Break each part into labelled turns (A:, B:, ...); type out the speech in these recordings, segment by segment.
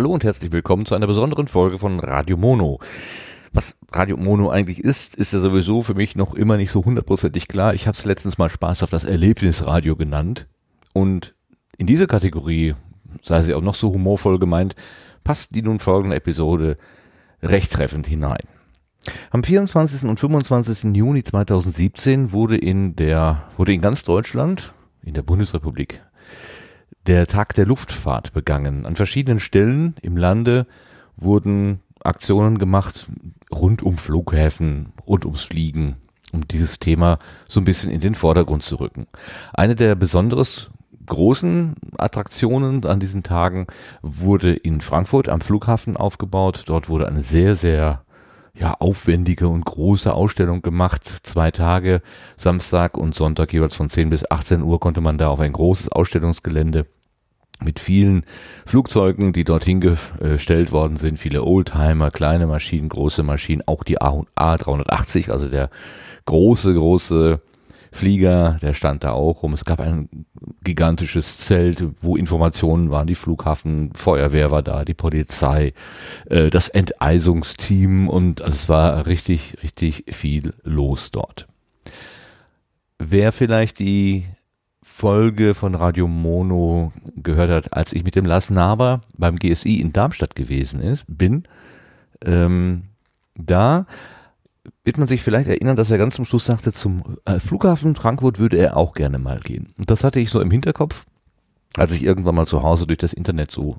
A: Hallo und herzlich willkommen zu einer besonderen Folge von Radio Mono. Was Radio Mono eigentlich ist, ist ja sowieso für mich noch immer nicht so hundertprozentig klar. Ich habe es letztens mal Spaß auf das Erlebnisradio genannt. Und in diese Kategorie, sei sie auch noch so humorvoll gemeint, passt die nun folgende Episode recht treffend hinein. Am 24. und 25. Juni 2017 wurde in der, wurde in ganz Deutschland, in der Bundesrepublik, der Tag der Luftfahrt begangen. An verschiedenen Stellen im Lande wurden Aktionen gemacht rund um Flughäfen, rund ums Fliegen, um dieses Thema so ein bisschen in den Vordergrund zu rücken. Eine der besonderes großen Attraktionen an diesen Tagen wurde in Frankfurt am Flughafen aufgebaut. Dort wurde eine sehr, sehr ja, aufwendige und große Ausstellung gemacht. Zwei Tage, Samstag und Sonntag jeweils von 10 bis 18 Uhr konnte man da auf ein großes Ausstellungsgelände mit vielen Flugzeugen, die dorthin gestellt worden sind, viele Oldtimer, kleine Maschinen, große Maschinen, auch die A380, also der große, große Flieger, der stand da auch rum. Es gab ein gigantisches Zelt, wo Informationen waren, die Flughafen, Feuerwehr war da, die Polizei, äh, das Enteisungsteam und also es war richtig, richtig viel los dort. Wer vielleicht die Folge von Radio Mono gehört hat, als ich mit dem Lars Naber beim GSI in Darmstadt gewesen ist, bin, ähm, da wird man sich vielleicht erinnern, dass er ganz zum Schluss sagte, zum äh, Flughafen Frankfurt würde er auch gerne mal gehen. Und das hatte ich so im Hinterkopf, als ich irgendwann mal zu Hause durch das Internet so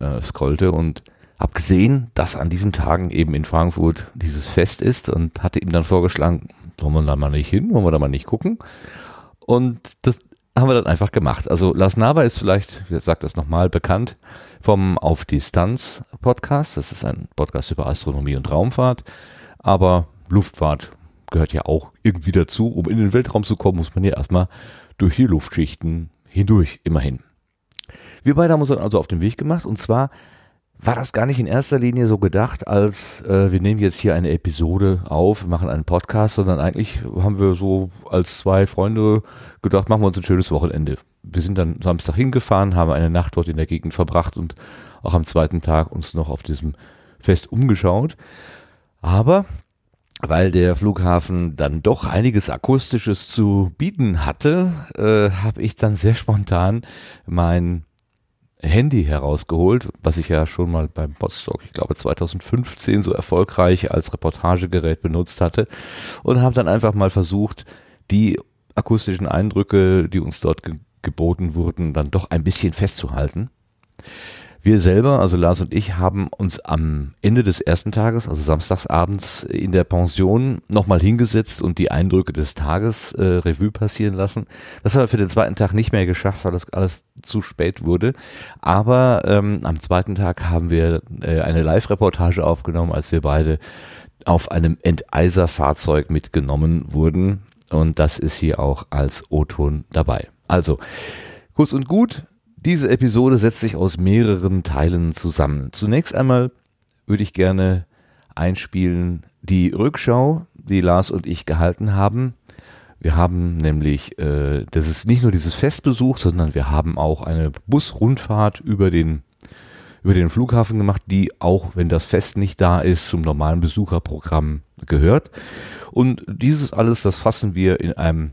A: äh, scrollte und habe gesehen, dass an diesen Tagen eben in Frankfurt dieses Fest ist und hatte ihm dann vorgeschlagen, wollen wir da mal nicht hin, wollen wir da mal nicht gucken. Und das haben wir dann einfach gemacht. Also Lars Naber ist vielleicht, ich sage das nochmal, bekannt vom Auf Distanz Podcast. Das ist ein Podcast über Astronomie und Raumfahrt. Aber Luftfahrt gehört ja auch irgendwie dazu. Um in den Weltraum zu kommen, muss man ja erstmal durch die Luftschichten hindurch, immerhin. Wir beide haben uns dann also auf den Weg gemacht und zwar war das gar nicht in erster Linie so gedacht, als äh, wir nehmen jetzt hier eine Episode auf, machen einen Podcast, sondern eigentlich haben wir so als zwei Freunde gedacht, machen wir uns ein schönes Wochenende. Wir sind dann Samstag hingefahren, haben eine Nacht dort in der Gegend verbracht und auch am zweiten Tag uns noch auf diesem Fest umgeschaut. Aber weil der Flughafen dann doch einiges Akustisches zu bieten hatte, äh, habe ich dann sehr spontan mein Handy herausgeholt, was ich ja schon mal beim Podstock, ich glaube 2015 so erfolgreich als Reportagegerät benutzt hatte und habe dann einfach mal versucht, die akustischen Eindrücke, die uns dort ge geboten wurden, dann doch ein bisschen festzuhalten. Wir selber, also Lars und ich, haben uns am Ende des ersten Tages, also samstagsabends in der Pension nochmal hingesetzt und die Eindrücke des Tages äh, Revue passieren lassen. Das haben wir für den zweiten Tag nicht mehr geschafft, weil das alles zu spät wurde. Aber ähm, am zweiten Tag haben wir äh, eine Live-Reportage aufgenommen, als wir beide auf einem Enteiserfahrzeug mitgenommen wurden. Und das ist hier auch als O-Ton dabei. Also, kurz und gut, diese Episode setzt sich aus mehreren Teilen zusammen. Zunächst einmal würde ich gerne einspielen die Rückschau, die Lars und ich gehalten haben. Wir haben nämlich, äh, das ist nicht nur dieses Festbesuch, sondern wir haben auch eine Busrundfahrt über den über den Flughafen gemacht, die auch, wenn das Fest nicht da ist, zum normalen Besucherprogramm gehört. Und dieses alles, das fassen wir in einem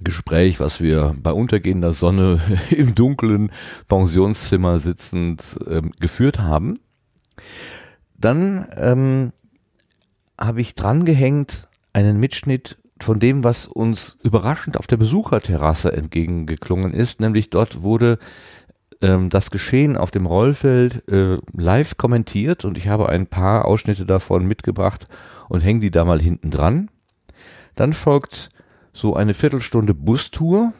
A: Gespräch, was wir bei untergehender Sonne im dunklen Pensionszimmer sitzend ähm, geführt haben. Dann ähm, habe ich drangehängt einen Mitschnitt von dem, was uns überraschend auf der Besucherterrasse entgegengeklungen ist, nämlich dort wurde ähm, das Geschehen auf dem Rollfeld äh, live kommentiert und ich habe ein paar Ausschnitte davon mitgebracht und hänge die da mal hinten dran. Dann folgt so eine Viertelstunde Bustour.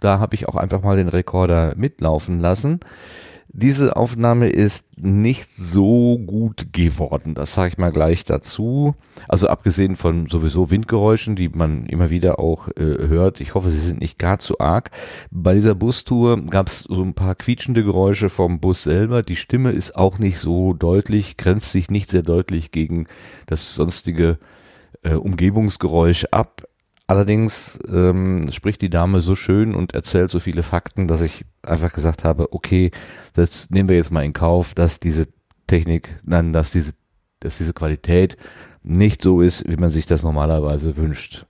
A: Da habe ich auch einfach mal den Rekorder mitlaufen lassen. Diese Aufnahme ist nicht so gut geworden, das sage ich mal gleich dazu. Also abgesehen von sowieso Windgeräuschen, die man immer wieder auch äh, hört. Ich hoffe, sie sind nicht gar zu arg. Bei dieser Bustour gab es so ein paar quietschende Geräusche vom Bus selber. Die Stimme ist auch nicht so deutlich, grenzt sich nicht sehr deutlich gegen das sonstige äh, Umgebungsgeräusch ab Allerdings ähm, spricht die Dame so schön und erzählt so viele Fakten, dass ich einfach gesagt habe, okay, das nehmen wir jetzt mal in Kauf, dass diese Technik, nein, dass diese, dass diese Qualität nicht so ist, wie man sich das normalerweise wünscht.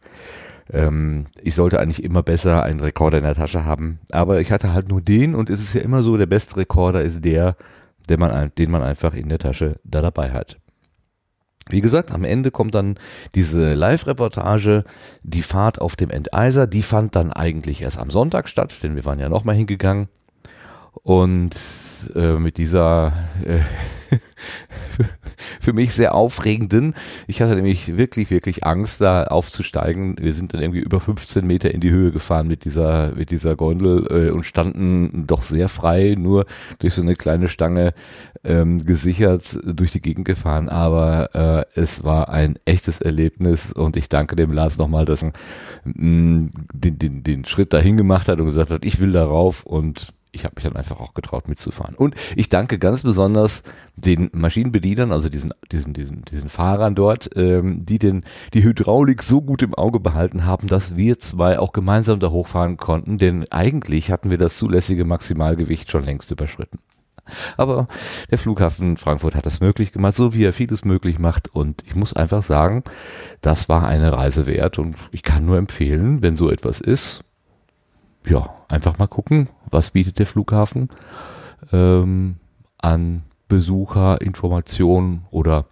A: Ähm, ich sollte eigentlich immer besser einen Rekorder in der Tasche haben, aber ich hatte halt nur den und es ist ja immer so, der beste Rekorder ist der, den man, den man einfach in der Tasche da dabei hat. Wie gesagt, am Ende kommt dann diese Live-Reportage, die Fahrt auf dem Enteiser, die fand dann eigentlich erst am Sonntag statt, denn wir waren ja nochmal hingegangen. Und äh, mit dieser äh, für mich sehr aufregenden. Ich hatte nämlich wirklich, wirklich Angst, da aufzusteigen. Wir sind dann irgendwie über 15 Meter in die Höhe gefahren mit dieser, mit dieser Gondel äh, und standen doch sehr frei, nur durch so eine kleine Stange ähm, gesichert durch die Gegend gefahren. Aber äh, es war ein echtes Erlebnis und ich danke dem Lars nochmal, dass er mh, den, den, den Schritt dahin gemacht hat und gesagt hat, ich will darauf und ich habe mich dann einfach auch getraut mitzufahren. Und ich danke ganz besonders den Maschinenbedienern, also diesen, diesen, diesen, diesen Fahrern dort, ähm, die den, die Hydraulik so gut im Auge behalten haben, dass wir zwei auch gemeinsam da hochfahren konnten, denn eigentlich hatten wir das zulässige Maximalgewicht schon längst überschritten. Aber der Flughafen Frankfurt hat das möglich gemacht, so wie er vieles möglich macht. Und ich muss einfach sagen, das war eine Reise wert. Und ich kann nur empfehlen, wenn so etwas ist, ja, einfach mal gucken, was bietet der Flughafen ähm, an Besucherinformationen oder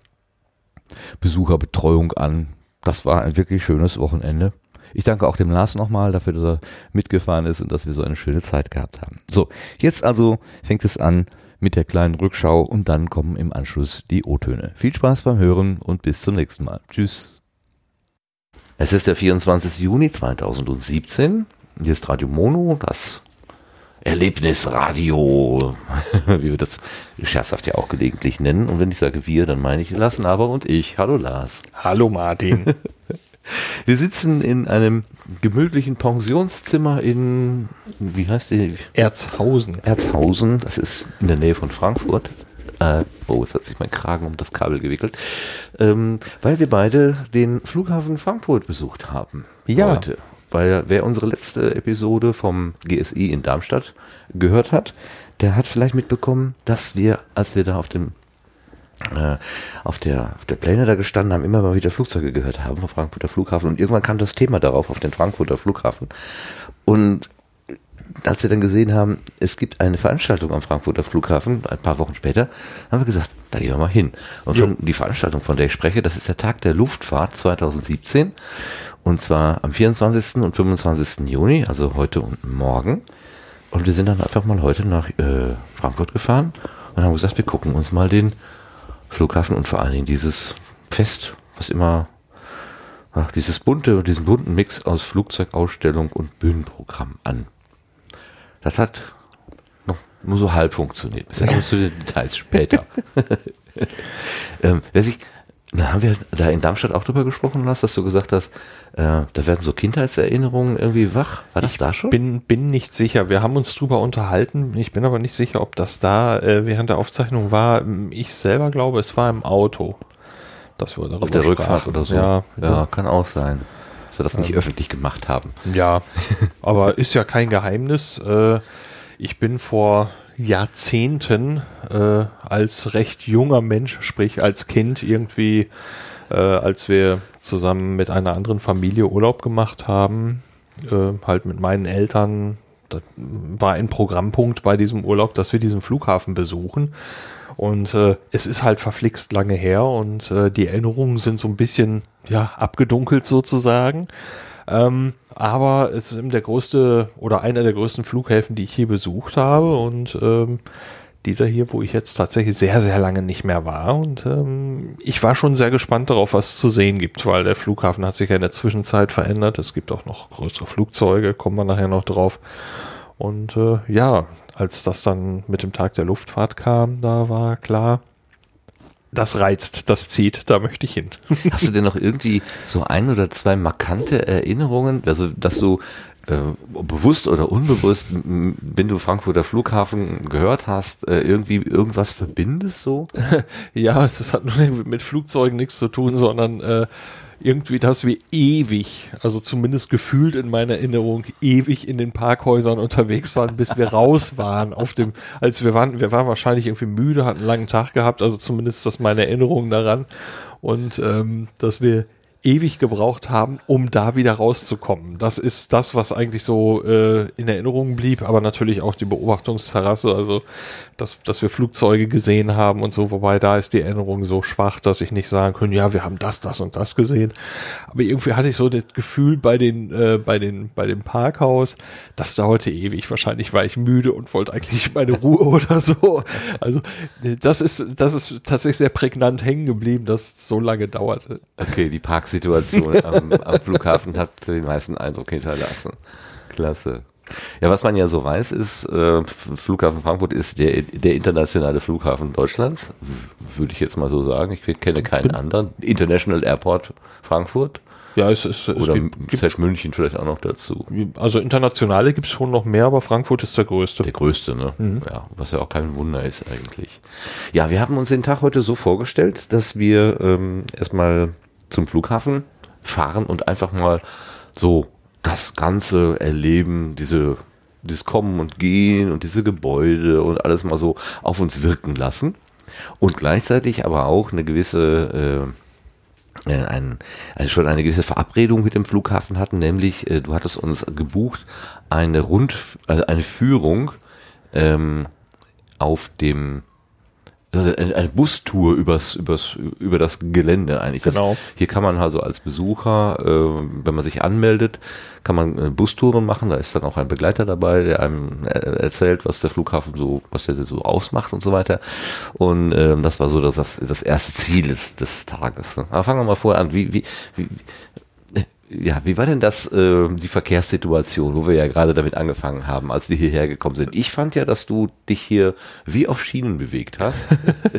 A: Besucherbetreuung an. Das war ein wirklich schönes Wochenende. Ich danke auch dem Lars nochmal dafür, dass er mitgefahren ist und dass wir so eine schöne Zeit gehabt haben. So, jetzt also fängt es an mit der kleinen Rückschau und dann kommen im Anschluss die O-Töne. Viel Spaß beim Hören und bis zum nächsten Mal. Tschüss. Es ist der 24. Juni 2017. Hier ist Radio Mono, das Erlebnisradio, wie wir das scherzhaft ja auch gelegentlich nennen. Und wenn ich sage wir, dann meine ich Lassen aber und ich. Hallo Lars.
B: Hallo Martin.
A: Wir sitzen in einem gemütlichen Pensionszimmer in, wie heißt die?
B: Erzhausen.
A: Erzhausen, das ist in der Nähe von Frankfurt. Äh, oh, jetzt hat sich mein Kragen um das Kabel gewickelt. Ähm, weil wir beide den Flughafen Frankfurt besucht haben.
B: Ja.
A: Heute weil wer unsere letzte Episode vom GSI in Darmstadt gehört hat, der hat vielleicht mitbekommen, dass wir, als wir da auf dem äh, auf der auf der Pläne da gestanden haben, immer mal wieder Flugzeuge gehört haben vom Frankfurter Flughafen und irgendwann kam das Thema darauf auf den Frankfurter Flughafen und als wir dann gesehen haben, es gibt eine Veranstaltung am Frankfurter Flughafen, ein paar Wochen später, haben wir gesagt, da gehen wir mal hin. Und von, die Veranstaltung, von der ich spreche, das ist der Tag der Luftfahrt 2017. Und zwar am 24. und 25. Juni, also heute und morgen. Und wir sind dann einfach mal heute nach äh, Frankfurt gefahren und haben gesagt, wir gucken uns mal den Flughafen und vor allen Dingen dieses Fest, was immer, ach, dieses bunte, diesen bunten Mix aus Flugzeugausstellung und Bühnenprogramm an. Das hat noch nur so halb funktioniert. Bisher zu den Details später. ähm, wer sich da haben wir da in Darmstadt auch drüber gesprochen, Lars, dass du gesagt hast, äh, da werden so Kindheitserinnerungen irgendwie wach. War das
B: ich
A: da schon?
B: Bin, bin nicht sicher. Wir haben uns drüber unterhalten. Ich bin aber nicht sicher, ob das da äh, während der Aufzeichnung war. Ich selber glaube, es war im Auto.
A: Dass wir Auf der sprachen. Rückfahrt oder so.
B: Ja, ja, kann auch sein.
A: Dass wir das nicht ähm, öffentlich gemacht haben.
B: Ja, aber ist ja kein Geheimnis. Äh, ich bin vor Jahrzehnten äh, als recht junger Mensch, sprich als Kind irgendwie, äh, als wir zusammen mit einer anderen Familie Urlaub gemacht haben, äh, halt mit meinen Eltern. Das war ein Programmpunkt bei diesem Urlaub, dass wir diesen Flughafen besuchen. Und äh, es ist halt verflixt lange her und äh, die Erinnerungen sind so ein bisschen ja abgedunkelt sozusagen. Ähm, aber es ist eben der größte oder einer der größten Flughäfen, die ich hier besucht habe und ähm, dieser hier, wo ich jetzt tatsächlich sehr, sehr lange nicht mehr war. Und ähm, ich war schon sehr gespannt darauf, was es zu sehen gibt, weil der Flughafen hat sich ja in der Zwischenzeit verändert. Es gibt auch noch größere Flugzeuge, kommen wir nachher noch drauf. Und äh, ja, als das dann mit dem Tag der Luftfahrt kam, da war klar, das reizt, das zieht, da möchte ich hin.
A: Hast du denn noch irgendwie so ein oder zwei markante Erinnerungen, also dass du äh, bewusst oder unbewusst, wenn du Frankfurter Flughafen gehört hast, äh, irgendwie irgendwas verbindest so?
B: ja, das hat nur mit Flugzeugen nichts zu tun, sondern äh, irgendwie, dass wir ewig, also zumindest gefühlt in meiner Erinnerung, ewig in den Parkhäusern unterwegs waren, bis wir raus waren auf dem, als wir waren, wir waren wahrscheinlich irgendwie müde, hatten einen langen Tag gehabt, also zumindest das meine Erinnerung daran. Und ähm, dass wir ewig gebraucht haben, um da wieder rauszukommen. Das ist das, was eigentlich so äh, in Erinnerung blieb, aber natürlich auch die Beobachtungsterrasse, also dass, dass wir Flugzeuge gesehen haben und so, wobei da ist die Erinnerung so schwach, dass ich nicht sagen kann, ja, wir haben das, das und das gesehen. Aber irgendwie hatte ich so das Gefühl bei den, äh, bei den, bei dem Parkhaus, das dauerte ewig. Wahrscheinlich war ich müde und wollte eigentlich meine Ruhe oder so. Also das ist, das ist tatsächlich sehr prägnant hängen geblieben, dass es so lange dauerte.
A: Okay, die Parks Situation am, am Flughafen hat den meisten Eindruck hinterlassen. Klasse. Ja, was man ja so weiß, ist, äh, Flughafen Frankfurt ist der, der internationale Flughafen Deutschlands, würde ich jetzt mal so sagen. Ich kenne keinen anderen. International Airport Frankfurt.
B: Ja, es, es, es
A: Oder gibt, gibt München vielleicht auch noch dazu.
B: Also internationale gibt es schon noch mehr, aber Frankfurt ist der größte.
A: Der größte, ne? Mhm. Ja, was ja auch kein Wunder ist eigentlich. Ja, wir haben uns den Tag heute so vorgestellt, dass wir ähm, erstmal zum Flughafen fahren und einfach mal so das Ganze erleben, diese, dieses Kommen und Gehen und diese Gebäude und alles mal so auf uns wirken lassen. Und gleichzeitig aber auch eine gewisse, äh, äh ein, also schon eine gewisse Verabredung mit dem Flughafen hatten, nämlich äh, du hattest uns gebucht eine Rund, also eine Führung ähm, auf dem also eine Bustour übers, übers, über das Gelände eigentlich. Das, genau. Hier kann man also als Besucher, äh, wenn man sich anmeldet, kann man äh, Bustouren machen. Da ist dann auch ein Begleiter dabei, der einem erzählt, was der Flughafen so, was der so ausmacht und so weiter. Und ähm, das war so das, das erste Ziel des, des Tages. Ne? Aber fangen wir mal vorher an. Wie, wie, wie, ja, wie war denn das, äh, die Verkehrssituation, wo wir ja gerade damit angefangen haben, als wir hierher gekommen sind? Ich fand ja, dass du dich hier wie auf Schienen bewegt hast.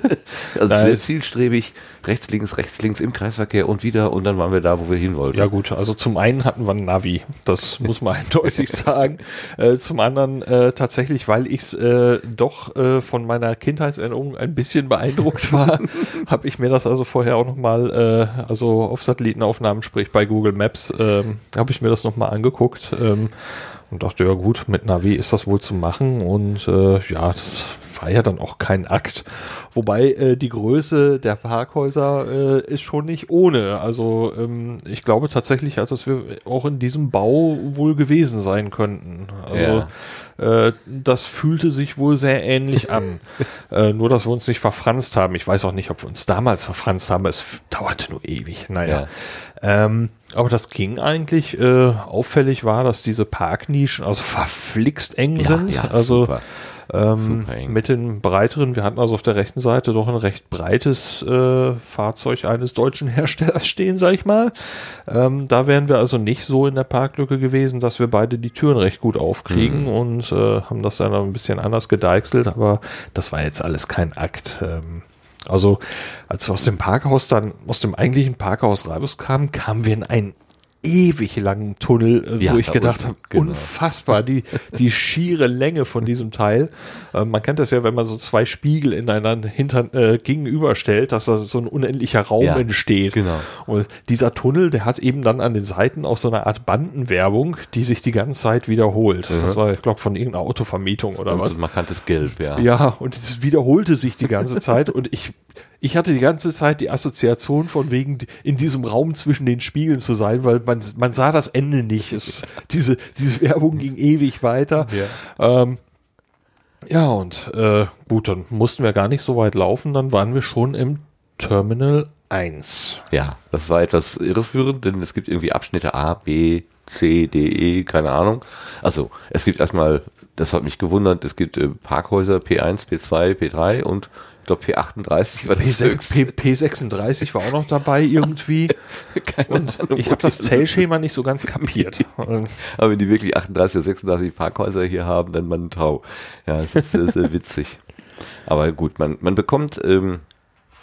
A: also Nein. sehr zielstrebig, rechts, links, rechts, links im Kreisverkehr und wieder und dann waren wir da, wo wir hin wollten.
B: Ja gut, also zum einen hatten wir ein Navi, das muss man eindeutig sagen. Äh, zum anderen äh, tatsächlich, weil ich äh, doch äh, von meiner Kindheitserinnerung ein bisschen beeindruckt war, habe ich mir das also vorher auch nochmal, äh, also auf Satellitenaufnahmen, sprich bei Google Maps, äh, habe ich mir das nochmal angeguckt. Ähm, und dachte, ja gut, mit Navi ist das wohl zu machen und äh, ja, das war ja dann auch kein Akt. Wobei äh, die Größe der Parkhäuser äh, ist schon nicht ohne. Also ähm, ich glaube tatsächlich, dass wir auch in diesem Bau wohl gewesen sein könnten. Also ja. äh, das fühlte sich wohl sehr ähnlich an. äh, nur, dass wir uns nicht verfranst haben. Ich weiß auch nicht, ob wir uns damals verfranst haben. Es dauerte nur ewig. Naja. Ja. Ähm, aber das ging eigentlich. Äh, auffällig war, dass diese Parknischen also verflixt eng ja, sind. also super ähm, mit den breiteren, wir hatten also auf der rechten Seite doch ein recht breites äh, Fahrzeug eines deutschen Herstellers stehen, sag ich mal. Ähm, da wären wir also nicht so in der Parklücke gewesen, dass wir beide die Türen recht gut aufkriegen mhm. und äh, haben das dann ein bisschen anders gedeichselt, aber das war jetzt alles kein Akt. Ähm, also, als wir aus dem Parkhaus dann, aus dem eigentlichen Parkhaus rauskamen, kamen wir in ein ewig langen Tunnel, äh, ja, wo ich gedacht habe, genau. unfassbar, die, die schiere Länge von diesem Teil. Äh, man kennt das ja, wenn man so zwei Spiegel ineinander hinter, äh, gegenüberstellt, dass da so ein unendlicher Raum ja, entsteht. Genau. Und dieser Tunnel, der hat eben dann an den Seiten auch so eine Art Bandenwerbung, die sich die ganze Zeit wiederholt. Mhm. Das war, ich glaube, von irgendeiner Autovermietung oder und was. Das
A: markantes Gelb, ja.
B: Ja, und es wiederholte sich die ganze Zeit und ich ich hatte die ganze Zeit die Assoziation von wegen in diesem Raum zwischen den Spiegeln zu sein, weil man, man sah das Ende nicht. Es, diese, diese Werbung ging ewig weiter. Ja, ähm, ja und äh, gut, dann mussten wir gar nicht so weit laufen, dann waren wir schon im Terminal 1.
A: Ja, das war etwas irreführend, denn es gibt irgendwie Abschnitte A, B, C, D, E, keine Ahnung. Also es gibt erstmal, das hat mich gewundert, es gibt äh, Parkhäuser P1, P2, P3 und ich glaube P38 war das
B: P6, P, P36 war auch noch dabei irgendwie. und Ahnung, ich habe das Zellschema nicht so ganz kapiert.
A: Aber wenn die wirklich 38 oder 36 Parkhäuser hier haben, dann man Tau. Ja, das ist, das ist witzig. Aber gut, man, man bekommt, ähm,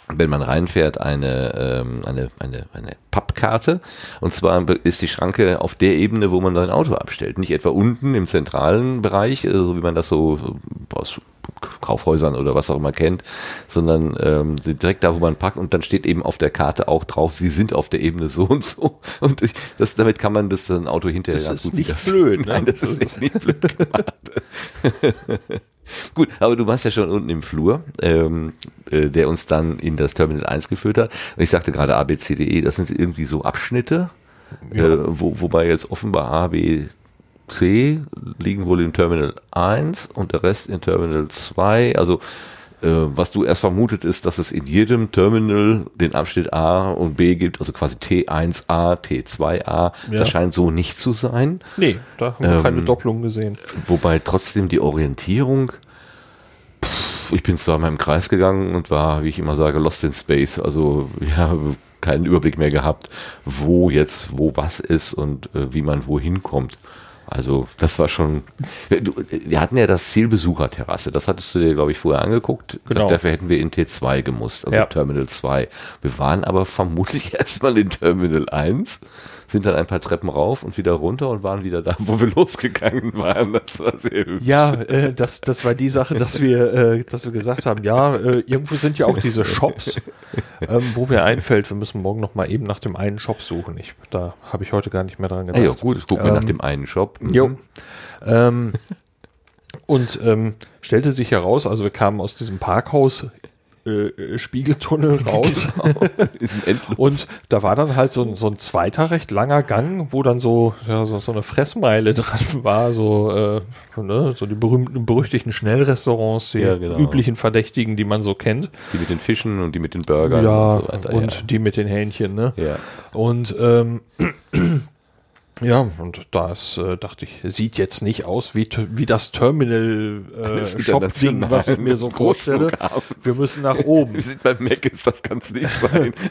A: wenn man reinfährt, eine, ähm, eine, eine, eine Pappkarte. Und zwar ist die Schranke auf der Ebene, wo man sein Auto abstellt. Nicht etwa unten im zentralen Bereich, äh, so wie man das so aus Kaufhäusern oder was auch immer kennt, sondern ähm, direkt da, wo man parkt und dann steht eben auf der Karte auch drauf, sie sind auf der Ebene so und so. Und ich, das, damit kann man das ein Auto hinterher
B: Das
A: ganz
B: ist
A: gut
B: nicht blöd, ne?
A: Nein, das ist echt nicht blöd gemacht. Gut, aber du warst ja schon unten im Flur, ähm, äh, der uns dann in das Terminal 1 geführt hat. Und ich sagte gerade A, B, C, D, E, das sind irgendwie so Abschnitte,
B: Ja.
A: äh, wo, wobei jetzt offenbar A, B, C liegen wohl im Terminal 1 und der Rest in Terminal 2. Also äh, was du erst vermutet ist, dass es in jedem Terminal den Abschnitt A und B gibt, also quasi T1A, T2A.
B: Ja.
A: Das scheint so nicht zu sein.
B: Nee, da haben wir
A: Ähm,
B: keine Doppelung gesehen.
A: Wobei trotzdem die Orientierung, ich bin zwar mal im Kreis gegangen und war, wie ich immer sage, lost in space. Also ja, keinen Überblick mehr gehabt, wo jetzt, wo was ist und äh, wie man wohin kommt. Also das war schon. Wir hatten ja das Ziel Besucherterrasse. Das hattest du dir, glaube ich, vorher angeguckt.
B: Genau.
A: Dafür hätten wir in T2 gemusst, also
B: Ja.
A: Terminal 2. Wir waren aber vermutlich erstmal in Terminal 1, sind dann ein paar Treppen rauf und wieder runter und waren wieder da, wo wir losgegangen waren. Das war sehr hübsch.
B: Ja, äh, das, das war die Sache, dass wir, äh, dass wir gesagt haben, ja, äh, irgendwo sind ja auch diese Shops, ähm, wo mir einfällt, wir müssen morgen noch mal eben nach dem einen Shop suchen. Ich, da habe ich heute gar nicht mehr dran
A: Ah,
B: gedacht.
A: ja, gut, gucken wir
B: Ähm,
A: nach dem einen Shop. Mhm.
B: Jo. Ähm, und ähm, stellte sich heraus, also wir kamen aus diesem Parkhaus äh, äh, Spiegeltunnel raus.
A: Endlos.
B: Und da war dann halt so ein, so ein zweiter recht langer Gang, wo dann so, ja, so, so eine Fressmeile dran war, so, äh, ne, so die berühmten, berüchtigten Schnellrestaurants, die
A: Ja, genau.
B: üblichen Verdächtigen, die man so kennt.
A: die mit den Fischen und die mit den Burgern
B: ja,
A: und so weiter.
B: und die mit den Hähnchen, ne?
A: ja. ja.
B: Und ähm, ja, und das äh, dachte ich, sieht jetzt nicht aus wie, wie das Terminal äh, Shop-Ding, was ich mir so vorstelle. Wir müssen nach oben.
A: Wir sind beim Mac, ist das kann es nicht sein.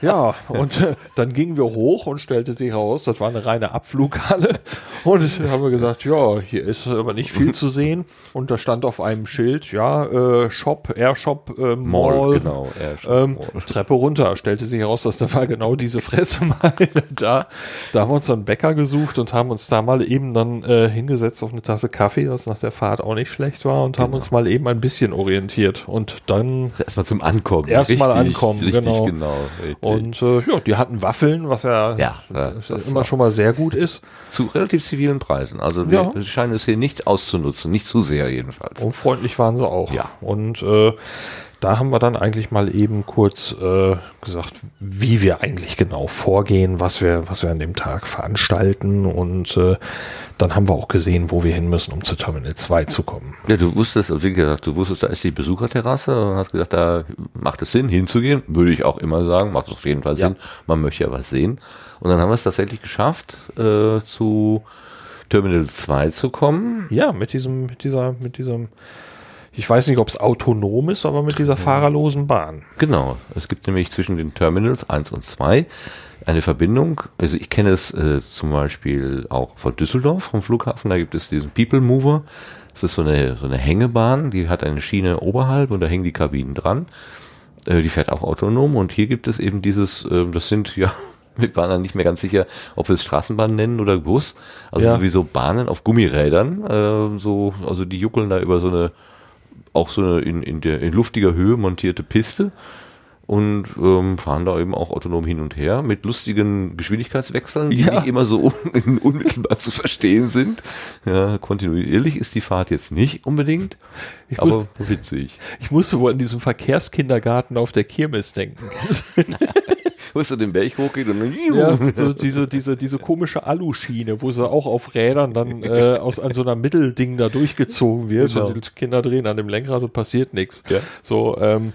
B: Ja, und äh, dann gingen wir hoch und stellte sich heraus, das war eine reine Abflughalle. Und dann haben wir gesagt, ja, hier ist aber nicht viel zu sehen. Und da stand auf einem Schild, ja, äh, Shop, Airshop, äh, Mall.
A: Mall, genau. Airshop
B: Ähm,
A: Mall.
B: Treppe runter, stellte sich heraus, dass da war genau diese Fressemeile da. Da haben wir uns einen Bäcker gesucht und haben uns da mal eben dann äh, hingesetzt auf eine Tasse Kaffee, was nach der Fahrt auch nicht schlecht war und haben
A: Genau.
B: uns mal eben ein bisschen orientiert. Und dann
A: Erstmal zum Ankommen.
B: Erstmal ankommen,
A: richtig,
B: genau.
A: genau. richtig.
B: und äh, ja, die hatten Waffeln, was ja,
A: Ja, ja,
B: immer schon mal sehr gut ist.
A: zu relativ zivilen Preisen. Also wir
B: Ja.
A: scheinen es hier nicht auszunutzen, nicht zu sehr jedenfalls.
B: Und freundlich waren sie auch.
A: Ja.
B: Und äh, da haben wir dann eigentlich mal eben kurz äh, gesagt, wie wir eigentlich genau vorgehen, was wir, was wir an dem Tag veranstalten. Und äh, dann haben wir auch gesehen, wo wir hin müssen, um zu Terminal 2 zu kommen.
A: Ja, du wusstest, also wie gesagt, du wusstest, da ist die Besucherterrasse und hast gesagt, da macht es Sinn, hinzugehen. Würde ich auch immer sagen, macht auf jeden Fall
B: Ja.
A: Sinn. Man möchte ja was sehen. Und dann haben wir es tatsächlich geschafft, äh, zu Terminal 2 zu kommen.
B: Ja, mit diesem, mit dieser, mit diesem, ich weiß nicht, ob es autonom ist, aber mit dieser fahrerlosen Bahn.
A: Genau. Es gibt nämlich zwischen den Terminals 1 und 2 eine Verbindung. Also ich kenne es äh, zum Beispiel auch von Düsseldorf, vom Flughafen. Da gibt es diesen People Mover. Das ist so eine, so eine Hängebahn, die hat eine Schiene oberhalb und da hängen die Kabinen dran. Äh, die fährt auch autonom und hier gibt es eben dieses, äh, das sind ja, wir waren dann nicht mehr ganz sicher, ob wir es Straßenbahn nennen oder Bus. Also
B: Ja.
A: sowieso Bahnen auf Gummirädern. Äh, so, also die juckeln da über so eine auch so eine in, in, der, in luftiger Höhe montierte Piste und ähm, fahren da eben auch autonom hin und her mit lustigen Geschwindigkeitswechseln, die
B: Ja.
A: nicht immer so un unmittelbar zu verstehen sind. Ja, kontinuierlich ist die Fahrt jetzt nicht unbedingt,
B: Ich
A: aber witzig.
B: Ich musste wohl an diesen Verkehrskindergarten auf der Kirmes denken.
A: Musst du den Berg hochgehen und dann
B: Ja, so diese, diese, diese komische Aluschiene, wo sie auch auf Rädern dann äh, aus an so einer Mittelding da durchgezogen wird
A: Genau.
B: und die Kinder drehen an dem Lenkrad und passiert nichts.
A: Ja.
B: So, ähm,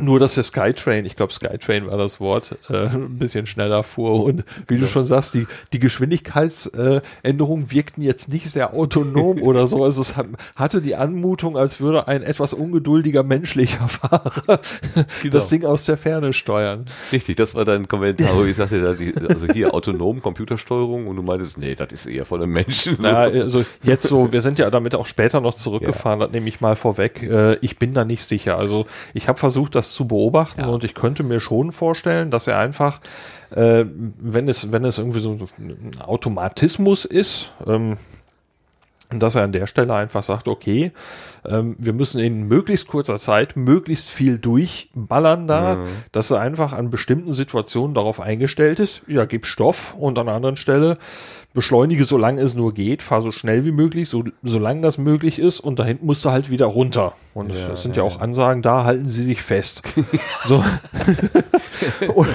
B: nur, dass der Skytrain, ich glaube Skytrain war das Wort, äh, ein bisschen schneller fuhr und wie du schon sagst, die, die Geschwindigkeitsänderungen wirkten jetzt nicht sehr autonom oder so. Also es hat, hatte die Anmutung, als würde ein etwas ungeduldiger menschlicher Fahrer das Ding aus der Ferne steuern.
A: Richtig, das war dein Kommentar, wo ich sagte, also hier autonom Computersteuerung und du meintest, nee, das ist eher von einem Menschen. so.
B: Ja, also jetzt so, wir sind ja damit auch später noch zurückgefahren, das nehme ich mal vorweg. Äh, ich bin da nicht sicher. Also ich habe versucht, das zu beobachten
A: Ja.
B: und ich könnte mir schon vorstellen, dass er einfach, äh, wenn es, wenn es irgendwie so ein Automatismus ist, ähm, dass er an der Stelle einfach sagt, okay, ähm, wir müssen in möglichst kurzer Zeit möglichst viel durchballern da, mhm. dass er einfach an bestimmten Situationen darauf eingestellt ist, ja, gib Stoff und an einer anderen Stelle beschleunige, solange es nur geht, fahr so schnell wie möglich, so, solange das möglich ist und dahin musst du halt wieder runter. Und ja, das sind ja, ja auch Ansagen, da halten sie sich fest. so. und,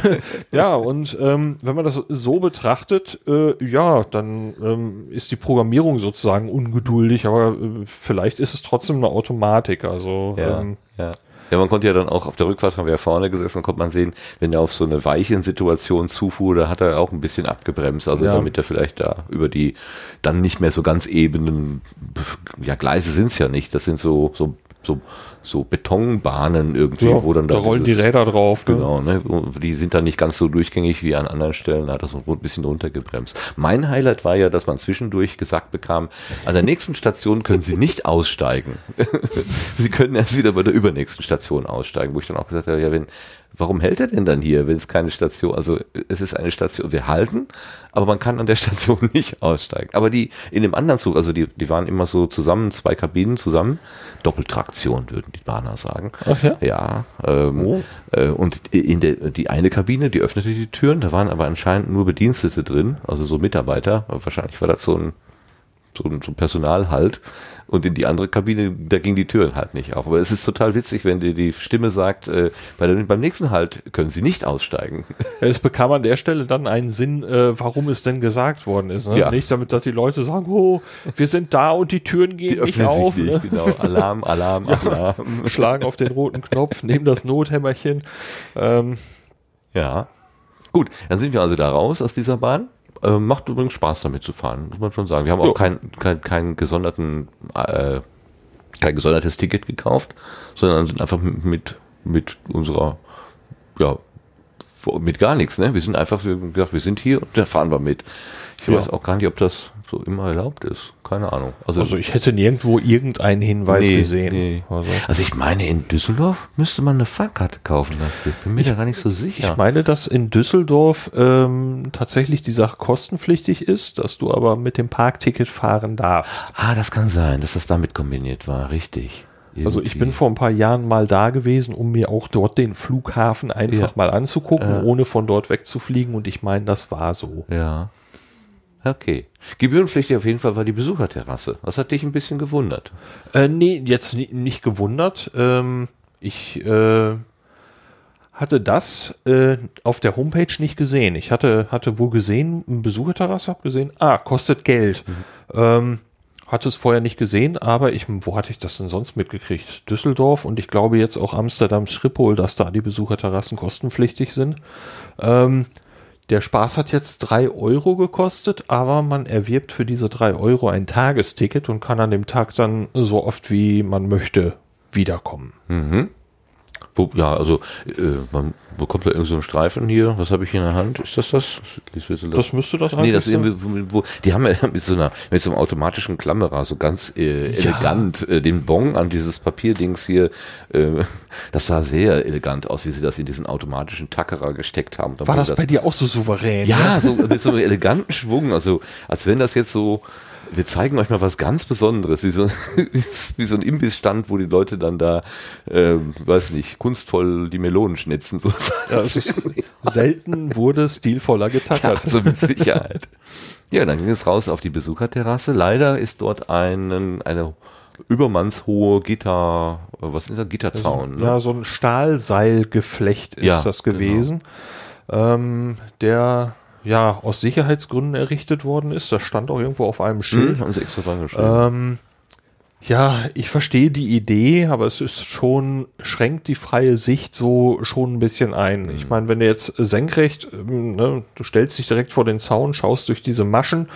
B: ja, und ähm, wenn man das so betrachtet, äh, ja, dann ähm, ist die Programmierung sozusagen ungeduldig, aber äh, vielleicht ist es trotzdem eine Automatik. Also
A: ja, ähm, ja. Ja, man konnte ja dann auch auf der Rückfahrt, haben wir ja vorne gesessen, konnte man sehen, wenn er auf so eine weichen Situation zufuhr, da hat er auch ein bisschen abgebremst, also ja. damit er vielleicht da über die dann nicht mehr so ganz ebenen, ja, Gleise sind es ja nicht, das sind so, so, so so Betonbahnen irgendwie, ja,
B: wo dann da, da rollen dieses, die Räder drauf.
A: Ne? Genau, ne? die sind dann nicht ganz so durchgängig wie an anderen Stellen, da hat das ein bisschen runtergebremst. Mein Highlight war ja, dass man zwischendurch gesagt bekam, an der nächsten Station können Sie nicht aussteigen. Sie können erst wieder bei der übernächsten Station aussteigen, wo ich dann auch gesagt habe, ja, wenn, warum hält er denn dann hier, wenn es keine Station, also es ist eine Station, wir halten, aber man kann an der Station nicht aussteigen. Aber die in dem anderen Zug, also die, die waren immer so zusammen, zwei Kabinen zusammen, Doppeltraktion würden die Bahner sagen.
B: Ach ja?
A: Ja. Ähm, oh. äh, und in der, die eine Kabine, die öffnete die Türen, da waren aber anscheinend nur Bedienstete drin, also so Mitarbeiter, wahrscheinlich war das so ein so ein, so ein Personalhalt. Und in die andere Kabine, da ging die Türen halt nicht auf. Aber es ist total witzig, wenn dir die Stimme sagt, äh, bei der, beim nächsten Halt können sie nicht aussteigen.
B: Es bekam an der Stelle dann einen Sinn, äh, warum es denn gesagt worden ist. Ne? Ja. Nicht damit, dass die Leute sagen, oh, wir sind da und die Türen gehen die nicht auf. Nicht, ne?
A: genau. Alarm, Alarm, Alarm.
B: Schlagen auf den roten Knopf, nehmen das Nothämmerchen. Ähm.
A: Ja. Gut, dann sind wir also da raus aus dieser Bahn. Äh, macht übrigens Spaß damit zu fahren, muss man schon sagen. Wir haben auch kein, kein, kein gesonderten, äh, kein gesondertes Ticket gekauft, sondern sind einfach mit, mit unserer, ja, mit gar nichts, ne? Wir sind einfach gesagt, wir sind hier und da fahren wir mit. Ich ja. weiß auch gar nicht, ob das so immer erlaubt ist. Keine Ahnung.
B: Also, also ich hätte nirgendwo irgendeinen Hinweis nee, gesehen. Nee.
A: Also. also. ich meine, in Düsseldorf müsste man eine Fahrkarte kaufen dafür. Ich bin mir ich, da gar nicht so sicher.
B: Ich meine, dass in Düsseldorf ähm, tatsächlich die Sache kostenpflichtig ist, dass du aber mit dem Parkticket fahren darfst.
A: Ah, das kann sein, dass das damit kombiniert war. Richtig.
B: Irgendwie. Also ich bin vor ein paar Jahren mal da gewesen, um mir auch dort den Flughafen einfach ja. mal anzugucken, äh. ohne von dort wegzufliegen. Und ich meine, das war so.
A: Ja. Okay. Gebührenpflichtig auf jeden Fall war die Besucherterrasse. Das hat dich ein bisschen gewundert.
B: Äh, nee, jetzt nicht gewundert. Ähm, ich äh, hatte das äh, auf der Homepage nicht gesehen. Ich hatte, hatte wohl gesehen, eine Besucherterrasse, habe gesehen, ah, kostet Geld. Mhm. Ähm, hatte es vorher nicht gesehen, aber ich, wo hatte ich das denn sonst mitgekriegt? Düsseldorf und ich glaube jetzt auch Amsterdam Schiphol, dass da die Besucherterrassen kostenpflichtig sind. Ähm, der Spaß hat jetzt drei Euro gekostet, aber man erwirbt für diese drei Euro ein Tagesticket und kann an dem Tag dann so oft wie man möchte wiederkommen.
A: Mhm. Ja, also äh, man bekommt da irgendeinen so Streifen hier. Was habe ich hier in der Hand? Ist das das?
B: Das, das müsste das
A: eigentlich nee, das sein. Wo, die haben ja mit so einer mit so einem automatischen Klammerer so ganz äh, elegant ja. äh, den Bon an dieses Papierdings hier. Äh, das sah sehr elegant aus, wie sie das in diesen automatischen Tackerer gesteckt haben.
B: Da War das, das, bei dir auch so souverän?
A: Ja, ne? so mit so einem eleganten Schwung. Also als wenn das jetzt so wir zeigen euch mal was ganz Besonderes, wie so, wie so ein Imbissstand, wo die Leute dann da, äh, weiß nicht, kunstvoll die Melonen schnitzen. So
B: ja, selten wurde stilvoller getackert.
A: Ja, also mit Sicherheit. Ja, dann ging es raus auf die Besucherterrasse. Leider ist dort ein, eine übermannshohe Gitter, was ist das, Gitterzaun?
B: Also, ne? Ja, so ein Stahlseilgeflecht ist ja, das gewesen. Genau. Ähm, der ja aus Sicherheitsgründen errichtet worden ist. Das stand auch irgendwo auf einem Schild.
A: Mhm, haben sie extra dran
B: ähm, ja, ich verstehe die Idee, aber es ist schon, schränkt die freie Sicht so schon ein bisschen ein. Mhm. Ich meine, wenn du jetzt senkrecht, ähm, ne, du stellst dich direkt vor den Zaun, schaust durch diese Maschen,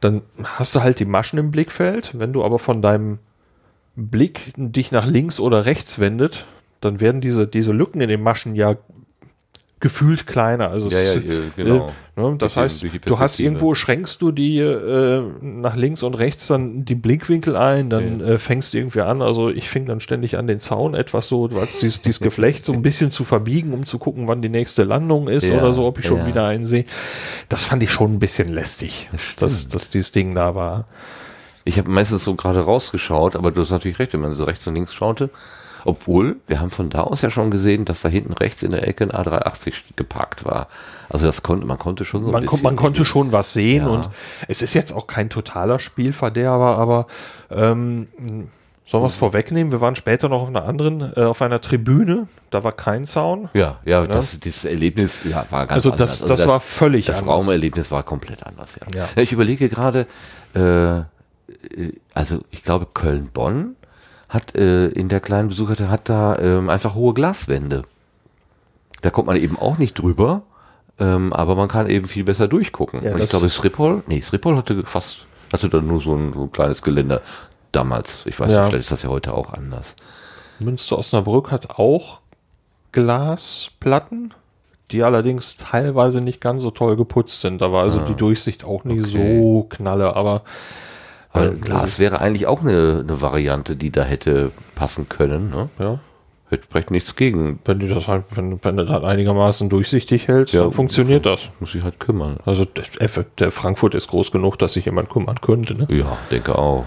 B: dann hast du halt die Maschen im Blickfeld. Wenn du aber von deinem Blick dich nach links oder rechts wendet, dann werden diese, diese Lücken in den Maschen ja gefühlt kleiner. Also
A: ja, ja, genau.
B: Äh, ne? Das heißt, du hast irgendwo schränkst du die äh, nach links und rechts dann die Blinkwinkel ein, dann ja. äh, fängst du irgendwie an. Also ich fing dann ständig an den Zaun etwas so, dieses, dieses Geflecht so ein bisschen zu verbiegen, um zu gucken, wann die nächste Landung ist ja, oder so, ob ich schon wieder einen sehe. Das fand ich schon ein bisschen lästig, dass, dass dieses Ding da war.
A: Ich habe meistens so gerade rausgeschaut, aber du hast natürlich recht, wenn man so rechts und links schaute. Obwohl, wir haben von da aus ja schon gesehen, dass da hinten rechts in der Ecke ein A380 geparkt war. Also das konnte, man konnte schon so
B: man,
A: ein
B: kon- man konnte schon was sehen
A: Ja.
B: und es ist jetzt auch kein totaler Spielverderber, aber ähm, sollen wir es vorwegnehmen? Wir waren später noch auf einer anderen, äh, auf einer Tribüne, da war kein Sound.
A: Ja, ja, das, dieses Erlebnis ja, war ganz
B: Also das-
A: anders.
B: das war völlig
A: Das
B: anders.
A: Raumerlebnis war komplett anders, ja.
B: Ja.
A: Ja, Ich überlege gerade, äh, äh, also ich glaube Köln-Bonn hat äh, in der kleinen Besucher hat da ähm, einfach hohe Glaswände. Da kommt man eben auch nicht drüber, ähm, aber man kann eben viel besser durchgucken.
B: Ja,
A: Und ich glaube, Sriphol, nee, Sriphol hatte fast, hatte da nur so ein, so ein kleines Geländer damals. Ich weiß
B: Ja.
A: nicht, vielleicht ist das ja heute auch anders.
B: Münster Osnabrück hat auch Glasplatten, die allerdings teilweise nicht ganz so toll geputzt sind. Da war also die Durchsicht auch nicht
A: Ah. Okay.
B: so knalle, aber
A: Weil
B: äh,
A: Glas wäre eigentlich auch eine, eine Variante, die da hätte passen können. Ne?
B: ja,
A: Hätte vielleicht nichts gegen.
B: wenn du das halt, wenn, wenn du das einigermaßen durchsichtig hältst,
A: Ja,
B: dann funktioniert das.
A: Muss ich halt kümmern.
B: Also der, der Frankfurt ist groß genug, dass sich jemand kümmern könnte. Ne?
A: Ja, denke auch.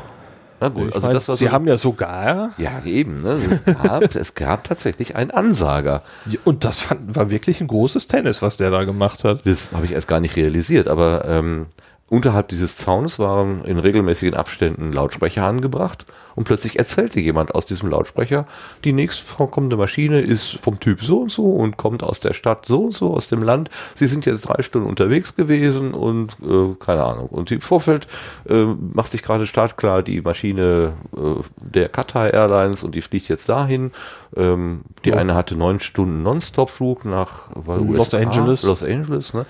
A: Na gut,
B: Ich
A: also
B: meine,
A: das war
B: Sie haben ja sogar,
A: Ja, eben. Ne? Es, gab, es gab tatsächlich einen Ansager.
B: und das fand, war wirklich ein großes Tennis, was der da gemacht hat.
A: Das habe ich erst gar nicht realisiert, aber ähm, unterhalb dieses Zaunes waren in regelmäßigen Abständen Lautsprecher angebracht und plötzlich erzählte jemand aus diesem Lautsprecher, die nächstvorkommende Maschine ist vom Typ so und so und kommt aus der Stadt so und so, aus dem Land. Sie sind jetzt drei Stunden unterwegs gewesen und äh, keine Ahnung. Und im Vorfeld äh, macht sich gerade startklar die Maschine äh, der Qatar Airlines und die fliegt jetzt dahin. Ähm, die
B: Ja.
A: eine hatte neun Stunden Nonstop-Flug nach
B: Los Angeles.
A: Los Angeles, ne?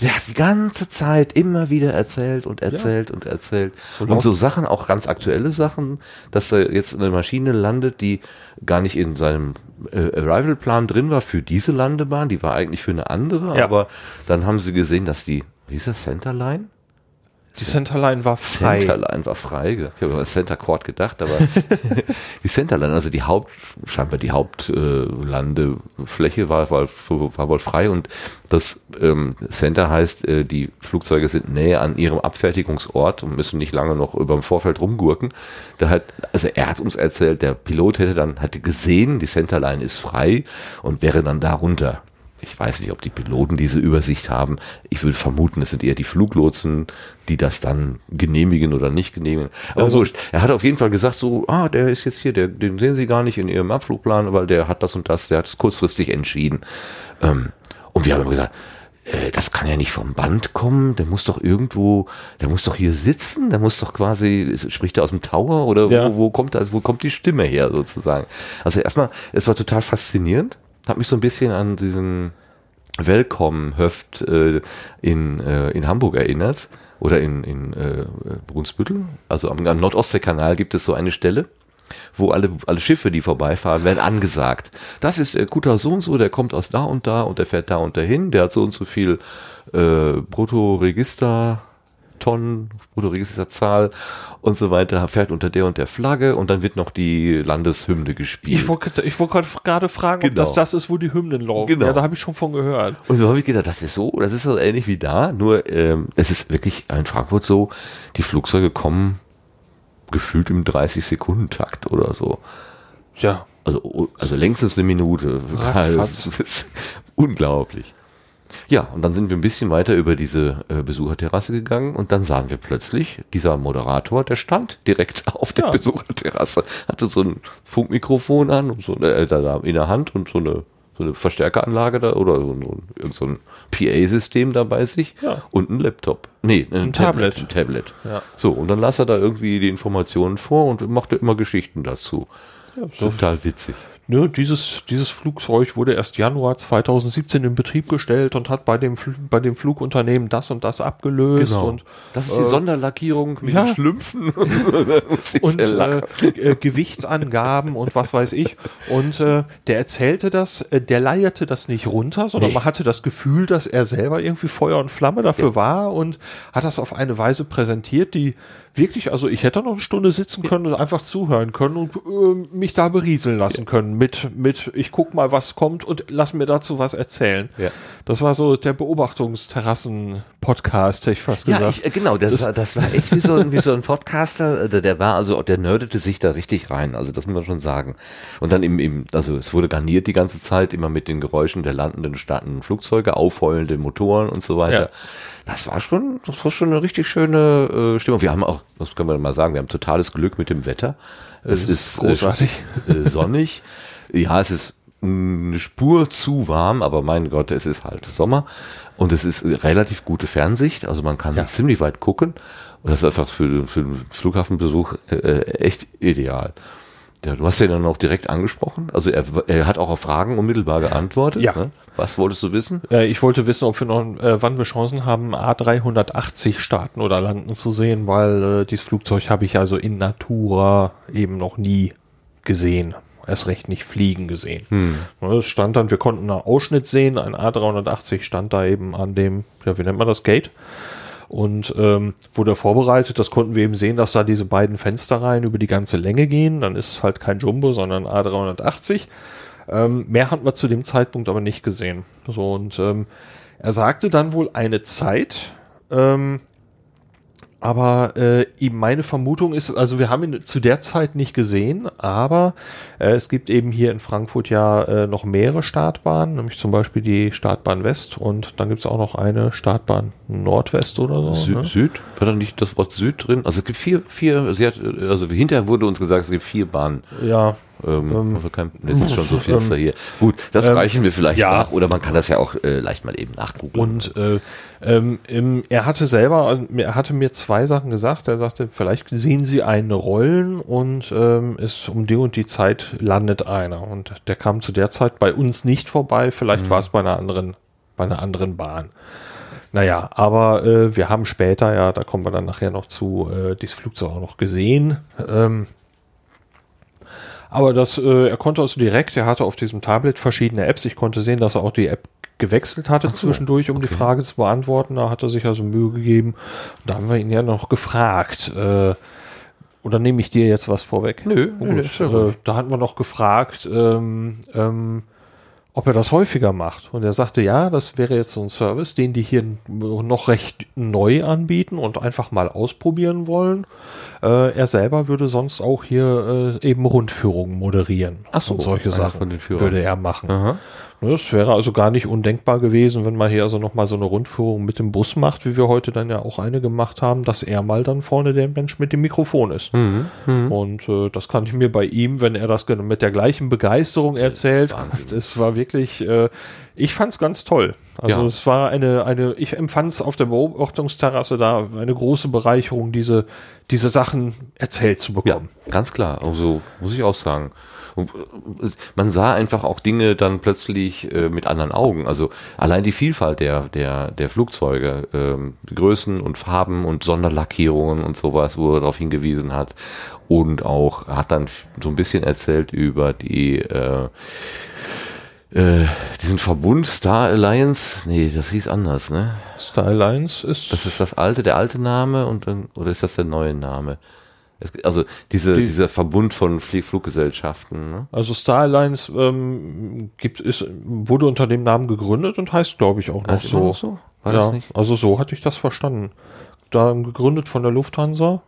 A: Der hat die ganze Zeit immer wieder erzählt und erzählt und erzählt. und
B: laut-
A: so Sachen, auch ganz aktuelle Sachen, dass da jetzt eine Maschine landet, die gar nicht in seinem äh, Arrival-Plan drin war für diese Landebahn, die war eigentlich für eine andere,
B: Ja.
A: aber dann haben sie gesehen, dass die, wie hieß das, Centerline?
B: Die Centerline war frei.
A: Centerline war frei. Ich habe über Center Court gedacht, aber die Centerline, also die Haupt, scheinbar die Hauptlandefläche war, war, war wohl frei und das ähm, Center heißt, äh, die Flugzeuge sind näher an ihrem Abfertigungsort und müssen nicht lange noch über dem Vorfeld rumgurken. Da hat, also er hat uns erzählt, der Pilot hätte dann, hatte gesehen, die Centerline ist frei und wäre dann darunter. Ich weiß nicht, ob die Piloten diese Übersicht haben. Ich würde vermuten, es sind eher die Fluglotsen, die das dann genehmigen oder nicht genehmigen. Aber
B: Also-
A: wurscht. Er hat auf jeden Fall gesagt, so, ah, der ist jetzt hier, der, den sehen Sie gar nicht in Ihrem Abflugplan, weil der hat das und das, der hat es kurzfristig entschieden. Ähm, und wir haben gesagt, äh, das kann ja nicht vom Band kommen, der muss doch irgendwo, der muss doch hier sitzen, der muss doch quasi, spricht er aus dem Tower oder
B: Ja.
A: wo, wo kommt das, wo kommt die Stimme her sozusagen? Also erstmal, es war total faszinierend, hat mich so ein bisschen an diesen Welcome-Höft äh, in, äh, in Hamburg erinnert oder in, in äh, Brunsbüttel. Also am, am Nordostseekanal gibt es so eine Stelle, wo alle, alle Schiffe, die vorbeifahren, werden angesagt. Das ist der Kutter so und so, der kommt aus da und da und der fährt da und dahin, der hat so und so viel äh, Bruttoregister. Tonnen, Bruttoregisterzahl und so weiter, fährt unter der und der Flagge und dann wird noch die Landeshymne gespielt.
B: Ich wollte ich wollte gerade fragen, ob
A: Genau.
B: das das ist, wo die Hymnen laufen.
A: Genau.
B: Ja, da habe ich schon von gehört.
A: Und so habe ich gedacht, das ist so, das ist so ähnlich wie da, nur ähm, es ist wirklich in Frankfurt so, die Flugzeuge kommen gefühlt im 30-Sekunden-Takt oder so.
B: Ja,
A: Also, also längstens eine Minute.
B: Ratzfatz.
A: Das ist unglaublich. Ja, und dann sind wir ein bisschen weiter über diese äh, Besucherterrasse gegangen und dann sahen wir plötzlich, dieser Moderator, der stand direkt auf der
B: Ja.
A: Besucherterrasse, hatte so ein Funkmikrofon an und so äh, da, in der Hand und so eine, so eine Verstärkeranlage da oder so, irgend so ein PA-System da bei sich
B: Ja.
A: und ein Laptop. Nee, ein,
B: Ein
A: Tablet.
B: Tablet.
A: Ein Tablet.
B: Ja.
A: So, und dann las er da irgendwie die Informationen vor und machte immer Geschichten dazu. Total witzig.
B: Ne, dieses, dieses Flugzeug wurde erst Januar 2017 in Betrieb gestellt und hat bei dem, Fl bei dem Flugunternehmen das und das abgelöst. Und,
A: Genau. das ist die
B: äh,
A: Sonderlackierung mit
B: ja.
A: den Schlümpfen.
B: und äh, äh, Gewichtsangaben und was weiß ich. Und äh, der erzählte das, äh, der leierte das nicht runter, sondern
A: Nee.
B: man hatte das Gefühl, dass er selber irgendwie Feuer und Flamme dafür war und hat das auf eine Weise präsentiert, die wirklich, also ich hätte noch eine Stunde sitzen können und einfach zuhören können und äh, mich da berieseln lassen können mit, mit, ich guck mal, was kommt und lass mir dazu was erzählen.
A: Ja.
B: Das war so der Beobachtungsterrassen-Podcast, hätte ich fast
A: Ja,
B: gesagt.
A: ich, äh, genau, das, war, das war echt wie so, ein, wie so ein Podcaster, äh, der, der war also, der nerdete sich da richtig rein, also das muss man schon sagen. Und dann im, im, also es wurde garniert die ganze Zeit, immer mit den Geräuschen der landenden, startenden Flugzeuge, aufheulende Motoren und so weiter.
B: Ja.
A: Das war schon, das war schon eine richtig schöne äh, Stimmung. Wir haben auch, das können wir mal sagen, wir haben totales Glück mit dem Wetter. Es
B: ist
A: ist,
B: großartig.
A: Äh, äh, sonnig. Ja, es ist eine Spur zu warm, aber mein Gott, es ist halt Sommer und es ist relativ gute Fernsicht, also man kann
B: Ja.
A: ziemlich weit gucken und das ist einfach für, für den Flughafenbesuch äh, echt ideal. Ja, du hast ja dann auch direkt angesprochen, also er, er hat auch auf Fragen unmittelbar geantwortet.
B: Ja.
A: Ne? Was wolltest du wissen?
B: Äh, ich wollte wissen, ob wir noch, äh, wann wir Chancen haben, A380 starten oder landen zu sehen, weil äh, dieses Flugzeug habe ich also in Natura eben noch nie gesehen. Erst recht nicht fliegen gesehen. Ja, Es stand dann, wir konnten einen Ausschnitt sehen, ein A380 stand da eben an dem, ja, wie nennt man das, Gate? Und ähm, wurde vorbereitet, das konnten wir eben sehen, dass da diese beiden Fensterreihen über die ganze Länge gehen. Dann ist halt kein Jumbo, sondern A380. Ähm, mehr hatten wir zu dem Zeitpunkt aber nicht gesehen. So, und ähm, er sagte dann wohl eine Zeit, ähm, aber äh, eben meine Vermutung ist, also wir haben ihn zu der Zeit nicht gesehen, aber äh, es gibt eben hier in Frankfurt ja äh, noch mehrere Startbahnen, nämlich zum Beispiel die Startbahn West und dann gibt es auch noch eine Startbahn Nordwest oder so.
A: Sü
B: ne?
A: Süd? War da nicht das Wort Süd drin? Also es gibt vier, vier, sie hat, also hinterher wurde uns gesagt, es gibt vier Bahnen.
B: Ja,
A: Ähm,
B: Ähm,
A: also kein, es ist schon so finster
B: ähm,
A: hier. Gut, das
B: ähm,
A: reichen wir vielleicht
B: ja.
A: nach. Oder man kann das ja auch äh, leicht mal eben nachgucken.
B: Und äh, ähm, er hatte selber, er hatte mir zwei Sachen gesagt. Er sagte, vielleicht sehen Sie eine Rollen und ähm, ist um die und die Zeit landet einer. Und der kam zu der Zeit bei uns nicht vorbei. Vielleicht war es bei einer anderen, bei einer anderen Bahn. Naja, aber äh, wir haben später, ja, da kommen wir dann nachher noch zu, äh, dieses Flugzeug auch noch gesehen. Ähm, aber das, äh, er konnte also direkt, er hatte auf diesem Tablet verschiedene Apps. Ich konnte sehen, dass er auch die App gewechselt hatte zwischendurch, um die Frage zu beantworten. Da hat er sich also Mühe gegeben. Da haben wir ihn ja noch gefragt. Äh, oder nehme ich dir jetzt was vorweg?
A: Nö,
B: Oh,
A: nö,
B: gut.
A: ja
B: äh, da hatten wir noch gefragt, ähm, ähm, ob er das häufiger macht. Und er sagte, ja, das wäre jetzt so ein Service, den die hier noch recht neu anbieten und einfach mal ausprobieren wollen. Äh, er selber würde sonst auch hier äh, eben Rundführungen moderieren.
A: Ach so,
B: und solche Sachen
A: von den Führern.
B: würde er machen.
A: Aha.
B: Ne, Es wäre also gar nicht undenkbar gewesen, wenn man hier also nochmal so eine Rundführung mit dem Bus macht, wie wir heute dann ja auch eine gemacht haben, dass er mal dann vorne der Mensch mit dem Mikrofon ist.
A: Mhm.
B: Und äh, das kann ich mir bei ihm, wenn er das mit der gleichen Begeisterung erzählt, das war wirklich, äh, ich fand es ganz toll. Also
A: Ja.
B: es war eine, eine, ich empfand es auf der Beobachtungsterrasse da eine große Bereicherung, diese, diese Sachen erzählt zu
A: Ja,
B: bekommen.
A: ganz klar. Also muss ich auch sagen. Und man sah einfach auch Dinge dann plötzlich äh, mit anderen Augen. Also allein die Vielfalt der, der, der Flugzeuge, ähm, Größen und Farben und Sonderlackierungen und sowas, wo er darauf hingewiesen hat. Und auch hat dann so ein bisschen erzählt über die äh, äh, diesen Verbund Star Alliance. Nee, das hieß anders, ne?
B: Stylines ist
A: Das ist das alte, der alte Name und dann, oder ist das der neue Name? Es, also diese,
B: Die-
A: dieser Verbund von Flie Fluggesellschaften, ne?
B: Also Star Alliance ähm, gibt, ist, wurde unter dem Namen gegründet und heißt, glaube ich, auch noch
A: Also
B: so.
A: noch so? War
B: ja,
A: das nicht?
B: also so hatte ich das verstanden. Da gegründet von der Lufthansa.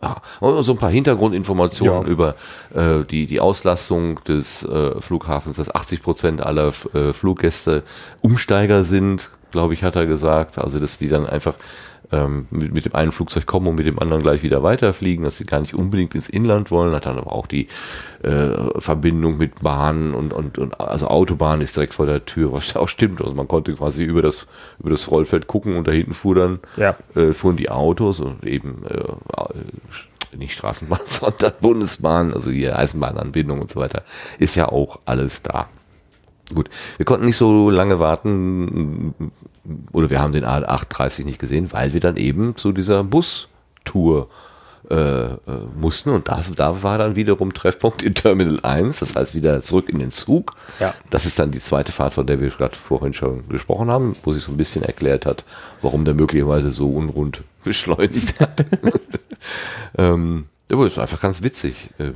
A: Ja, und so ein paar Hintergrundinformationen
B: Ja.
A: über äh, die, die Auslastung des äh, Flughafens, dass 80 Prozent aller äh, Fluggäste Umsteiger sind, glaube ich, hat er gesagt. Also, dass die dann einfach ähm, mit, mit dem einen Flugzeug kommen und mit dem anderen gleich wieder weiterfliegen, dass sie gar nicht unbedingt ins Inland wollen, hat dann aber auch die äh, Verbindung mit Bahnen und, und, und also Autobahn ist direkt vor der Tür, was auch stimmt. Also man konnte quasi über das, über das Rollfeld gucken und da hinten fuhr dann
B: Ja.
A: äh, fuhren die Autos und eben äh, nicht Straßenbahn, sondern Bundesbahn, also hier Eisenbahnanbindung und so weiter, ist ja auch alles da. Gut, wir konnten nicht so lange warten oder wir haben den A830 nicht gesehen, weil wir dann eben zu dieser Bustour äh, äh, mussten und das, da war dann wiederum Treffpunkt in Terminal 1, das heißt wieder zurück in den Zug.
B: Ja.
A: Das ist dann die zweite Fahrt, von der wir gerade vorhin schon gesprochen haben, wo sich so ein bisschen erklärt hat, warum der möglicherweise so unrund beschleunigt hat. ähm, aber ist einfach ganz witzig. Äh,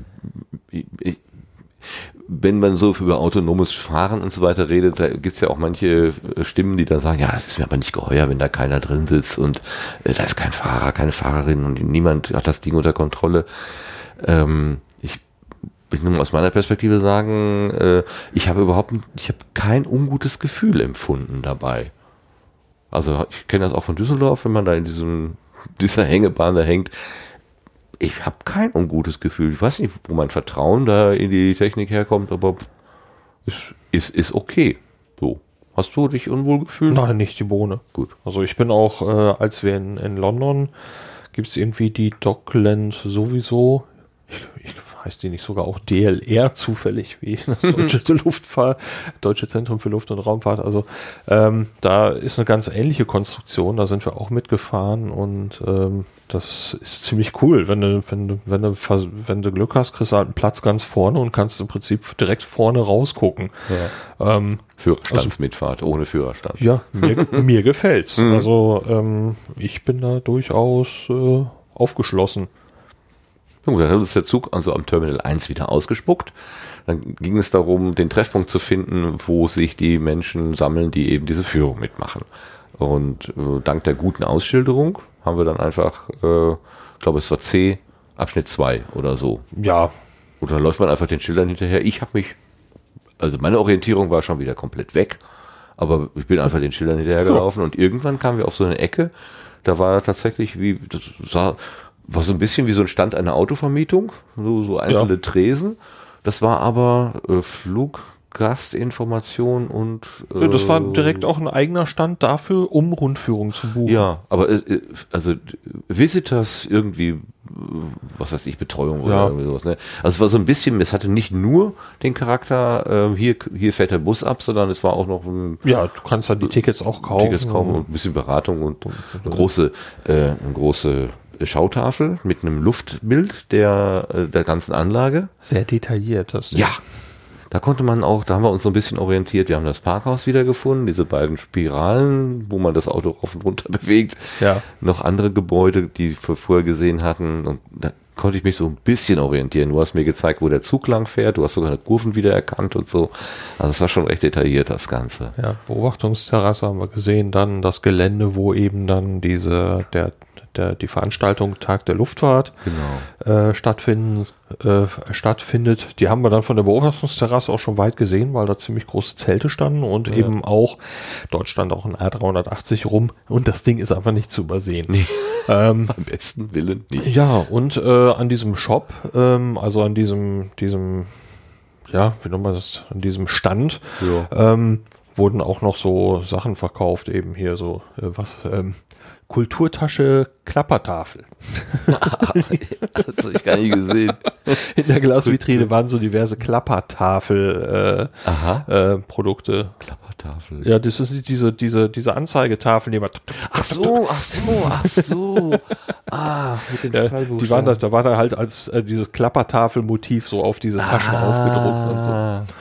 A: ich, ich, wenn man so über autonomes Fahren und so weiter redet, da gibt es ja auch manche äh, Stimmen, die dann sagen, ja, das ist mir aber nicht geheuer, wenn da keiner drin sitzt und äh, da ist kein Fahrer, keine Fahrerin und niemand hat das Ding unter Kontrolle. Ähm, ich will nur aus meiner Perspektive sagen, äh, ich habe überhaupt, ich habe kein ungutes Gefühl empfunden dabei. Also ich kenne das auch von Düsseldorf, wenn man da in diesem dieser Hängebahn da hängt. Ich habe kein ungutes Gefühl. Ich weiß nicht, wo mein Vertrauen da in die Technik herkommt, aber ist, ist, ist okay. So. Hast du dich unwohl gefühlt?
B: Nein, nicht die Bohne.
A: Gut.
B: Also ich bin auch, äh, als wir in, in London, gibt es irgendwie die Dockland sowieso. Ich, ich heißt die nicht sogar auch DLR zufällig, wie das Deutsche Luftfahrt, Deutsche Zentrum für Luft- und Raumfahrt. Also ähm, da ist eine ganz ähnliche Konstruktion, da sind wir auch mitgefahren und ähm, das ist ziemlich cool. Wenn du, wenn du, wenn du, wenn du Glück hast, kriegst du halt einen Platz ganz vorne und kannst im Prinzip direkt vorne rausgucken.
A: Ja. Ähm, Führerstandsmitfahrt, also, ohne Führerstand.
B: Ja, mir, mir gefällt's. Mhm. Also ähm, ich bin da durchaus äh, aufgeschlossen.
A: Dann hat uns der Zug also am Terminal 1 wieder ausgespuckt. Dann ging es darum, den Treffpunkt zu finden, wo sich die Menschen sammeln, die eben diese Führung mitmachen. Und äh, dank der guten Ausschilderung haben wir dann einfach, äh, glaube es war C, Abschnitt 2 oder so.
B: Ja.
A: Oder läuft man einfach den Schildern hinterher. Ich habe mich, also meine Orientierung war schon wieder komplett weg, aber ich bin einfach den Schildern hinterhergelaufen ja. und irgendwann kamen wir auf so eine Ecke, da war tatsächlich wie, das sah, war so ein bisschen wie so ein Stand einer Autovermietung, so, so einzelne ja. Tresen. Das war aber äh, Fluggastinformation und.
B: Äh, das war direkt auch ein eigener Stand dafür, um Rundführungen zu buchen.
A: Ja, aber äh, also Visitors irgendwie, was weiß ich, Betreuung oder ja. irgendwie sowas. Ne? Also es war so ein bisschen, es hatte nicht nur den Charakter, äh, hier, hier fährt der Bus ab, sondern es war auch noch ein.
B: Ja, du kannst dann die Tickets auch kaufen.
A: Tickets kaufen und ein bisschen Beratung und, und eine große, äh, eine große Schautafel mit einem Luftbild der, äh, der ganzen Anlage.
B: Sehr detailliert.
A: Das ja. Da konnte man auch, da haben wir uns so ein bisschen orientiert. Wir haben das Parkhaus wiedergefunden, diese beiden Spiralen, wo man das Auto rauf und runter bewegt.
B: Ja.
A: Noch andere Gebäude, die wir vorher gesehen hatten. Und da konnte ich mich so ein bisschen orientieren. Du hast mir gezeigt, wo der Zug lang fährt. Du hast sogar Kurven wieder erkannt und so. Also es war schon recht detailliert, das Ganze.
B: Ja, Beobachtungsterrasse haben wir gesehen. Dann das Gelände, wo eben dann diese, der der, die Veranstaltung Tag der Luftfahrt
A: genau.
B: äh, stattfinden, äh, stattfindet. Die haben wir dann von der Beobachtungsterrasse auch schon weit gesehen, weil da ziemlich große Zelte standen und ja. eben auch, dort stand auch ein A380 rum und das Ding ist einfach nicht zu übersehen.
A: Nee. Ähm, Am besten Willen
B: nicht. Ja, und äh, an diesem Shop, ähm, also an diesem, diesem, ja, wie nennt man das, an diesem Stand,
A: ja.
B: ähm, wurden auch noch so Sachen verkauft, eben hier so, äh, was, ähm, Kulturtasche Klappertafel.
A: das habe ich gar nicht gesehen.
B: In der Glasvitrine waren so diverse Klappertafel äh, äh.
A: Klappertafel.
B: Ja, das ist diese, diese, diese Anzeigetafel, die man.
A: Ach so, ach so, ach so.
B: Ah, mit den ja, die waren da, da war da halt als äh, dieses Klappertafelmotiv so auf diese Taschen ah. aufgedruckt und so.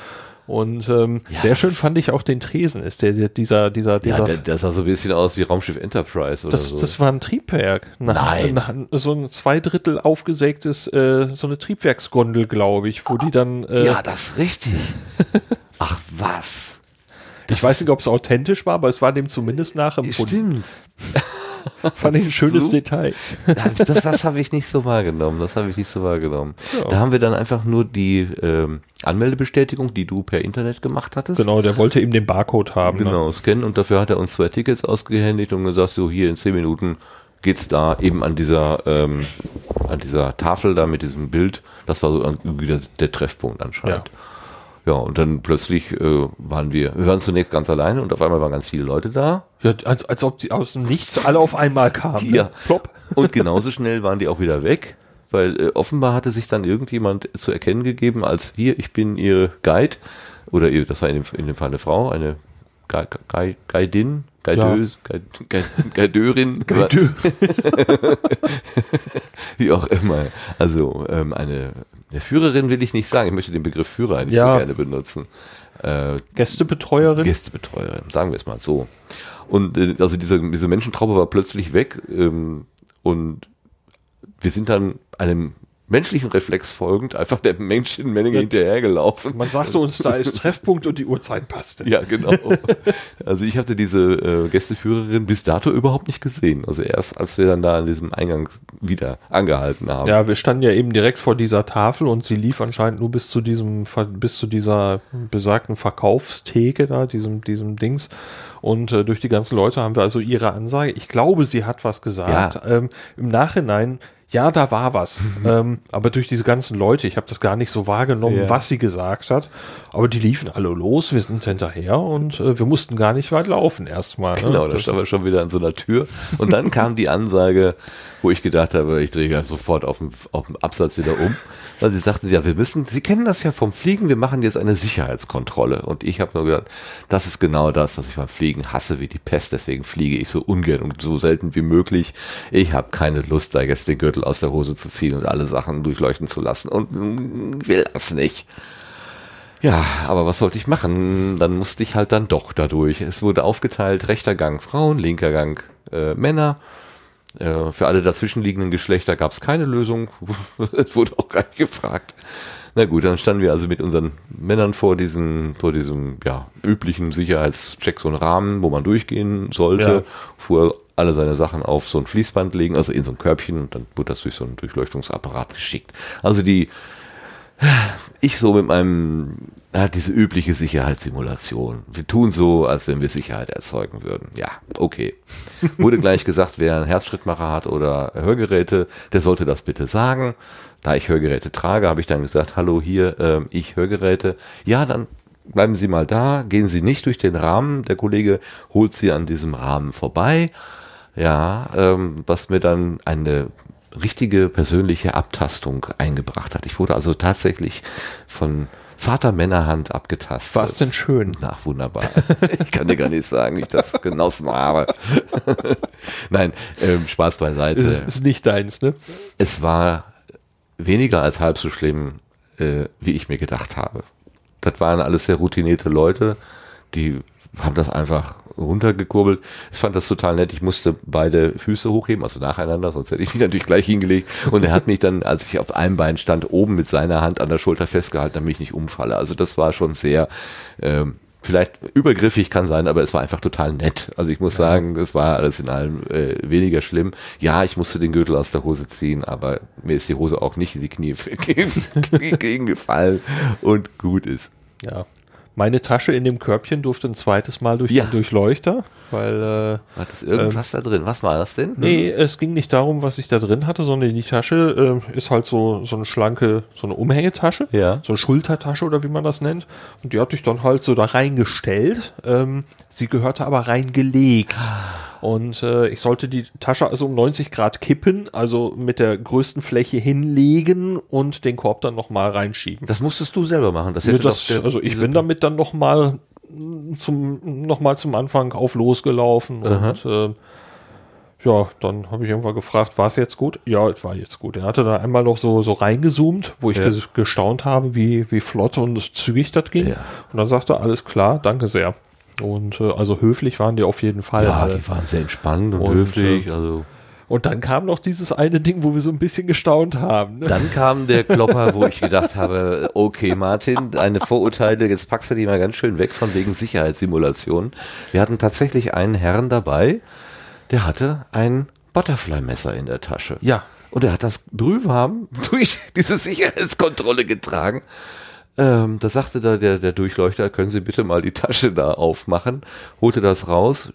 B: Und ähm, ja, sehr schön fand ich auch den Tresen, ist der, der dieser, dieser, dieser. Ja,
A: der, der sah so ein bisschen aus wie Raumschiff Enterprise oder
B: das,
A: so.
B: Das war ein Triebwerk.
A: Nein.
B: Ein, so ein zwei Drittel aufgesägtes, äh, so eine Triebwerksgondel, glaube ich, wo die dann.
A: Äh, ja, das ist richtig. Ach was.
B: Das ich weiß nicht, ob es authentisch war, aber es war dem zumindest nachempfunden.
A: Stimmt.
B: Fand ich ein schönes so, Detail.
A: das das habe ich nicht so wahrgenommen. Das habe ich nicht so wahrgenommen. Ja. Da haben wir dann einfach nur die ähm, Anmeldebestätigung, die du per Internet gemacht hattest.
B: Genau, der wollte eben den Barcode haben.
A: Ne? Genau, ne? scannen und dafür hat er uns zwei Tickets ausgehändigt und gesagt, so hier in zehn Minuten geht's da eben an dieser ähm, an dieser Tafel da mit diesem Bild. Das war so der Treffpunkt anscheinend. Ja. Ja, und dann plötzlich äh, waren wir, wir waren zunächst ganz alleine und auf einmal waren ganz viele Leute da.
B: Ja, als, als ob die aus dem Nichts alle auf einmal kamen.
A: Ne? Ja, plopp. Und genauso schnell waren die auch wieder weg, weil äh, offenbar hatte sich dann irgendjemand zu erkennen gegeben, als hier, ich bin ihr Guide, oder ihr, das war in dem, in dem Fall eine Frau, eine Guidin, Guideuse, ja. Guideurin, wie auch immer. Also ähm, eine der Führerin will ich nicht sagen. Ich möchte den Begriff Führer eigentlich ja. so gerne benutzen.
B: Äh, Gästebetreuerin?
A: Gästebetreuerin, sagen wir es mal so. Und äh, also diese, diese Menschentraube war plötzlich weg ähm, und wir sind dann einem menschlichen Reflex folgend einfach der Menschenmenge hinterhergelaufen.
B: Man sagte uns, da ist Treffpunkt und die Uhrzeit passte.
A: Ja, genau. Also ich hatte diese äh, Gästeführerin bis dato überhaupt nicht gesehen. Also erst als wir dann da an diesem Eingang wieder angehalten haben.
B: Ja, wir standen ja eben direkt vor dieser Tafel und sie lief anscheinend nur bis zu diesem, bis zu dieser besagten Verkaufstheke da, diesem, diesem Dings. Und äh, durch die ganzen Leute haben wir also ihre Ansage. Ich glaube, sie hat was gesagt.
A: Ja.
B: Ähm, Im Nachhinein, ja, da war was. ähm, aber durch diese ganzen Leute, ich habe das gar nicht so wahrgenommen,
A: Ja.
B: was sie gesagt hat. Aber die liefen alle los, wir sind hinterher und äh, wir mussten gar nicht weit laufen erstmal. Ne?
A: Genau, da standen wir schon wieder an so einer Tür. Und dann kam die Ansage, wo ich gedacht habe, ich drehe sofort auf dem, auf dem Absatz wieder um. Weil sie sagten, ja, wir müssen, Sie kennen das ja vom Fliegen, wir machen jetzt eine Sicherheitskontrolle. Und ich habe nur gedacht, das ist genau das, was ich beim Fliegen hasse wie die Pest. Deswegen fliege ich so ungern und so selten wie möglich. Ich habe keine Lust, da jetzt den Gürtel aus der Hose zu ziehen und alle Sachen durchleuchten zu lassen. Und mm, will das nicht. Ja, aber was sollte ich machen? Dann musste ich halt dann doch dadurch. Es wurde aufgeteilt, rechter Gang Frauen, linker Gang äh, Männer. Äh, für alle dazwischenliegenden Geschlechter gab es keine Lösung. es wurde auch gar nicht gefragt. Na gut, dann standen wir also mit unseren Männern vor diesem, vor diesem ja, üblichen Sicherheitscheck, so einen Rahmen, wo man durchgehen sollte,
B: Ja.
A: fuhr alle seine Sachen auf so ein Fließband legen, also in so ein Körbchen und dann wurde das durch so einen Durchleuchtungsapparat geschickt. Also die, ich so mit meinem, ja, diese übliche Sicherheitssimulation. Wir tun so, als wenn wir Sicherheit erzeugen würden. Ja, okay. Wurde gleich gesagt, wer einen Herzschrittmacher hat oder Hörgeräte, der sollte das bitte sagen. Da ich Hörgeräte trage, habe ich dann gesagt, hallo hier, ähm, ich Hörgeräte. Ja, dann bleiben Sie mal da, gehen Sie nicht durch den Rahmen. Der Kollege holt Sie an diesem Rahmen vorbei. Ja, ähm, was mir dann eine richtige persönliche Abtastung eingebracht hat. Ich wurde also tatsächlich von zarter Männerhand abgetastet.
B: War es denn schön?
A: Ach, wunderbar. Ich kann dir gar nicht sagen, wie ich das genossen habe. Nein, ähm, Spaß beiseite.
B: Ist, ist nicht deins, ne?
A: Es war weniger als halb so schlimm, äh, wie ich mir gedacht habe. Das waren alles sehr routinierte Leute, die haben das einfach runtergekurbelt. Ich fand das total nett. Ich musste beide Füße hochheben, also nacheinander, sonst hätte ich mich natürlich gleich hingelegt. Und er hat mich dann, als ich auf einem Bein stand, oben mit seiner Hand an der Schulter festgehalten, damit ich nicht umfalle. Also das war schon sehr, ähm, vielleicht übergriffig kann sein, aber es war einfach total nett. Also ich muss sagen, das war alles in allem äh, weniger schlimm. Ja, ich musste den Gürtel aus der Hose ziehen, aber mir ist die Hose auch nicht in die Knie gegen, gegen gefallen und gut ist.
B: Ja. Meine Tasche in dem Körbchen durfte ein zweites Mal durch
A: Ja.
B: den Durchleuchter, weil äh,
A: War das irgendwas da drin? Was war das denn?
B: Nee, es ging nicht darum, was ich da drin hatte, sondern die Tasche äh, ist halt so, so eine schlanke, so eine Umhängetasche,
A: Ja.
B: so eine Schultertasche oder wie man das nennt. Und die hatte ich dann halt so da reingestellt. Ähm, sie gehörte aber reingelegt. Und äh, ich sollte die Tasche also um 90 Grad kippen, also mit der größten Fläche hinlegen und den Korb dann nochmal reinschieben.
A: Das musstest du selber machen. Das hätte
B: das,
A: doch
B: also ich bin damit dann nochmal zum, noch mal zum Anfang auf losgelaufen und äh, ja, dann habe ich irgendwann gefragt, war es jetzt gut? Ja, es war jetzt gut. Er hatte dann einmal noch so, so reingezoomt, wo ich
A: Ja.
B: ges- gestaunt habe, wie, wie flott und zügig das ging.
A: Ja.
B: Und dann sagte er, alles klar, danke sehr. Und äh, also höflich waren die auf jeden Fall.
A: Ja,
B: alle.
A: die waren sehr entspannt und,
B: Und,
A: höflich.
B: äh,
A: Also
B: Und dann kam noch dieses eine Ding, wo wir so ein bisschen gestaunt haben. Ne?
A: dann kam der Klopper, wo ich gedacht habe, okay, Martin, deine Vorurteile, jetzt packst du die mal ganz schön weg von wegen Sicherheitssimulation. Wir hatten tatsächlich einen Herrn dabei, der hatte ein Butterfly-Messer in der Tasche.
B: Ja.
A: Und er hat das brühwarm durch diese Sicherheitskontrolle getragen. Ähm, da sagte da der, der Durchleuchter, können Sie bitte mal die Tasche da aufmachen, holte das raus,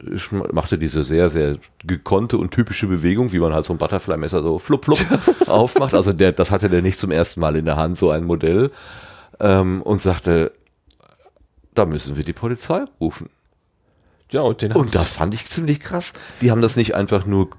A: machte diese sehr, sehr gekonnte und typische Bewegung, wie man halt so ein Butterfly-Messer so flupp, flupp aufmacht. Also der, das hatte der nicht zum ersten Mal in der Hand, so ein Modell. Ähm, und sagte, da müssen wir die Polizei rufen.
B: Ja, und den
A: Und das fand ich ziemlich krass. Die haben das nicht einfach nur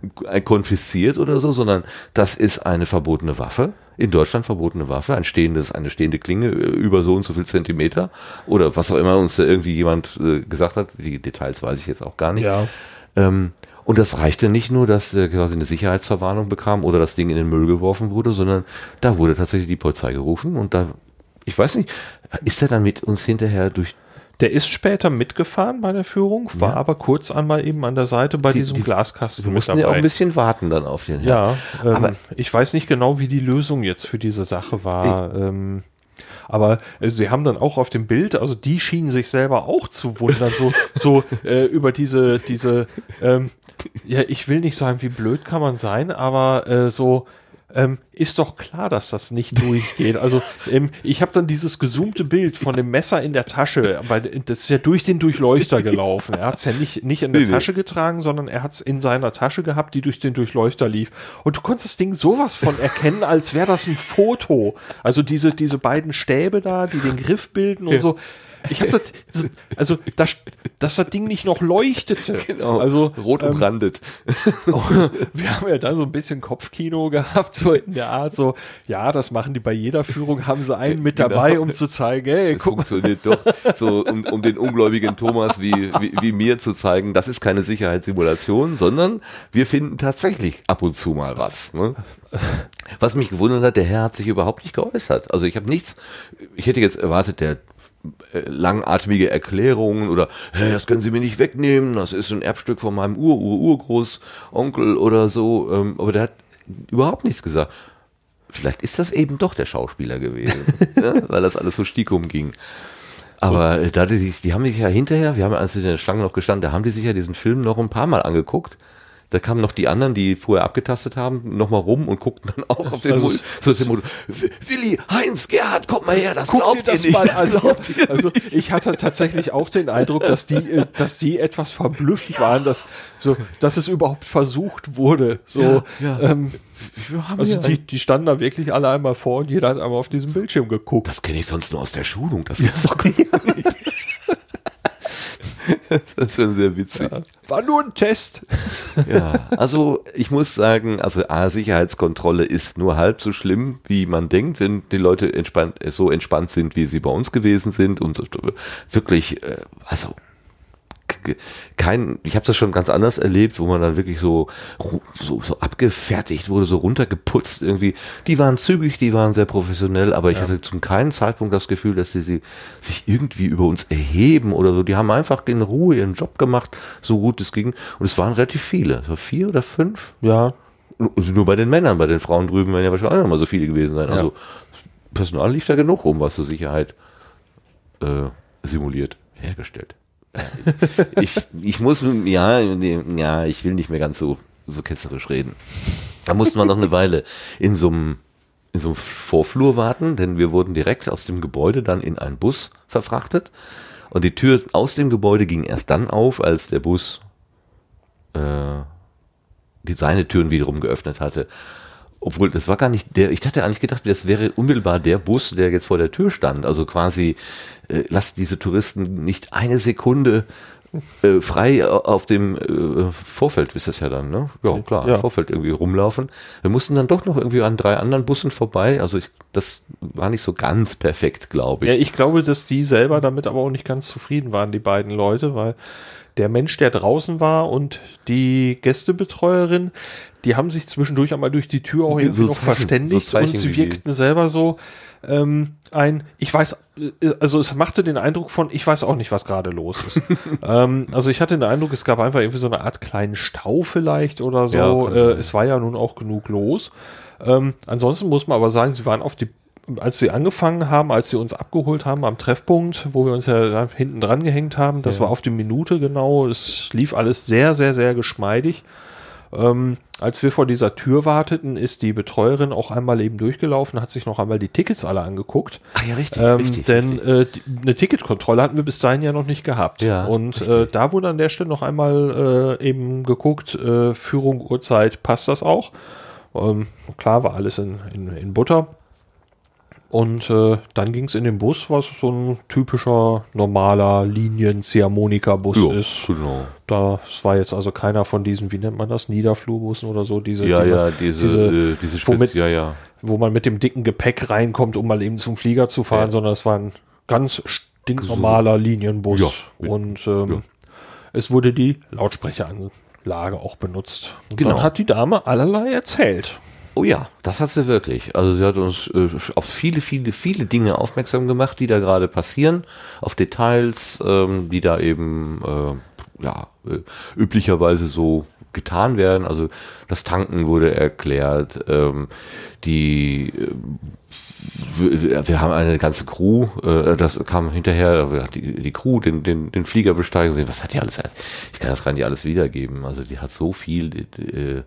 A: konfisziert oder so, sondern das ist eine verbotene Waffe. In Deutschland verbotene Waffe, ein stehendes, eine stehende Klinge äh, über so und so viel Zentimeter oder was auch immer uns da irgendwie jemand äh, gesagt hat. Die Details weiß ich jetzt auch gar nicht.
B: Ja.
A: Ähm, und das reichte nicht nur, dass er quasi eine Sicherheitsverwarnung bekam oder das Ding in den Müll geworfen wurde, sondern da wurde tatsächlich die Polizei gerufen und da, ich weiß nicht, ist er dann mit uns hinterher durch
B: Der ist später mitgefahren bei der Führung, war
A: Ja.
B: aber kurz einmal eben an der Seite bei
A: Die-
B: diesem
A: die-
B: Glaskasten.
A: Wir mussten ja auch ein bisschen warten dann auf den
B: Ja, ähm,
A: Aber-
B: ich weiß nicht genau, wie die Lösung jetzt für diese Sache war. Ähm, aber äh, sie haben dann auch auf dem Bild, also die schienen sich selber auch zu wundern, so, so äh, über diese, diese, ähm, ja, ich will nicht sagen, wie blöd kann man sein, aber äh, so, ähm, ist doch klar, dass das nicht durchgeht. Also ähm, ich habe dann dieses gezoomte Bild von dem Messer in der Tasche, weil das ist ja durch den Durchleuchter gelaufen. Er hat es ja nicht, nicht in der
A: Nee.
B: Tasche getragen, sondern er hat es in seiner Tasche gehabt, die durch den Durchleuchter lief. Und du konntest das Ding sowas von erkennen, als wäre das ein Foto. Also diese, diese beiden Stäbe da, die den Griff bilden und so. Ich habe das, also dass, dass das Ding nicht noch leuchtete.
A: Genau.
B: Also
A: Rot
B: ähm,
A: umrandet.
B: wir haben ja da so ein bisschen Kopfkino gehabt, so in der Art, so, ja, das machen die bei jeder Führung, haben sie einen mit dabei,
A: Genau.
B: um zu zeigen, hey,
A: Das
B: guck mal.
A: funktioniert doch so, um, um den ungläubigen Thomas wie, wie, wie mir zu zeigen, das ist keine Sicherheitssimulation, sondern wir finden tatsächlich ab und zu mal was. Ne? Was mich gewundert hat, der Herr hat sich überhaupt nicht geäußert. Also ich habe nichts, ich hätte jetzt erwartet, der langatmige Erklärungen oder hey, das können Sie mir nicht wegnehmen, das ist ein Erbstück von meinem Ur-Ur-Urgroßonkel oder so, ähm, aber der hat überhaupt nichts gesagt. Vielleicht ist das eben doch der Schauspieler gewesen, ne? weil das alles so stiekum ging. Aber äh, da die, die haben sich ja hinterher, wir haben als in der Schlange noch gestanden, da haben die sich ja diesen Film noch ein paar Mal angeguckt. Da kamen noch die anderen, die vorher abgetastet haben, nochmal rum und guckten dann auch auf den
B: Also
A: Mund. So Motto, "W- Willi, Heinz, Gerhard, kommt mal her, das
B: Guck
A: glaubt
B: das
A: ihr nicht.
B: mal
A: das
B: an.
A: glaubt ihr
B: Also ich hatte tatsächlich auch den Eindruck, dass die, äh, dass die etwas verblüfft waren, dass, so, dass es überhaupt versucht wurde. So,
A: Ja, ja.
B: Ähm, also die, die standen da wirklich alle einmal vor und jeder hat einmal auf diesem Bildschirm geguckt.
A: das kenne ich sonst nur aus der Schulung, das gibt's doch nicht. Das ist schon sehr witzig.
B: War nur ein Test.
A: Ja, also ich muss sagen, also A, Sicherheitskontrolle ist nur halb so schlimm, wie man denkt, wenn die Leute entspannt, so entspannt sind, wie sie bei uns gewesen sind und wirklich, äh, also kein, ich habe das schon ganz anders erlebt, wo man dann wirklich so, so, so abgefertigt wurde, so runtergeputzt irgendwie. Die waren zügig, die waren sehr professionell, aber ich hatte zum keinen Zeitpunkt das Gefühl, dass sie, sie sich irgendwie über uns erheben oder so. Die haben einfach in Ruhe ihren Job gemacht, so gut es ging. Und es waren relativ viele, so vier oder fünf.
B: Ja,
A: Also nur bei den Männern, bei den Frauen drüben werden ja wahrscheinlich auch noch mal so viele gewesen sein. Also Personal lief da genug rum, was zur Sicherheit äh, simuliert, hergestellt. Ich, ich muss, ja, ja, ich will nicht mehr ganz so, so ketzerisch reden. Da mussten wir noch eine Weile in so einem in so einem Vorflur warten, denn wir wurden direkt aus dem Gebäude dann in einen Bus verfrachtet. Und die Tür aus dem Gebäude ging erst dann auf, als der Bus äh, die seine Türen wiederum geöffnet hatte. Obwohl, das war gar nicht der, ich hatte eigentlich gedacht, das wäre unmittelbar der Bus, der jetzt vor der Tür stand. Also quasi, äh, lasst diese Touristen nicht eine Sekunde äh, frei au- auf dem äh, Vorfeld, ist das ja dann, ne? Ja, klar,
B: Ja.
A: Vorfeld irgendwie rumlaufen. Wir mussten dann doch noch irgendwie an drei anderen Bussen vorbei. Also ich, das war nicht so ganz perfekt, glaube ich.
B: Ja, ich glaube, dass die selber damit aber auch nicht ganz zufrieden waren, die beiden Leute, weil der Mensch, der draußen war und die Gästebetreuerin, die haben sich zwischendurch einmal durch die Tür auch irgendwie
A: So
B: noch
A: Zeichen-
B: verständigt
A: so
B: und sie wirkten selber so ähm, ein, ich weiß, äh, also es machte den Eindruck von, ich weiß auch nicht, was gerade los ist. ähm, also ich hatte den Eindruck, es gab einfach irgendwie so eine Art kleinen Stau vielleicht oder so.
A: Ja,
B: äh, es war ja nun auch genug los. Ähm, ansonsten muss man aber sagen, sie waren auf die, als sie angefangen haben, als sie uns abgeholt haben am Treffpunkt, wo wir uns ja da hinten dran gehängt haben, das
A: Ja.
B: war auf die Minute genau. Es lief alles sehr, sehr, sehr geschmeidig. Ähm, als wir vor dieser Tür warteten, ist die Betreuerin auch einmal eben durchgelaufen, hat sich noch einmal die Tickets alle angeguckt.
A: Ach ja, richtig,
B: Ähm,
A: richtig.
B: denn
A: richtig.
B: Äh, die, eine Ticketkontrolle hatten wir bis dahin ja noch nicht gehabt.
A: Ja,
B: Und äh, da wurde an der Stelle noch einmal äh, eben geguckt, äh, Führung, Uhrzeit, passt das auch? Ähm, klar war alles in, in, in Butter. Und äh, dann ging es in den Bus, was so ein typischer, normaler Linien-Ziehharmonika-Bus
A: ja,
B: ist.
A: genau.
B: Das war jetzt also keiner von diesen, wie nennt man das, Niederflurbussen oder so, diese,
A: Ja,
B: die man-
A: ja, diese, äh, diese
B: womit-
A: Spitz, ja, ja.
B: wo man mit dem dicken Gepäck reinkommt, um mal eben zum Flieger zu fahren,
A: Ja.
B: sondern es war ein ganz stinknormaler Linienbus.
A: Ja.
B: Und ähm, es wurde die Lautsprecheranlage auch benutzt. Und
A: Genau.
B: dann hat die Dame allerlei erzählt.
A: Oh ja, das hat sie wirklich. Also sie hat uns äh, auf viele, viele, viele Dinge aufmerksam gemacht, die da gerade passieren, auf Details, ähm, die da eben äh, ja, äh, üblicherweise so getan werden. Also das Tanken wurde erklärt, ähm, die äh, wir haben eine ganze Crew, äh, das kam hinterher, die, die Crew, den, den, den Flieger besteigen sehen. Was hat die alles? Ich kann das gar nicht alles wiedergeben. Also die hat so viel äh,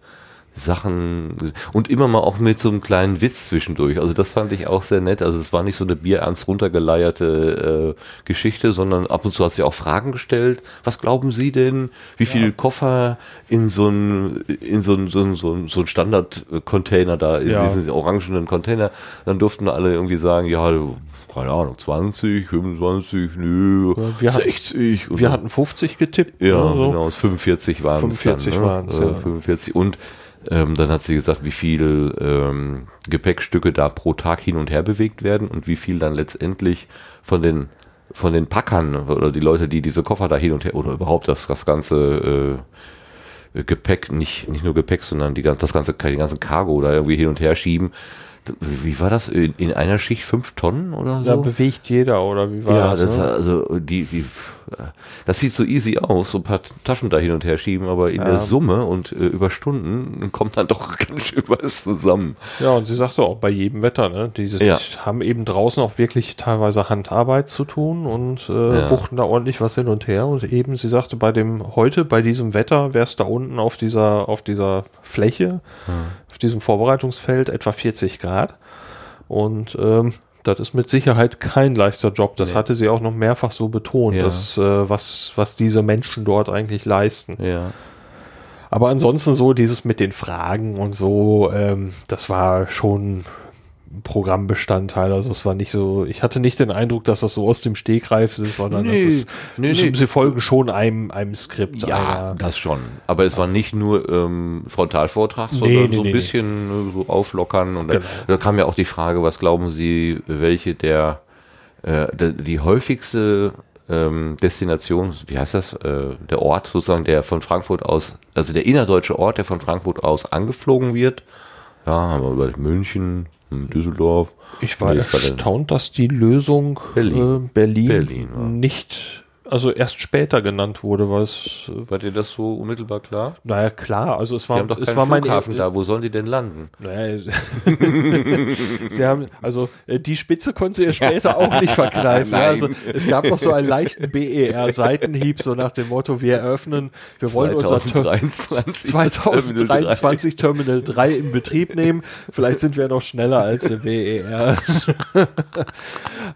A: Sachen und immer mal auch mit so einem kleinen Witz zwischendurch. Also das fand ich auch sehr nett. Also es war nicht so eine bierernst runtergeleierte äh, Geschichte, sondern ab und zu hat sie auch Fragen gestellt. Was glauben Sie denn, wie ja. viele Koffer in so ein in so ein so ein, so ein, so ein Standard-Container da, in ja. diesen orangenen Container, dann durften alle irgendwie sagen, ja, keine Ahnung, 20, 25, nö,
B: wir 60. Hatten, wir hatten 50 getippt.
A: Ja, so. genau, 45 waren es
B: 45 waren es,
A: ja. 45 und ähm, dann hat sie gesagt, wie viel ähm, Gepäckstücke da pro Tag hin und her bewegt werden und wie viel dann letztendlich von den von den Packern oder die Leute, die diese Koffer da hin und her oder überhaupt das, das ganze äh, Gepäck, nicht, nicht nur Gepäck, sondern die, das ganze, die ganzen Cargo da irgendwie hin und her schieben, wie war das? In, einer Schicht fünf Tonnen oder so?
B: Da bewegt jeder, oder wie war
A: ja,
B: das?
A: Ja, also die, die, das sieht so easy aus, so ein paar Taschen da hin und her schieben, aber in ja. der Summe und äh, über Stunden kommt dann doch ganz schön was zusammen.
B: Ja, und sie sagte auch bei jedem Wetter, ne? Diese ja. haben eben draußen auch wirklich teilweise Handarbeit zu tun und äh, ja. wuchten da ordentlich was hin und her. Und eben, sie sagte, bei dem heute, bei diesem Wetter, wäre es da unten auf dieser, auf dieser Fläche, hm. auf diesem Vorbereitungsfeld etwa 40 Grad. Und ähm, das ist mit Sicherheit kein leichter Job. Das nee. hatte sie auch noch mehrfach so betont, ja. dass, äh, was, was diese Menschen dort eigentlich leisten.
A: Ja.
B: Aber ansonsten so dieses mit den Fragen und so, ähm, das war schon Programmbestandteil. Also es war nicht so, ich hatte nicht den Eindruck, dass das so aus dem Stegreif ist, sondern nee, ist, nee, nee. sie folgen schon einem, einem Skript.
A: Ja, einer, das schon. Aber es war nicht nur ähm, Frontalvortrag, sondern so ein bisschen äh, so auflockern. Und genau. da, da, kam ja auch die Frage, was glauben Sie, welche der, äh, der die häufigste ähm, Destination, wie heißt das, äh, der Ort sozusagen, der von Frankfurt aus, also der innerdeutsche Ort, der von Frankfurt aus angeflogen wird. Ja, haben wir über München, Düsseldorf.
B: Ich war erstaunt, dass die Lösung Berlin, äh, Berlin, Berlin ja. nicht also erst später genannt wurde, was
A: war dir das so unmittelbar klar?
B: Naja, klar, also es war
A: die haben doch
B: es war mein
A: Flughafen da, wo sollen die denn landen?
B: Naja, sie haben also äh, die Spitze konnte sie später auch nicht verkneifen. ja, also es gab noch so einen leichten BER Seitenhieb so nach dem Motto, wir eröffnen, wir wollen 2023 unser 2023 Terminal 3 in Betrieb nehmen. Vielleicht sind wir noch schneller als der BER.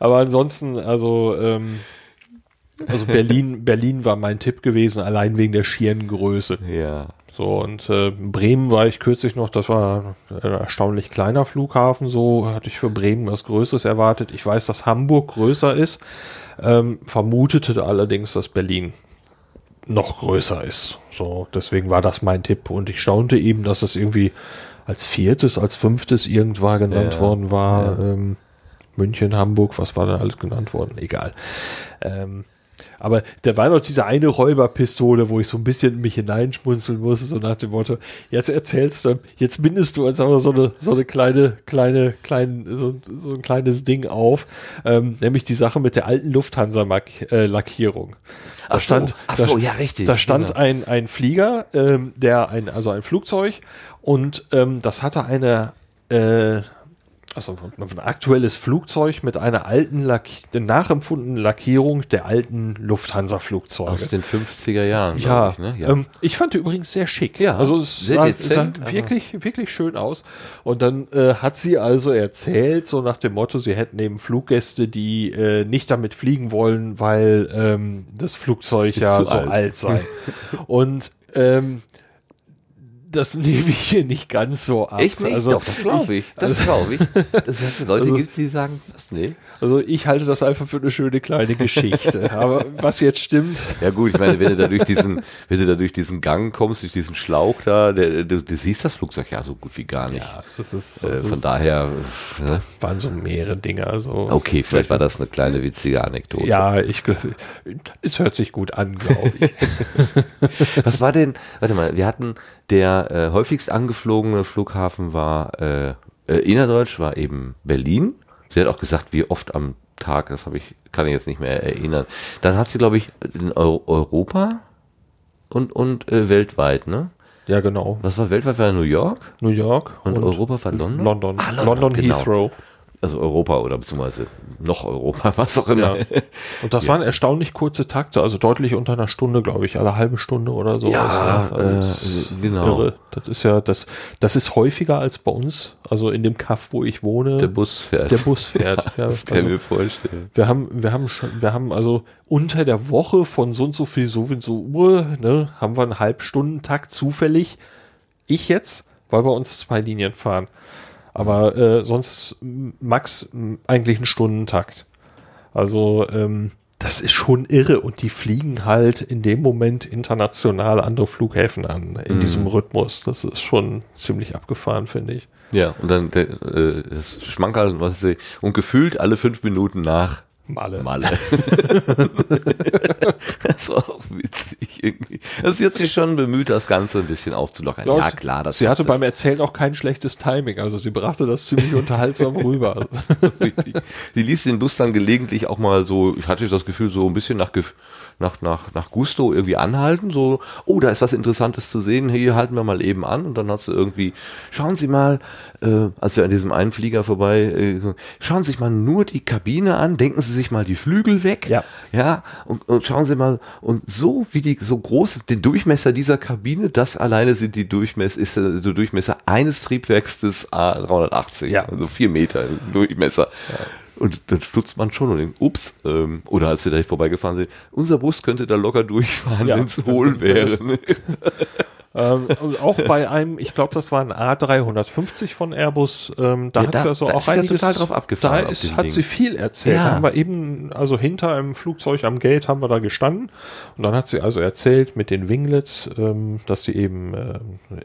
B: Aber ansonsten also ähm, also Berlin, Berlin war mein Tipp gewesen, allein wegen der schieren Größe.
A: Ja.
B: So, und äh, Bremen war ich kürzlich noch, das war ein erstaunlich kleiner Flughafen, so hatte ich für Bremen was Größeres erwartet. Ich weiß, dass Hamburg größer ist, ähm, vermutete allerdings, dass Berlin noch größer ist. So, deswegen war das mein Tipp. Und ich staunte eben, dass es irgendwie als viertes, als fünftes irgendwann genannt ja, worden war. Ja. Ähm, München, Hamburg, was war da alles genannt worden? Egal. Ähm, aber da war noch diese eine Räuberpistole, wo ich so ein bisschen mich hineinschmunzeln musste, so nach dem Motto, jetzt erzählst du, jetzt bindest du uns aber so eine, so eine kleine, kleine, klein, so, so ein kleines Ding auf, ähm, nämlich die Sache mit der alten Lufthansa-Lackierung. Äh,
A: ach so, ach so,
B: da,
A: ja, richtig.
B: Da stand genau. ein, ein Flieger, ähm, der ein, also ein Flugzeug, und ähm, das hatte eine, äh, also ein aktuelles Flugzeug mit einer alten Lack nachempfundenen Lackierung der alten Lufthansa-Flugzeuge.
A: Aus den 50er Jahren.
B: Ja, ich, ne? ja. Ähm, ich fand die übrigens sehr schick.
A: Ja,
B: also es sehr sah, dezent, sah wirklich, wirklich schön aus. Und dann äh, hat sie also erzählt, so nach dem Motto, sie hätten eben Fluggäste, die äh, nicht damit fliegen wollen, weil ähm, das Flugzeug Ist ja so alt, alt sei. Und ähm, das nehme ich hier nicht ganz so ab.
A: Echt nicht? Also, Doch, das glaube ich. Das also, glaube ich. Dass es Leute also, gibt, die sagen, das nee.
B: Also ich halte das einfach für eine schöne kleine Geschichte. Aber was jetzt stimmt.
A: Ja gut, ich meine, wenn du da durch diesen, wenn du da durch diesen Gang kommst, durch diesen Schlauch da, der, du, du siehst das Flugzeug ja so gut wie gar nicht. Ja,
B: das ist,
A: äh, von ist, daher
B: ne? waren so mehrere Dinge. Also
A: okay, vielleicht war das eine kleine witzige Anekdote.
B: Ja, ich es hört sich gut an, glaube ich.
A: was war denn? Warte mal, wir hatten Der äh, häufigst angeflogene Flughafen war äh, äh, innerdeutsch, war eben Berlin. Sie hat auch gesagt, wie oft am Tag, das habe ich, kann ich jetzt nicht mehr erinnern. Dann hat sie, glaube ich, in Eu Europa und, und äh, weltweit, ne?
B: Ja, genau.
A: Was war weltweit? War New York?
B: New York
A: Und, Europa war London?
B: London.
A: Ah,
B: London,
A: genau.
B: Heathrow.
A: Also Europa oder beziehungsweise noch Europa, was auch immer.
B: Ja. Und das waren erstaunlich kurze Takte, also deutlich unter einer Stunde, glaube ich, alle halbe Stunde oder so.
A: Ja,
B: Also,
A: äh,
B: das ist
A: genau.
B: Irre. Das ist ja, das, das ist häufiger als bei uns, also in dem Kaff, wo ich wohne.
A: Der Bus fährt.
B: Der Bus fährt. ja,
A: Das kann ich
B: also,
A: mir vorstellen.
B: wir haben, wir haben schon, wir haben also unter der Woche von so und so viel, so und so Uhr, ne, haben wir einen Halbstundentakt zufällig. Ich jetzt, weil wir uns zwei Linien fahren. Aber äh, sonst max eigentlich einen Stundentakt. Also ähm, das ist schon irre und die fliegen halt in dem Moment international andere Flughäfen an in diesem Rhythmus. Das ist schon ziemlich abgefahren, finde ich.
A: Ja, und dann der, äh, das Schmankerl, was ich, und gefühlt alle fünf Minuten nach
B: Malle.
A: Malle. das war auch witzig irgendwie. Also sie hat sich schon bemüht, das Ganze ein bisschen aufzulockern. Ja,
B: sie-
A: klar, das
B: Sie hatte beim Erzählen auch kein schlechtes Timing. Also sie brachte das ziemlich unterhaltsam rüber.
A: sie. Ließ den Bus dann gelegentlich auch mal so, ich hatte das Gefühl, so ein bisschen nach, Gef- nach, nach, nach Gusto irgendwie anhalten. So, oh, da ist was Interessantes zu sehen, hier halten wir mal eben an. Und dann hat sie irgendwie, schauen Sie mal, äh, als wir an diesem einen Flieger vorbei, äh, schauen Sie sich mal nur die Kabine an, denken Sie sich mal die Flügel weg.
B: Ja.
A: Ja, und, und schauen Sie mal, und so wie die, so groß, den Durchmesser dieser Kabine, das alleine sind die Durchmesser, ist äh, der Durchmesser eines Triebwerks des A380.
B: Ja.
A: Also vier Meter Durchmesser. Und dann stutzt man schon und denkt, ups, ähm, oder als wir da vorbeigefahren sind, unser Bus könnte da locker durchfahren,
B: Ja.
A: wenn es hohl wäre.
B: ähm, auch bei einem, ich glaube, das war ein A350 von Airbus, ähm, da
A: Ja,
B: hat sie also
A: da
B: auch
A: ist sie ja
B: einiges.
A: total drauf abgefahren
B: Da ist, hat
A: Ding.
B: sie viel erzählt.
A: Ja.
B: Da haben wir eben, also hinter einem Flugzeug am Gate haben wir da gestanden und dann hat sie also erzählt mit den Winglets, ähm, dass sie eben äh,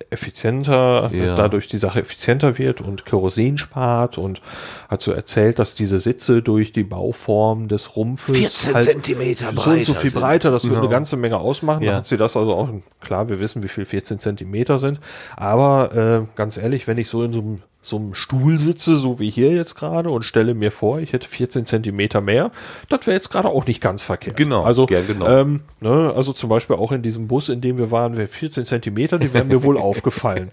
B: effizienter,
A: Ja.
B: dadurch die Sache effizienter wird und Kerosin spart und hat so erzählt, dass diese Sitze durch die Bauform des Rumpfes
A: 14 Zentimeter
B: so und so
A: breiter
B: viel
A: sind.
B: breiter, das würde
A: Genau.
B: eine ganze Menge ausmachen. Da hat sie das also auch, klar, wir wissen, wie viel 14 Zentimeter sind, aber äh, ganz ehrlich, wenn ich so in so einem so einem Stuhl sitze, so wie hier jetzt gerade, und stelle mir vor, ich hätte 14 Zentimeter mehr, das wäre jetzt gerade auch nicht ganz verkehrt.
A: Genau,
B: Also,
A: gern genau.
B: ähm, ne, also zum Beispiel auch in diesem Bus, in dem wir waren, wäre 14 Zentimeter, die wären mir wohl aufgefallen.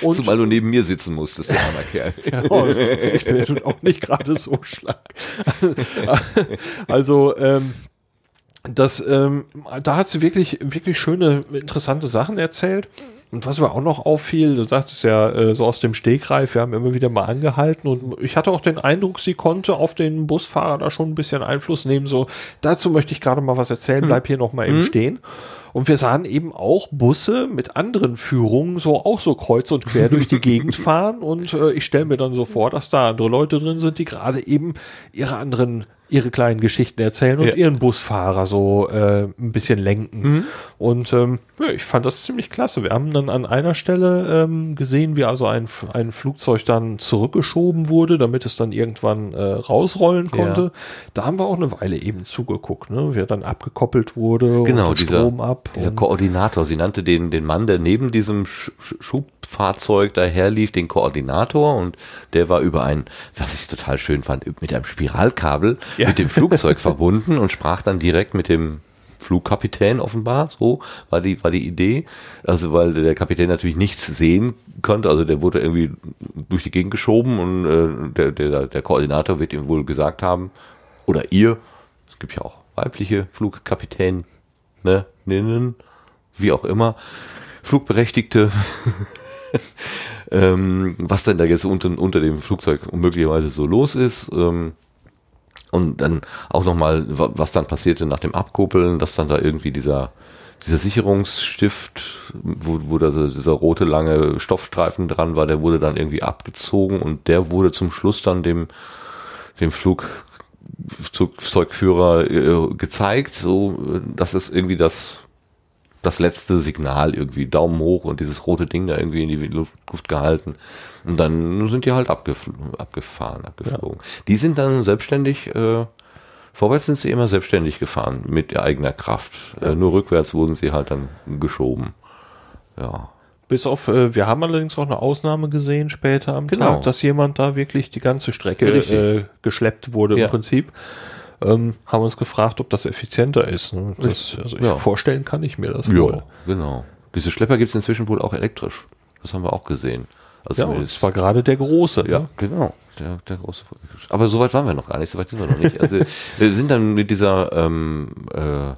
B: Und
A: Zumal du neben mir sitzen musstest, du armer Kerl.
B: ja, ich bin auch nicht gerade so schlank. Also, ähm, das, ähm, da hat sie wirklich, wirklich schöne, interessante Sachen erzählt. Und was mir auch noch auffiel, du sagtest ja äh, so aus dem Stegreif, wir haben immer wieder mal angehalten und ich hatte auch den Eindruck, sie konnte auf den Busfahrer da schon ein bisschen Einfluss nehmen. So, dazu möchte ich gerade mal was erzählen, bleib hier noch mal eben stehen. Und wir sahen eben auch Busse mit anderen Führungen so auch so kreuz und quer durch die Gegend fahren. Und äh, ich stelle mir dann so vor, dass da andere Leute drin sind, die gerade eben ihre anderen, ihre kleinen Geschichten erzählen und
A: Ja.
B: ihren Busfahrer so äh, ein bisschen lenken. Und ähm, ja, ich fand das ziemlich klasse. Wir haben dann an einer Stelle ähm, gesehen, wie also ein, ein Flugzeug dann zurückgeschoben wurde, damit es dann irgendwann äh, rausrollen konnte.
A: Ja.
B: Da haben wir auch eine Weile eben zugeguckt, ne? wie er dann abgekoppelt wurde
A: Genau, dieser,
B: Strom ab.
A: dieser Koordinator. Sie nannte den, den Mann, der neben diesem Sch Sch Schubfahrzeug daherlief, den Koordinator und der war über ein, was ich total schön fand, mit einem Spiralkabel
B: Ja.
A: mit dem Flugzeug verbunden und sprach dann direkt mit dem Flugkapitän offenbar, so war die, war die Idee. Also, weil der Kapitän natürlich nichts sehen konnte, also der wurde irgendwie durch die Gegend geschoben und äh, der, der, der Koordinator wird ihm wohl gesagt haben, oder ihr, es gibt ja auch weibliche Flugkapitäninnen, wie auch immer, Flugberechtigte, ähm, was denn da jetzt unter, unter dem Flugzeug möglicherweise so los ist. Ähm, und dann auch nochmal, was dann passierte nach dem Abkuppeln, dass dann da irgendwie dieser, dieser Sicherungsstift, wo, wo da so dieser rote lange Stoffstreifen dran war, der wurde dann irgendwie abgezogen und der wurde zum Schluss dann dem, dem Flug, Flugzeugführer äh, gezeigt, so, äh, das ist irgendwie das, das letzte Signal irgendwie, Daumen hoch und dieses rote Ding da irgendwie in die Luft, Luft gehalten. Und dann sind die halt abgef abgefahren, abgeflogen. Die sind dann selbstständig, äh, vorwärts sind sie immer selbstständig gefahren mit eigener Kraft. Äh, nur rückwärts wurden sie halt dann geschoben. Ja.
B: bis auf, äh, wir haben allerdings auch eine Ausnahme gesehen später am
A: Genau.
B: Tag, dass jemand da wirklich die ganze Strecke äh, geschleppt wurde
A: Ja.
B: im Prinzip. Ähm, haben uns gefragt, ob das effizienter ist. ne? Das, also ich
A: Ja.
B: vorstellen kann ich mir das wohl.
A: genau. Diese Schlepper gibt es inzwischen wohl auch elektrisch. Das haben wir auch gesehen. Also
B: Ja, das war gerade der große.
A: Ja,
B: Ne?
A: genau. Der, der große. Aber so weit waren wir noch gar nicht, so weit sind wir noch nicht. Also wir sind dann mit dieser, ähm, äh,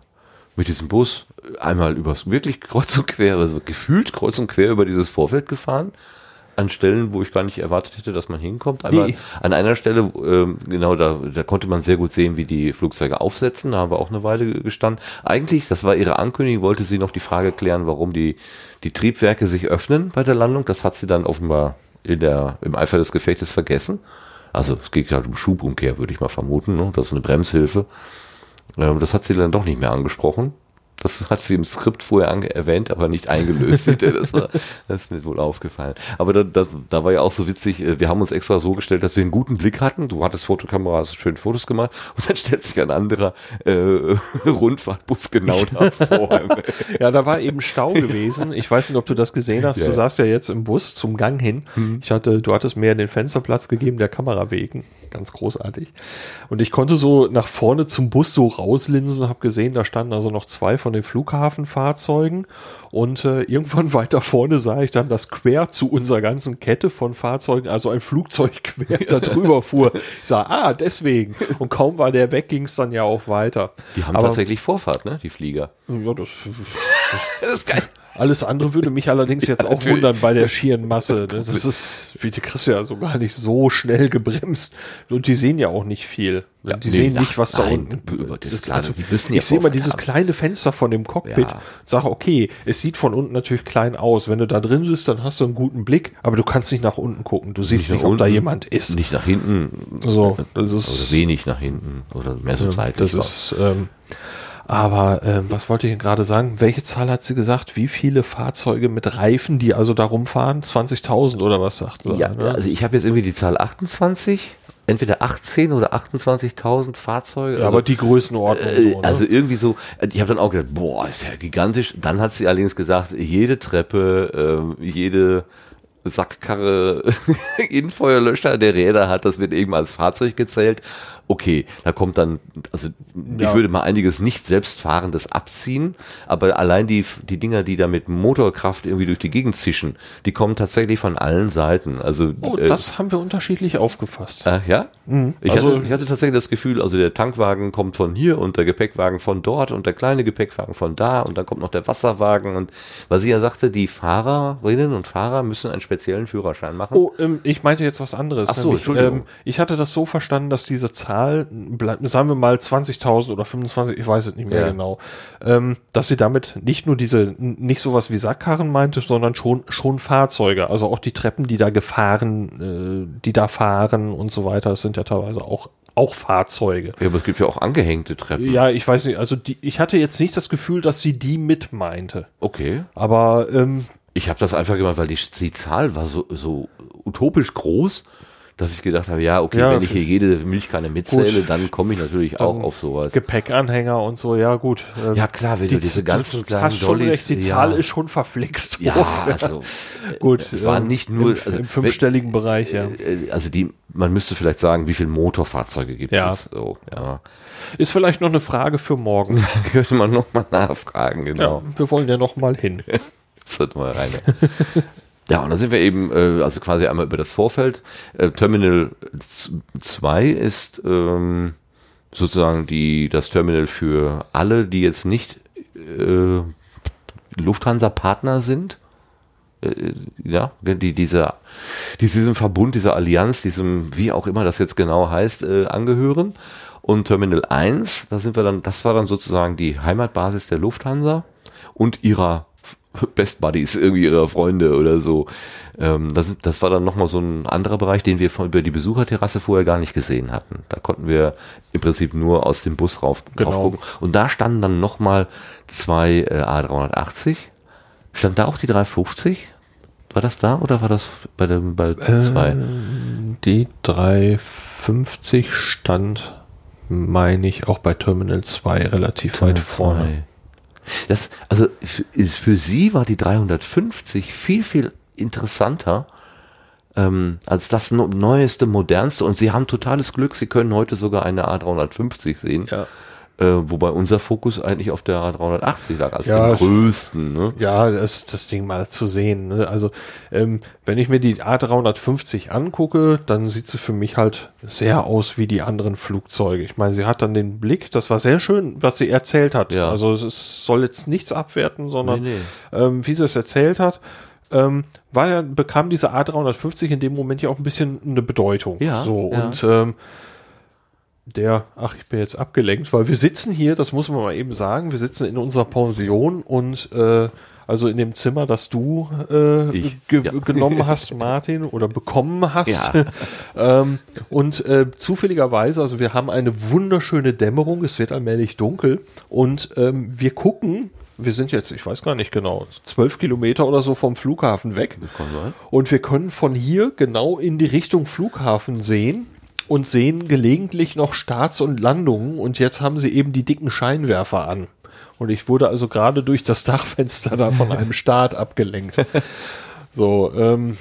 A: mit diesem Bus einmal übers wirklich kreuz und quer, also gefühlt kreuz und quer über dieses Vorfeld gefahren. An Stellen, wo ich gar nicht erwartet hätte, dass man hinkommt. Einmal
B: Nee.
A: an einer Stelle, ähm, genau, da, da konnte man sehr gut sehen, wie die Flugzeuge aufsetzen. Da haben wir auch eine Weile gestanden. Eigentlich, das war ihre Ankündigung, wollte sie noch die Frage klären, warum die, die Triebwerke sich öffnen bei der Landung. Das hat sie dann offenbar in der, im Eifer des Gefechtes vergessen. Also es geht halt um Schubumkehr, würde ich mal vermuten. Ne? Das ist eine Bremshilfe. Ähm, das hat sie dann doch nicht mehr angesprochen. Das hat sie im Skript vorher erwähnt, aber nicht eingelöst. das, war, das ist mir wohl aufgefallen. Aber da, das, da war ja auch so witzig, äh, wir haben uns extra so gestellt, dass wir einen guten Blick hatten. Du hattest Fotokamera, hast schön Fotos gemacht und dann stellt sich ein anderer äh, Rundfahrtbus genau davor.
B: Ja, da war eben Stau gewesen. Ich weiß nicht, ob du das gesehen hast.
A: Ja.
B: Du saßt ja jetzt im Bus zum Gang hin. Ich hatte, du hattest mir den Fensterplatz gegeben, der Kamera wegen. Ganz großartig. Und ich konnte so nach vorne zum Bus so rauslinsen, habe gesehen, da standen also noch zwei von den Flughafenfahrzeugen. Und äh, irgendwann weiter vorne sah ich dann, dass quer zu unserer ganzen Kette von Fahrzeugen, also ein Flugzeug quer da drüber fuhr. Ich sah, ah, deswegen. Und kaum war der weg, ging es dann ja auch weiter.
A: Die haben
B: Aber-
A: tatsächlich Vorfahrt, ne? Die Flieger.
B: Ja, das,
A: Das ist geil.
B: Alles andere würde mich allerdings jetzt auch
A: natürlich.
B: wundern bei der schieren Masse. Ne? Das ist, wie die kriegst ja so gar nicht so schnell gebremst. Und die sehen ja auch nicht viel.
A: Ja,
B: die
A: nee,
B: sehen nicht, was da
A: nein,
B: unten
A: über das klar, die müssen ja
B: Ich sehe mal dieses
A: haben.
B: kleine Fenster von dem Cockpit,
A: Ja.
B: sage, okay, es sieht von unten natürlich klein aus. Wenn du da drin bist, dann hast du einen guten Blick, aber du kannst nicht nach unten gucken. Du siehst nicht,
A: nach
B: ob da
A: unten,
B: jemand ist.
A: Nicht nach hinten.
B: So, das ist-
A: Oder wenig nach hinten. Oder mehr so seitlich.
B: Das ist, ähm, aber ähm, was wollte ich gerade sagen? Welche Zahl hat sie gesagt? Wie viele Fahrzeuge mit Reifen, die also da rumfahren? 20.000 oder was sagt sie?
A: Ja,
B: ne?
A: also ich habe jetzt irgendwie die Zahl 28, entweder 18 oder 28.000 Fahrzeuge.
B: ja,
A: also,
B: aber die Größenordnung.
A: äh,
B: so, ne?
A: also irgendwie so, äh, ich habe dann auch gedacht, boah, ist ja gigantisch. Dann hat sie allerdings gesagt, jede Treppe, ähm, jede Sackkarre, jeden Feuerlöscher, der Räder hat, das wird eben als Fahrzeug gezählt. Okay, da kommt dann, also
B: Ja.
A: ich würde mal einiges nicht selbstfahrendes abziehen, aber allein die, die Dinger, die da mit Motorkraft irgendwie durch die Gegend zischen, die kommen tatsächlich von allen Seiten. Also
B: oh,
A: äh,
B: das haben wir unterschiedlich aufgefasst.
A: äh, ja? Ich,
B: Also-
A: hatte, ich hatte tatsächlich das Gefühl, also der Tankwagen kommt von hier und der Gepäckwagen von dort und der kleine Gepäckwagen von da und dann kommt noch der Wasserwagen und was sie ja sagte, die Fahrerinnen und Fahrer müssen einen speziellen Führerschein machen.
B: Oh, ähm, ich meinte jetzt was anderes.
A: Ach so, Entschuldigung.
B: ähm, ich hatte das so verstanden, dass diese Zahl, bleib- sagen wir mal 20.000 oder 25, ich weiß es nicht mehr
A: Ja.
B: genau, ähm, dass sie damit nicht nur diese, nicht sowas wie Sackkarren meinte, sondern schon, schon Fahrzeuge. Also auch die Treppen, die da gefahren, äh, die da fahren und so weiter, das sind ja teilweise auch, auch Fahrzeuge.
A: Ja, aber es gibt ja auch angehängte Treppen.
B: Ja, ich weiß nicht, also die, ich hatte jetzt nicht das Gefühl, dass sie die mit meinte.
A: Okay.
B: Aber ähm,
A: Ich habe das einfach gemacht, weil die, die Zahl war so, so utopisch groß, dass ich gedacht habe, ja, okay,
B: Ja,
A: wenn ich hier jede Milchkanne mitzähle, dann komme ich natürlich auch auf sowas.
B: Gepäckanhänger und so, ja gut. ähm,
A: Ja, klar, wenn du diese ganzen
B: du
A: kleinen
B: hast schon
A: Dollys-
B: recht, die
A: ja.
B: Zahl ist schon verflixt.
A: Ja,
B: worden.
A: also
B: gut.
A: es war
B: ähm,
A: nicht nur-
B: im,
A: also,
B: im fünfstelligen Bereich, ja.
A: Äh, also die, man müsste vielleicht sagen, wie viele Motorfahrzeuge gibt
B: Ja.
A: es. So, ja.
B: Ist vielleicht noch eine Frage für morgen.
A: Könnte man nochmal nachfragen, genau.
B: Ja, wir wollen ja noch mal hin.
A: Das mal rein. Ja, und da sind wir eben, äh, also quasi einmal über das Vorfeld. Äh, Terminal 2 ist ähm, sozusagen die, das Terminal für alle, die jetzt nicht äh, Lufthansa-Partner sind. Äh, ja, die dieser, die diesem Verbund, dieser Allianz, diesem, wie auch immer das jetzt genau heißt, äh, angehören. Und Terminal 1, da sind wir dann, das war dann sozusagen die Heimatbasis der Lufthansa und ihrer Best Buddies, irgendwie ihrer Freunde oder so. Ähm, das, das war dann nochmal so ein anderer Bereich, den wir von, über die Besucherterrasse vorher gar nicht gesehen hatten. Da konnten wir im Prinzip nur aus dem Bus rauf,
B: Genau.
A: drauf gucken. Und da standen dann nochmal zwei äh, A380. Stand da auch die 350? War das da oder war das bei dem bei zwei?
B: Die 350 stand, meine ich, auch bei Terminal 2 relativ weit
A: Terminal
B: vorne.
A: zwei. Das, also ist, für sie war die 350 viel, viel interessanter ähm, als das neueste, modernste. Und sie haben totales Glück, sie können heute sogar eine A350 sehen.
B: Ja.
A: Äh, wobei unser Fokus eigentlich auf der A380 lag, als
B: Ja,
A: dem größten. Ne?
B: Ja, das, das Ding mal zu sehen. Ne? Also, ähm, wenn ich mir die A350 angucke, dann sieht sie für mich halt sehr aus wie die anderen Flugzeuge. Ich meine, sie hat dann den Blick, das war sehr schön, was sie erzählt hat.
A: Ja.
B: Also, es ist, soll jetzt nichts abwerten, sondern
A: Nee,
B: Ähm, wie sie es erzählt hat, ähm, war ja, bekam diese A350 in dem Moment ja auch ein bisschen eine Bedeutung.
A: Ja,
B: So,
A: ja.
B: und ähm, der, ach, ich bin jetzt abgelenkt, weil wir sitzen hier, das muss man mal eben sagen, wir sitzen in unserer Pension und äh, also in dem Zimmer, das du äh, ge
A: ja.
B: genommen hast, Martin, oder bekommen hast.
A: Ja.
B: ähm, und äh, zufälligerweise, also wir haben eine wunderschöne Dämmerung, es wird allmählich dunkel und ähm, wir gucken, wir sind jetzt, ich weiß gar nicht genau, zwölf Kilometer oder so vom Flughafen weg. Und wir können von hier genau in die Richtung Flughafen sehen und sehen gelegentlich noch Starts und Landungen. Und jetzt haben sie eben die dicken Scheinwerfer an. Und ich wurde also gerade durch das Dachfenster da von einem Start abgelenkt. So, ähm,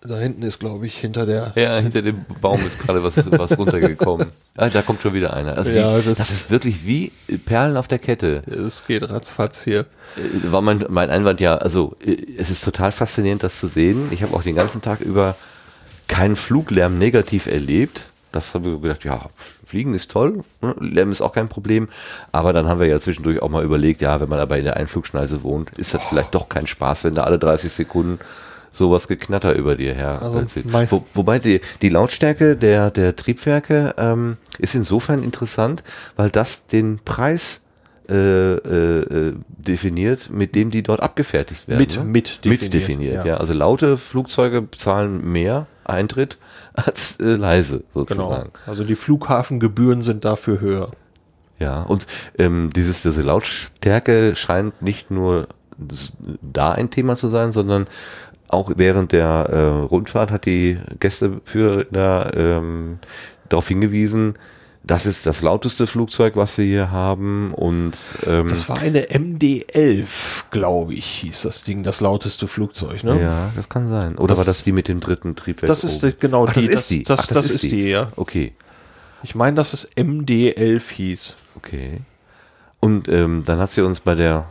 B: da hinten ist, glaube ich, hinter der.
A: Ja, hinter dem Baum ist gerade was, was runtergekommen. Ah, da kommt schon wieder einer. Also
B: Ja,
A: wie,
B: das-
A: das, ist wirklich wie Perlen auf der Kette.
B: Es geht ratzfatz hier.
A: Äh, War mein, mein Einwand ja, also äh, es ist total faszinierend, das zu sehen. Ich habe auch den ganzen Tag über keinen Fluglärm negativ erlebt. Das habe ich gedacht, ja, Fliegen ist toll, ne? Lärm ist auch kein Problem. Aber dann haben wir ja zwischendurch auch mal überlegt, ja, wenn man aber in der Einflugschneise wohnt, ist das vielleicht doch kein Spaß, wenn da alle 30 Sekunden sowas geknatter über dir her.
B: Also
A: Wo, wobei die, die Lautstärke der, der Triebwerke ähm, ist insofern interessant, weil das den Preis äh, äh, äh, definiert, mit dem die dort abgefertigt werden.
B: Mit-
A: ne?
B: mit definiert,
A: mit definiert
B: ja.
A: ja. Also laute Flugzeuge zahlen mehr Eintritt als äh, leise
B: Genau.
A: sozusagen.
B: Also die Flughafengebühren sind dafür höher.
A: Ja, und ähm, dieses, diese Lautstärke scheint nicht nur da ein Thema zu sein, sondern auch während der äh, Rundfahrt hat die Gästeführerin da ähm, darauf hingewiesen, das ist das lauteste Flugzeug, was wir hier haben und ähm,
B: Das war eine MD-11, glaube ich, hieß das Ding, das lauteste Flugzeug, ne?
A: ja, das kann sein. Oder
B: Das-
A: war das die mit dem dritten Triebwerk?
B: Das ist
A: oben?
B: die- genau
A: Ach,
B: die.
A: Das
B: Das-
A: ist die.
B: das-
A: Ach,
B: das ist die, ja.
A: Okay.
B: Ich meine, dass es MD-11 hieß.
A: Okay. Und ähm, dann hat sie uns bei der,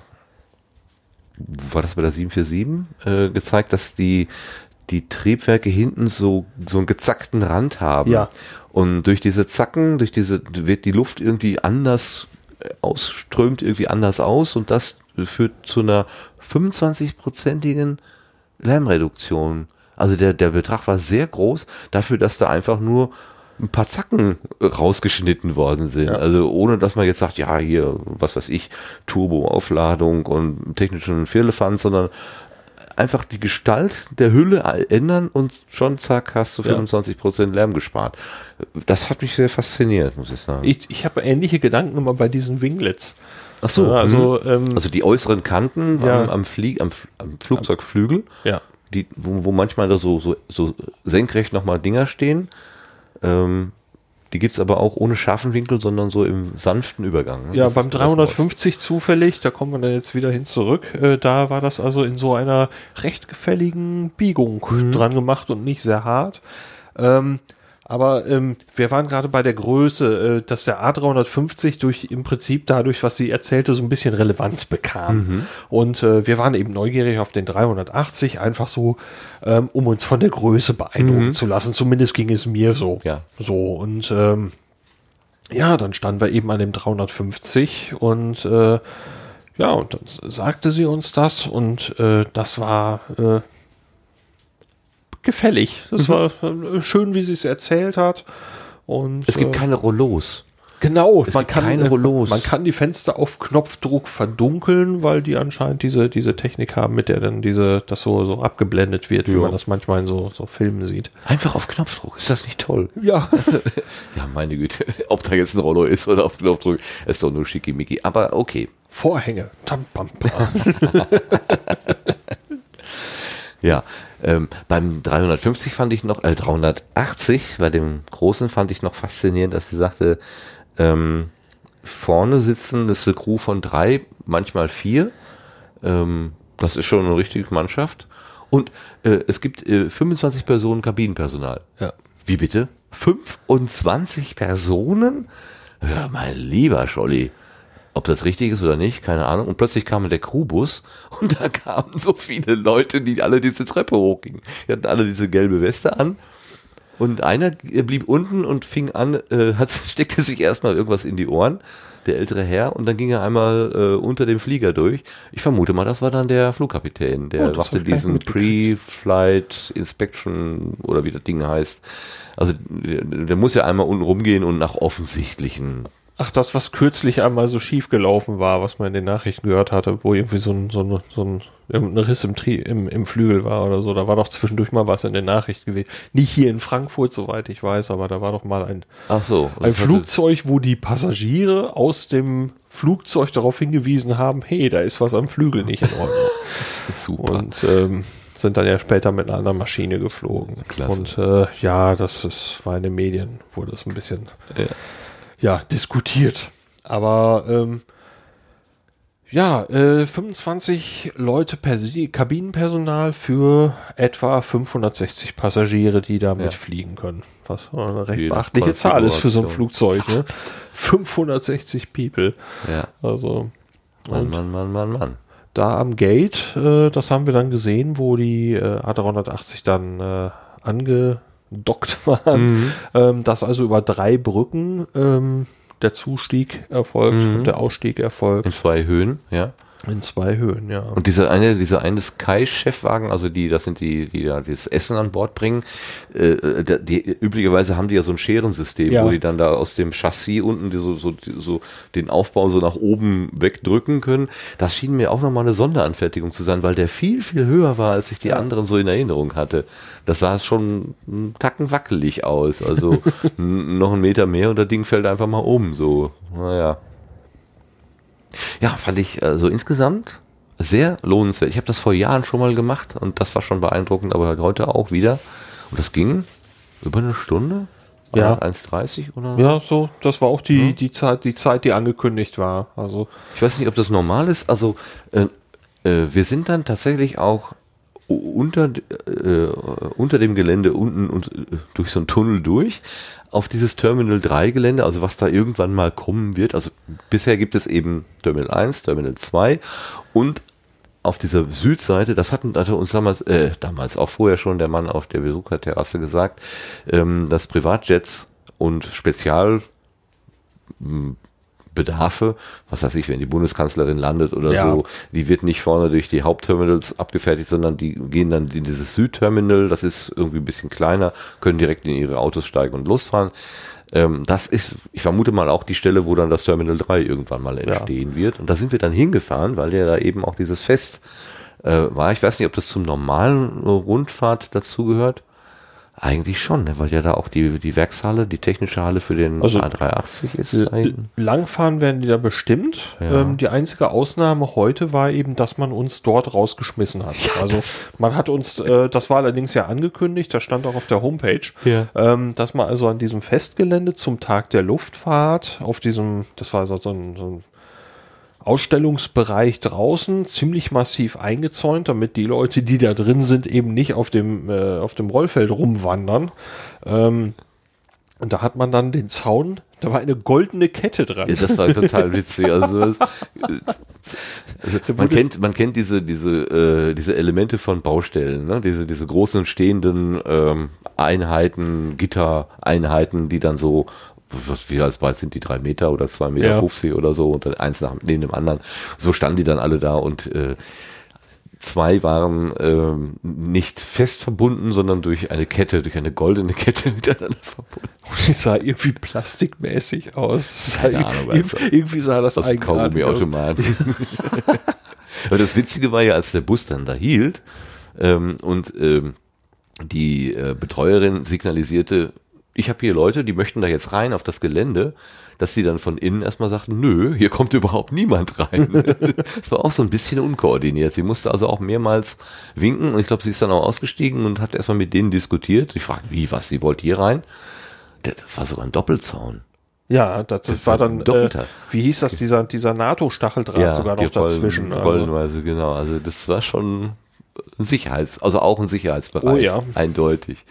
A: war das bei der 747, äh, gezeigt, dass die, die Triebwerke hinten so, so einen gezackten Rand haben.
B: Ja.
A: Und durch diese Zacken, durch diese, wird die Luft irgendwie anders äh, ausströmt, irgendwie anders aus und das führt zu einer 25-prozentigen Lärmreduktion. Also der, der Betrag war sehr groß dafür, dass da einfach nur ein paar Zacken rausgeschnitten worden sind.
B: Ja.
A: Also ohne, dass man jetzt sagt, ja, hier, was weiß ich, Turboaufladung und technischen Firlefanz, sondern einfach die Gestalt der Hülle ändern und schon zack, hast du
B: Ja.
A: 25% Lärm gespart. Das hat mich sehr fasziniert, muss ich sagen.
B: Ich, ich habe ähnliche Gedanken immer bei diesen Winglets.
A: Ach so,
B: Ja, also,
A: mhm.
B: ähm,
A: also die äußeren Kanten
B: Ja.
A: am, am, Flieg, am, am Flugzeugflügel,
B: Ja.
A: die, wo, wo manchmal da so, so, so senkrecht nochmal Dinger stehen. Ähm, die gibt's aber auch ohne scharfen Winkel, sondern so im sanften Übergang. ne?
B: Ja,
A: Das
B: beim
A: ist das
B: 350 zufällig, da kommen wir dann jetzt wieder hin zurück, äh, da war das also in so einer recht gefälligen Biegung
A: Mhm.
B: dran gemacht und nicht sehr hart. Ähm, aber ähm, wir waren gerade bei der Größe, äh, dass der A350 durch im Prinzip dadurch, was sie erzählte, so ein bisschen Relevanz bekam.
A: Mhm.
B: Und äh, wir waren eben neugierig auf den 380, einfach so, ähm, um uns von der Größe beeindrucken zu lassen. Zumindest ging es mir so.
A: Mhm. Ja.
B: So und ähm, ja, dann standen wir eben an dem 350 und äh, ja, und dann sagte sie uns das und äh, das war äh, gefällig. Das war äh, schön, wie sie es erzählt hat. Und
A: Es gibt
B: äh,
A: keine Rollos.
B: Genau,
A: Es
B: man
A: gibt
B: kann,
A: keine Rollos.
B: man kann die Fenster auf Knopfdruck verdunkeln, weil die anscheinend diese, diese Technik haben, mit der dann diese, das so, so abgeblendet wird, wie
A: Ja.
B: man das manchmal in so, so Filmen sieht.
A: Einfach auf Knopfdruck. Ist das nicht toll?
B: Ja.
A: Ja, meine Güte. Ob da jetzt ein Rollo ist oder auf Knopfdruck, ist doch nur schickimicki. Aber okay.
B: Vorhänge. Tam, pam, pam.
A: Ja, ähm, beim 350 fand ich noch, äh, 380, bei dem großen fand ich noch faszinierend, dass sie sagte, ähm, vorne sitzen, das ist eine Crew von drei, manchmal vier. Ähm, das ist schon eine richtige Mannschaft. Und äh, es gibt äh, 25 Personen Kabinenpersonal.
B: Ja.
A: Wie bitte? 25 Personen? Ja, mein lieber Scholli. Ob das richtig ist oder nicht, keine Ahnung. Und plötzlich kam der Crewbus und da kamen so viele Leute, die alle diese Treppe hochgingen. Die hatten alle diese gelbe Weste an. Und einer blieb unten und fing an, äh, hat, steckte sich erstmal irgendwas in die Ohren, der ältere Herr, und dann ging er einmal äh, unter dem Flieger durch. Ich vermute mal, das war dann der Flugkapitän, der
B: Oh,
A: machte diesen. Pre-Flight Inspection oder wie das Ding heißt. Also der, der muss ja einmal unten rumgehen und nach offensichtlichen
B: Ach, das, was kürzlich einmal so schief gelaufen war, was man in den Nachrichten gehört hatte, wo irgendwie so ein, so ein, so ein irgendein Riss im, Tri im, im Flügel war oder so. Da war doch zwischendurch mal was in den Nachrichten gewesen. Nicht hier in Frankfurt, soweit ich weiß, aber da war doch mal ein,
A: Ach so.
B: ein Flugzeug, wo die Passagiere aus dem Flugzeug darauf hingewiesen haben, hey, da ist was am Flügel nicht in Ordnung.
A: Super.
B: und ähm, sind dann ja später mit einer anderen Maschine geflogen.
A: Klasse.
B: Und äh, ja, das ist, war in den Medien, wurde es ein bisschen
A: Ja.
B: Ja, diskutiert. Aber ähm, ja, äh, 25 Leute per Kabinenpersonal für etwa 560 Passagiere, die da mitfliegen können. Was eine recht
A: Je nach
B: beachtliche Zahl ist für so ein. Flugzeug. Ne? 560 People.
A: ja.
B: Also
A: Mann, Mann, Mann, Mann, Mann.
B: da am Gate, äh, das haben wir dann gesehen, wo die äh, A380 dann äh, angedockt waren. Ähm, dass also über drei Brücken ähm, der Zustieg erfolgt und der Ausstieg
A: In
B: erfolgt
A: zwei Höhen, ja.
B: In zwei Höhen, ja.
A: Und dieser eine, dieser eine Sky-Chefwagen, also die, das sind die, die da das Essen an Bord bringen, äh, die, die, üblicherweise haben die ja so ein Scherensystem,
B: Ja.
A: wo die dann da aus dem Chassis unten die so, so, so den Aufbau so nach oben wegdrücken können. Das schien mir auch nochmal eine Sonderanfertigung zu sein, weil der viel, viel höher war, als ich die anderen so in Erinnerung hatte. Das sah schon einen Tacken wackelig aus. Also noch einen Meter mehr und das Ding fällt einfach mal um. So, naja. Ja, fand ich also insgesamt sehr lohnenswert. Ich habe das vor Jahren schon mal gemacht und das war schon beeindruckend, aber heute auch wieder. Und das ging über eine Stunde?
B: Ja.
A: 1,30 oder?
B: Ja, so, das war auch die, die Zeit, die Zeit, die angekündigt war. Also,
A: Ich weiß nicht, ob das normal ist. Also äh, äh, wir sind dann tatsächlich auch unter, äh, unter dem Gelände unten und äh, durch so einen Tunnel durch auf dieses Terminal 3 Gelände, also was da irgendwann mal kommen wird. Also bisher gibt es eben Terminal 1, Terminal 2 und auf dieser Südseite, das hatten, hatte uns damals, äh, damals auch vorher schon der Mann auf der Besucherterrasse gesagt, ähm, dass Privatjets und Spezial Bedarfe, was weiß ich, wenn die Bundeskanzlerin landet oder
B: Ja.
A: so, die wird nicht vorne durch die Hauptterminals abgefertigt, sondern die gehen dann in dieses Südterminal, das ist irgendwie ein bisschen kleiner, können direkt in ihre Autos steigen und losfahren. Ähm, das ist, ich vermute mal auch die Stelle, wo dann das Terminal 3 irgendwann mal entstehen wird. Und da sind wir dann hingefahren, weil ja da eben auch dieses Fest äh, war. Ich weiß nicht, ob das zum normalen Rundfahrt dazugehört. Eigentlich schon, ne? weil ja da auch die, die Werkshalle, die technische Halle für den
B: Also,
A: A380 ist.
B: Langfahren werden die da bestimmt.
A: Ja.
B: Ähm, die einzige Ausnahme heute war eben, dass man uns dort rausgeschmissen hat. also
A: das-
B: man hat uns, äh, das war allerdings ja angekündigt, das stand auch auf der Homepage,
A: Ja.
B: ähm, dass man also an diesem Festgelände zum Tag der Luftfahrt auf diesem, das war so, so ein, so ein Ausstellungsbereich draußen ziemlich massiv eingezäunt, damit die Leute, die da drin sind, eben nicht auf dem, äh, auf dem Rollfeld rumwandern. Ähm, und da hat man dann den Zaun, da war eine goldene Kette dran.
A: Ja, das war total witzig. Also, es, also man kennt, man kennt diese, diese, äh, diese Elemente von Baustellen, ne? diese, diese großen stehenden ähm, Einheiten, Gittereinheiten, die dann so, was wie als breit sind die drei Meter oder zwei Meter
B: Ja.
A: 50 oder so und dann eins nach neben dem anderen. So standen die dann alle da und äh, zwei waren ähm, nicht fest verbunden, sondern durch eine Kette, durch eine goldene Kette miteinander verbunden.
B: Die sah irgendwie plastikmäßig aus. Es Sah
A: Keine Ahnung,
B: irgendwie, irgendwie sah das
A: aus dem
B: eigenartig aus.
A: Aber das Witzige war ja, als der Bus dann da hielt ähm, und ähm, die äh, Betreuerin signalisierte, ich habe hier Leute, die möchten da jetzt rein auf das Gelände, dass sie dann von innen erstmal sagten, nö, hier kommt überhaupt niemand rein. Es war auch so ein bisschen unkoordiniert. Sie musste also auch mehrmals winken und ich glaube, sie ist dann auch ausgestiegen und hat erstmal mit denen diskutiert. Ich fragte, wie, was, sie wollte hier rein? Das war sogar ein Doppelzaun.
B: Ja, das, das,
A: Das
B: war dann, äh,
A: doppelter.
B: wie hieß das, dieser, dieser NATO-Stacheldraht sogar
A: die
B: noch dazwischen.
A: Rollen,
B: also.
A: rollenweise, genau. Also das war schon ein Sicherheits, also auch ein Sicherheitsbereich.
B: Oh ja.
A: Eindeutig.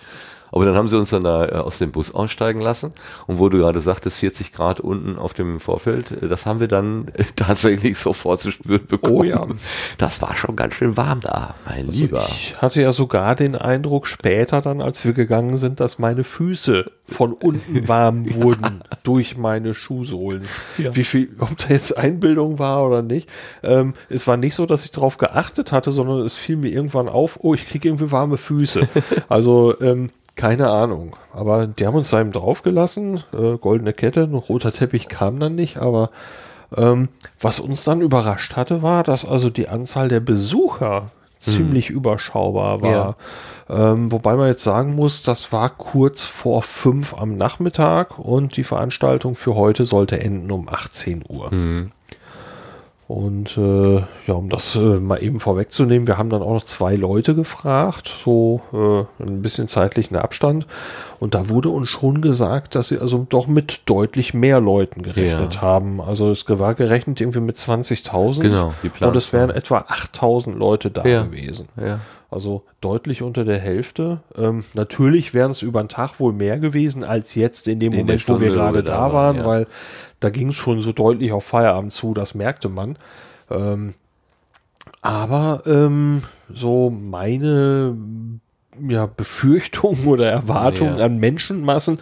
A: Aber dann haben sie uns dann da äh, aus dem Bus aussteigen lassen. Und wo du gerade sagtest, 40 Grad unten auf dem Vorfeld, äh, das haben wir dann äh, tatsächlich sofort zu spüren bekommen.
B: Oh ja.
A: Das war schon ganz schön warm da, mein Lieber.
B: Ich hatte ja sogar den Eindruck später dann, als wir gegangen sind, dass meine Füße von unten warm wurden durch meine Schuhsohlen. Wie viel, ob da jetzt Einbildung war oder nicht. Ähm, es war nicht so, dass ich darauf geachtet hatte, sondern es fiel mir irgendwann auf, oh, ich kriege irgendwie warme Füße. also, ähm, keine Ahnung. Aber die haben uns da eben draufgelassen. Äh, goldene Kette, ein roter Teppich kam dann nicht, aber ähm, was uns dann überrascht hatte, war, dass also die Anzahl der Besucher ziemlich überschaubar war. Ähm, wobei man jetzt sagen muss, das war kurz vor fünf am Nachmittag und die Veranstaltung für heute sollte enden um 18 Uhr.
A: Mhm.
B: Und äh, ja, um das äh, mal eben vorwegzunehmen, wir haben dann auch noch zwei Leute gefragt, so äh, ein bisschen zeitlichen Abstand. Und da wurde uns schon gesagt, dass sie also doch mit deutlich mehr Leuten gerechnet
A: Ja.
B: haben. Also es war gerechnet irgendwie mit 20.000.
A: Genau, die
B: Und es wären etwa 8.000 Leute da
A: Ja.
B: gewesen.
A: Ja.
B: Also deutlich unter der Hälfte. Ähm, natürlich wären es über den Tag wohl mehr gewesen als jetzt in dem
A: In
B: Moment, wo wir gerade da waren,
A: ja.
B: weil da ging es schon so deutlich auf Feierabend zu, das merkte man. Ähm, aber ähm, so meine ja, Befürchtungen oder Erwartungen
A: Ja.
B: an Menschenmassen,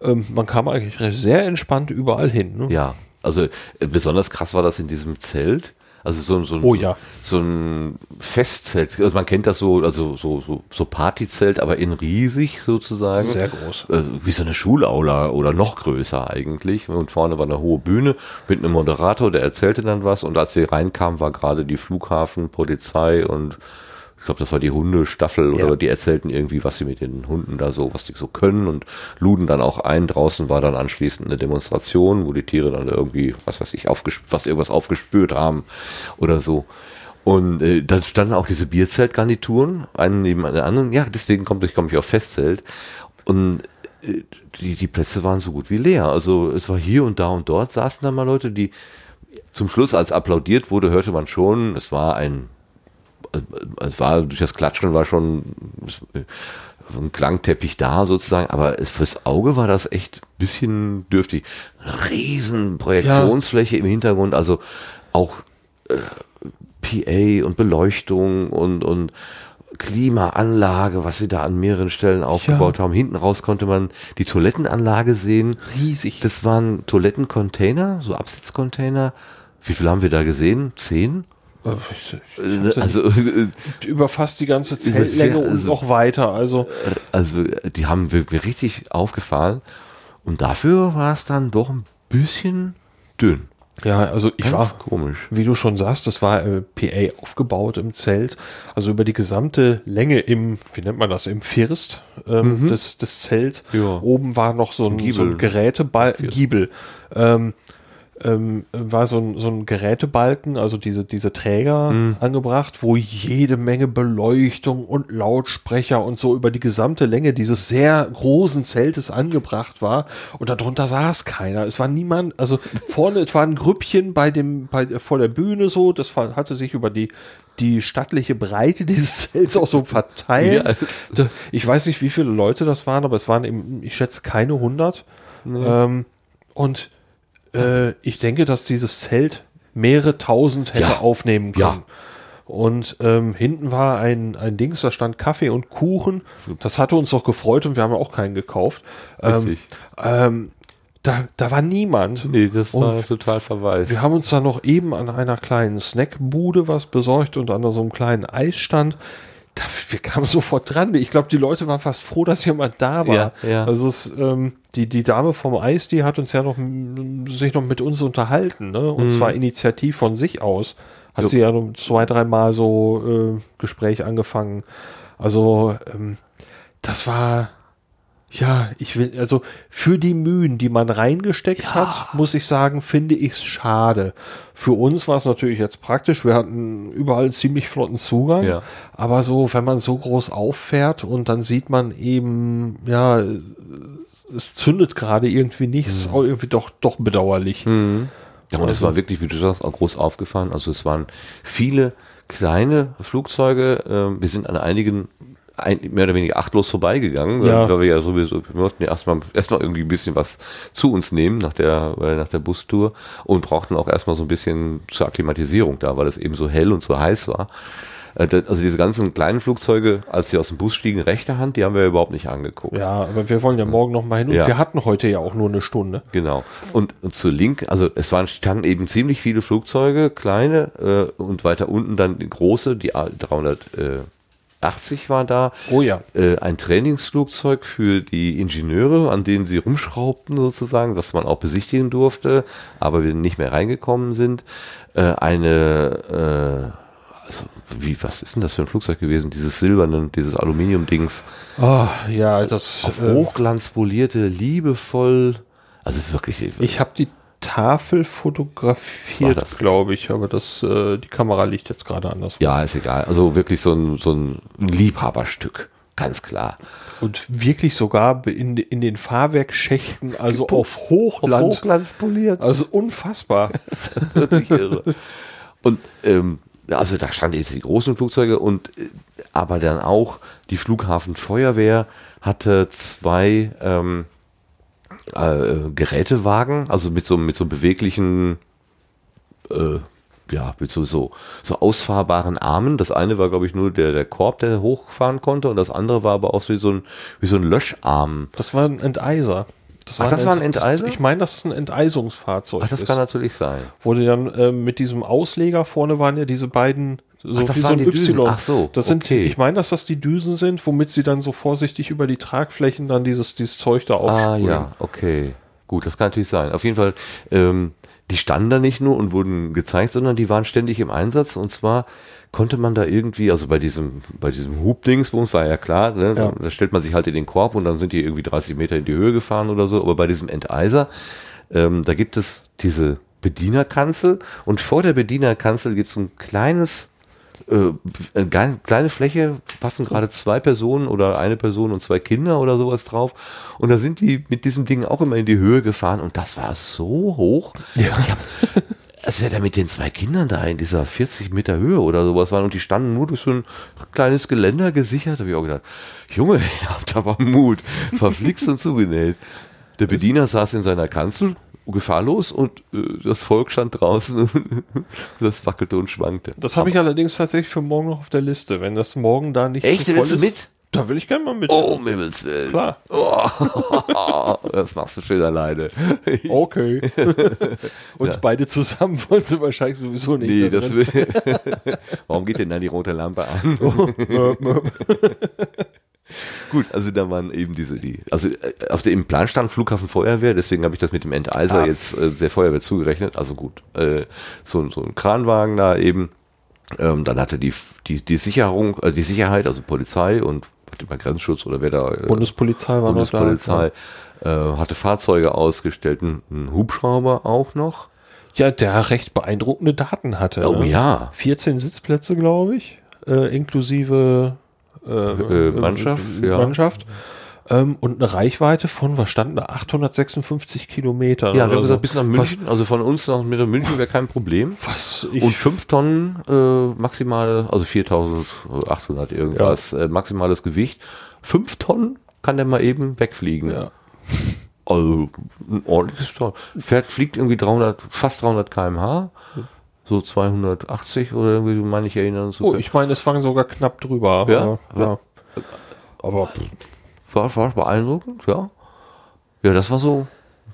B: ähm, man kam eigentlich sehr entspannt überall hin. Ne?
A: Ja, also äh, besonders krass war das in diesem Zelt. Also so, so, ein-
B: Oh
A: so,
B: ja.
A: so ein Festzelt. Also man kennt das so, also so, so, so Partyzelt, aber in riesig sozusagen.
B: Sehr groß.
A: Äh, wie so eine Schulaula oder noch größer eigentlich. Und vorne war eine hohe Bühne mit einem Moderator, der erzählte dann was. Und als wir reinkamen, war gerade die Flughafen, Polizei und ich glaube, das war die Hundestaffel
B: Ja.
A: oder die erzählten irgendwie, was sie mit den Hunden da so, was die so können und luden dann auch ein. Draußen war dann anschließend eine Demonstration, wo die Tiere dann irgendwie, was weiß ich, was irgendwas aufgespürt haben oder so. Und äh, dann standen auch diese Bierzeltgarnituren, einen neben den anderen. Ja, deswegen komme ich, komm ich auf Festzelt. Und äh, die, die Plätze waren so gut wie leer. Also es war hier und da und dort saßen dann mal Leute, die zum Schluss, als applaudiert wurde, hörte man schon, es war ein es war durch das Klatschen war schon ein Klangteppich da sozusagen, aber fürs Auge war das echt ein bisschen dürftig. Eine riesen Projektionsfläche im Hintergrund, also auch äh, PA und Beleuchtung und, und Klimaanlage, was sie da an mehreren Stellen aufgebaut haben. Hinten raus konnte man die Toilettenanlage sehen.
B: Riesig.
A: Das waren Toilettencontainer, so Absitzcontainer. Wie viel haben wir da gesehen? Zehn?
B: Äh,
A: Also, äh,
B: über fast die ganze Zeltlänge und
A: also-
B: noch weiter. Also
A: also die haben mir richtig aufgefallen. Und dafür war es dann doch ein bisschen dünn.
B: ja, also ich
A: Ganz
B: war,
A: komisch.
B: wie du schon sagst, das war äh, PA aufgebaut im Zelt. Also über die gesamte Länge im, wie nennt man das, im First ähm, des, des Zelt.
A: Ja.
B: Oben war noch so ein,
A: Giebel.
B: so ein Gerätebalken, Giebel. Ähm, ähm, war so ein, so ein Gerätebalken, also diese, diese Träger angebracht, wo jede Menge Beleuchtung und Lautsprecher und so über die gesamte Länge dieses sehr großen Zeltes angebracht war. Und darunter saß keiner. Es war niemand, also vorne, es war ein Grüppchen bei dem, bei, vor der Bühne so, das hatte sich über die, die stattliche Breite dieses Zelts auch so verteilt.
A: Ja.
B: Ich weiß nicht, wie viele Leute das waren, aber es waren eben, ich schätze, keine hundert. Ähm, und äh, ich denke, dass dieses Zelt mehrere tausend hätte
A: Ja.
B: aufnehmen
A: Ja.
B: können. Und ähm, hinten war ein, ein Dings, da stand Kaffee und Kuchen. Das hatte uns doch gefreut und wir haben ja auch keinen gekauft. Ähm,
A: Richtig.
B: ähm, da, da war niemand.
A: Nee, das war
B: Und
A: total verwaist.
B: Wir haben uns dann noch eben an einer kleinen Snackbude was besorgt und an so einem kleinen Eisstand. Wir kamen sofort dran. Ich glaube, die Leute waren fast froh, dass jemand da war.
A: Ja, ja.
B: Also es, ähm, die, die Dame vom Eis, die hat uns ja noch sich noch mit uns unterhalten, ne? Und zwar initiativ von sich aus. Hat
A: Jo.
B: sie ja noch zwei, dreimal so äh, Gespräch angefangen. Also, ähm, das war. Ja, ich will, also für die Mühen, die man reingesteckt hat, muss ich sagen, finde ich es schade. Für uns war es natürlich jetzt praktisch, wir hatten überall ziemlich flotten Zugang,
A: Ja.
B: aber so, wenn man so groß auffährt und dann sieht man eben, ja, es zündet gerade irgendwie nicht. Es ist auch irgendwie doch, doch bedauerlich.
A: Ja, und es
B: Also-
A: war wirklich, wie du sagst, auch groß aufgefahren. Also es waren viele kleine Flugzeuge. Ähm, wir sind an einigen ein, mehr oder weniger achtlos vorbeigegangen,
B: Ja.
A: weil wir ja sowieso, wir mussten ja erstmal erstmal irgendwie ein bisschen was zu uns nehmen nach der, äh, nach der Bustour und brauchten auch erstmal so ein bisschen zur Akklimatisierung da, weil es eben so hell und so heiß war. Äh, Also diese ganzen kleinen Flugzeuge, als sie aus dem Bus stiegen, rechte Hand, die haben wir überhaupt nicht angeguckt.
B: Ja, aber wir wollen ja morgen noch mal hin und
A: Ja.
B: wir hatten heute ja auch nur eine Stunde.
A: Genau. Und, und zur Link, also es waren standen eben ziemlich viele Flugzeuge, kleine äh, und weiter unten dann die große, die A380 war da.
B: Oh ja.
A: Äh, ein Trainingsflugzeug für die Ingenieure, an denen sie rumschraubten sozusagen, was man auch besichtigen durfte, aber wir nicht mehr reingekommen sind. Äh, eine, äh, also wie, was ist denn das für ein Flugzeug gewesen? Dieses silberne, dieses Aluminium-Dings.
B: Ah, ja, das.
A: Auf
B: äh,
A: Hochglanz polierte, liebevoll, also wirklich.
B: ich habe die Tafel fotografiert,
A: das?
B: glaube ich, aber das, äh, die Kamera liegt jetzt gerade anders.
A: Ja, ist egal. Also wirklich so ein, so ein Liebhaberstück. Ganz klar.
B: Und wirklich sogar in, in den Fahrwerkschächten, also auf Hochland.
A: Hochglanz poliert.
B: Also unfassbar.
A: Wirklich irre. Und ähm, also da standen jetzt die großen Flugzeuge und äh, aber dann auch die Flughafenfeuerwehr hatte zwei ähm, äh, Gerätewagen, also mit so mit so beweglichen äh, ja, mit so, so, so ausfahrbaren Armen. Das eine war, glaube ich, nur der, der Korb, der hochfahren konnte, und das andere war aber auch wie so ein, wie so ein Löscharm.
B: Das war ein Enteiser.
A: Ach, das war ein Enteiser?
B: Ich meine, das ist ein Enteisungsfahrzeug.
A: Ach, das
B: ist.
A: kann natürlich sein.
B: Die dann äh, mit diesem Ausleger vorne waren ja diese beiden so
A: Ach, das
B: wie so
A: waren
B: ein
A: die Düsen.
B: Y.
A: Ach so,
B: das sind,
A: okay.
B: ich meine, dass das die Düsen sind, womit sie dann so vorsichtig über die Tragflächen dann dieses, dieses Zeug da
A: Ah
B: aufsprühen.
A: ja, okay. Gut, das kann natürlich sein. Auf jeden Fall, ähm, die standen da nicht nur und wurden gezeigt, sondern die waren ständig im Einsatz. Und zwar konnte man da irgendwie, also bei diesem, bei diesem Hubdingsbums war ja klar, ne,
B: Ja.
A: da stellt man sich halt in den Korb und dann sind die irgendwie 30 Meter in die Höhe gefahren oder so. Aber bei diesem Enteiser, ähm, da gibt es diese Bedienerkanzel und vor der Bedienerkanzel gibt es ein kleines äh, eine kleine- kleine Fläche, passen gerade zwei Personen oder eine Person und zwei Kinder oder sowas drauf. Und da sind die mit diesem Ding auch immer in die Höhe gefahren und das war so hoch.
B: Ja.
A: Ich hab, als er da mit den zwei Kindern da in dieser 40 Meter Höhe oder sowas waren und die standen nur durch so ein kleines Geländer gesichert, habe ich auch gedacht, Junge, ihr habt aber Mut, verflixt und zugenäht. Der Bediener saß in seiner Kanzel, gefahrlos und äh, das Volk stand draußen und das wackelte und schwankte.
B: Das habe ich allerdings tatsächlich für morgen noch auf der Liste. Wenn das morgen da nicht
A: Echt?
B: zu
A: Willst du
B: ist,
A: mit?
B: Da will ich gerne mal mit.
A: Oh, Himmels Willen.
B: Klar.
A: Oh, das machst du schön alleine. Ich,
B: Okay. Uns beide zusammen wollen sie wahrscheinlich sowieso nicht.
A: nee,
B: da
A: das will. Warum geht denn dann die rote Lampe an? Gut, also da waren eben diese, die, also äh, auf dem Plan stand Flughafen Feuerwehr, deswegen habe ich das mit dem Enteiser
B: Ah.
A: jetzt äh, der Feuerwehr zugerechnet. Also gut, äh, so, so ein Kranwagen da eben. Ähm, dann hatte die, die, die Sicherung, äh, die Sicherheit, also Polizei und warte mal, Grenzschutz oder wer da äh,
B: Bundespolizei war noch da.
A: Bundespolizei, äh, hatte Fahrzeuge ausgestellt, ein, ein Hubschrauber auch noch.
B: Ja, der recht beeindruckende Daten hatte.
A: Oh
B: ne?
A: ja.
B: 14 Sitzplätze, glaube ich, äh, inklusive äh,
A: Äh, Mannschaft,
B: äh,
A: ja.
B: Mannschaft. Ähm, und eine Reichweite von, was stand da, 856 Kilometern.
A: Ja, wir haben gesagt,
B: so.
A: bis nach München, also von uns nach mit München wäre kein Problem.
B: Was, was ich,
A: Und fünf Tonnen äh, maximal, also 4800 irgendwas, äh, maximales Gewicht. Fünf Tonnen kann der mal eben wegfliegen.
B: ja.
A: Also ein ordentliches Teil. Fährt, fliegt irgendwie 300, fast 300 km/h. So 280 oder irgendwie, so meine ich erinnern zu
B: Oh, ich meine, es waren sogar knapp drüber.
A: Ja?
B: aber, ja. Aber
A: war, war beeindruckend, ja. Ja, das war so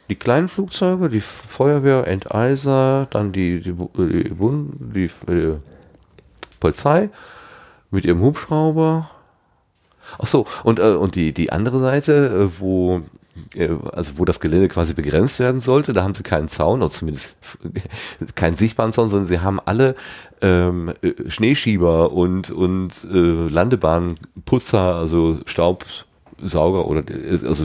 A: die kleinen Flugzeuge, die Feuerwehr, Enteiser, dann die, die, Bu- die, Bund, die äh, Polizei mit ihrem Hubschrauber. Ach so, und, äh, und die, die andere Seite, äh, wo, äh, also wo das Gelände quasi begrenzt werden sollte, da haben sie keinen Zaun, oder zumindest keinen sichtbaren Zaun, sondern sie haben alle ähm, äh, Schneeschieber und, und äh, Landebahnputzer, also Staubsauger oder äh, also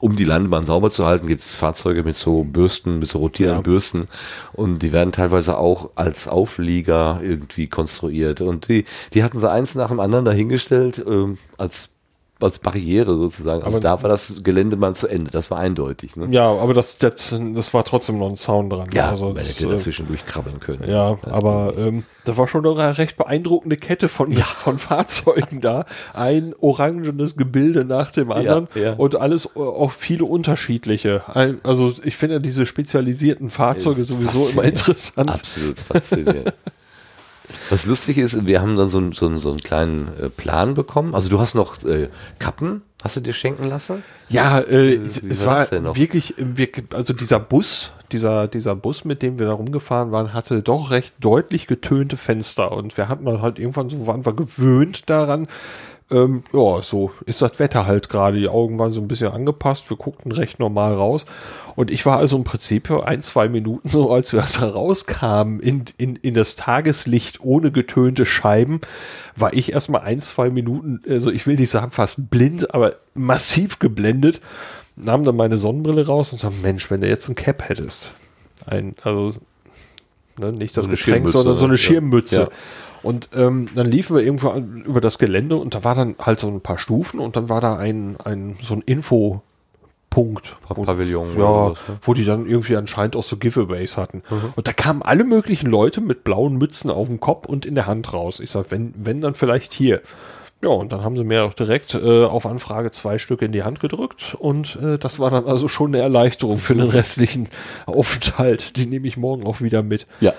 A: um die Landebahn sauber zu halten, gibt es Fahrzeuge mit so Bürsten, mit so rotierenden
B: Ja.
A: Bürsten und die werden teilweise auch als Auflieger irgendwie konstruiert und die, die hatten sie eins nach dem anderen dahingestellt ähm, als als Barriere sozusagen. Also
B: Aber-
A: da war das Gelände mal zu Ende. Das war eindeutig. Ne?
B: Ja, aber das, das, das war trotzdem noch ein Zaun dran. also,
A: man hätte
B: äh,
A: dazwischen durchkrabbeln können.
B: Ja, aber ähm, da war schon eine recht beeindruckende Kette von, von Fahrzeugen da. Ein orangenes Gebilde nach dem anderen
A: ja.
B: und alles äh, auch viele unterschiedliche. Also ich finde diese spezialisierten Fahrzeuge
A: Ist
B: sowieso immer interessant.
A: Absolut faszinierend. Was lustig ist, wir haben dann so, einen- so, so einen kleinen äh, Plan bekommen. Also du hast noch äh, Kappen, hast du dir schenken lassen?
B: Ja, äh,
A: Wie
B: es
A: war
B: war wirklich, Wirk- also dieser Bus, dieser, dieser Bus, mit dem wir da rumgefahren waren, hatte doch recht deutlich getönte Fenster und wir hatten dann halt irgendwann so, waren wir gewöhnt daran, ähm, ja, so ist das Wetter halt gerade. Die Augen waren so ein bisschen angepasst, wir guckten recht normal raus. Und ich war also im Prinzip ein, zwei Minuten so, als wir da rauskamen in, in, in das Tageslicht ohne getönte Scheiben, war ich erstmal ein, zwei Minuten, also ich will nicht sagen fast blind, aber massiv geblendet, nahm dann meine Sonnenbrille raus und sagte, Mensch, wenn du jetzt ein Cap hättest, ein, also ne, nicht das
A: So Schirmmütze,
B: sondern so eine
A: ja.
B: Schirmmütze.
A: Ja.
B: Und ähm, dann liefen wir irgendwo an, über das Gelände und da war dann halt so ein paar Stufen und dann war da ein, ein so ein Infopunkt.
A: Pa-
B: wo-
A: Pavillon oder
B: Ja,
A: sowas, ne?
B: wo die dann irgendwie anscheinend auch so Giveaways hatten. Und da kamen alle möglichen Leute mit blauen Mützen auf dem Kopf und in der Hand raus. Ich sag, wenn, wenn dann vielleicht hier. Ja, und dann haben sie mir auch direkt äh, auf Anfrage zwei Stück in die Hand gedrückt und äh, das war dann also schon eine Erleichterung für den restlichen Aufenthalt. Die nehme ich morgen auch wieder mit.
A: Ja.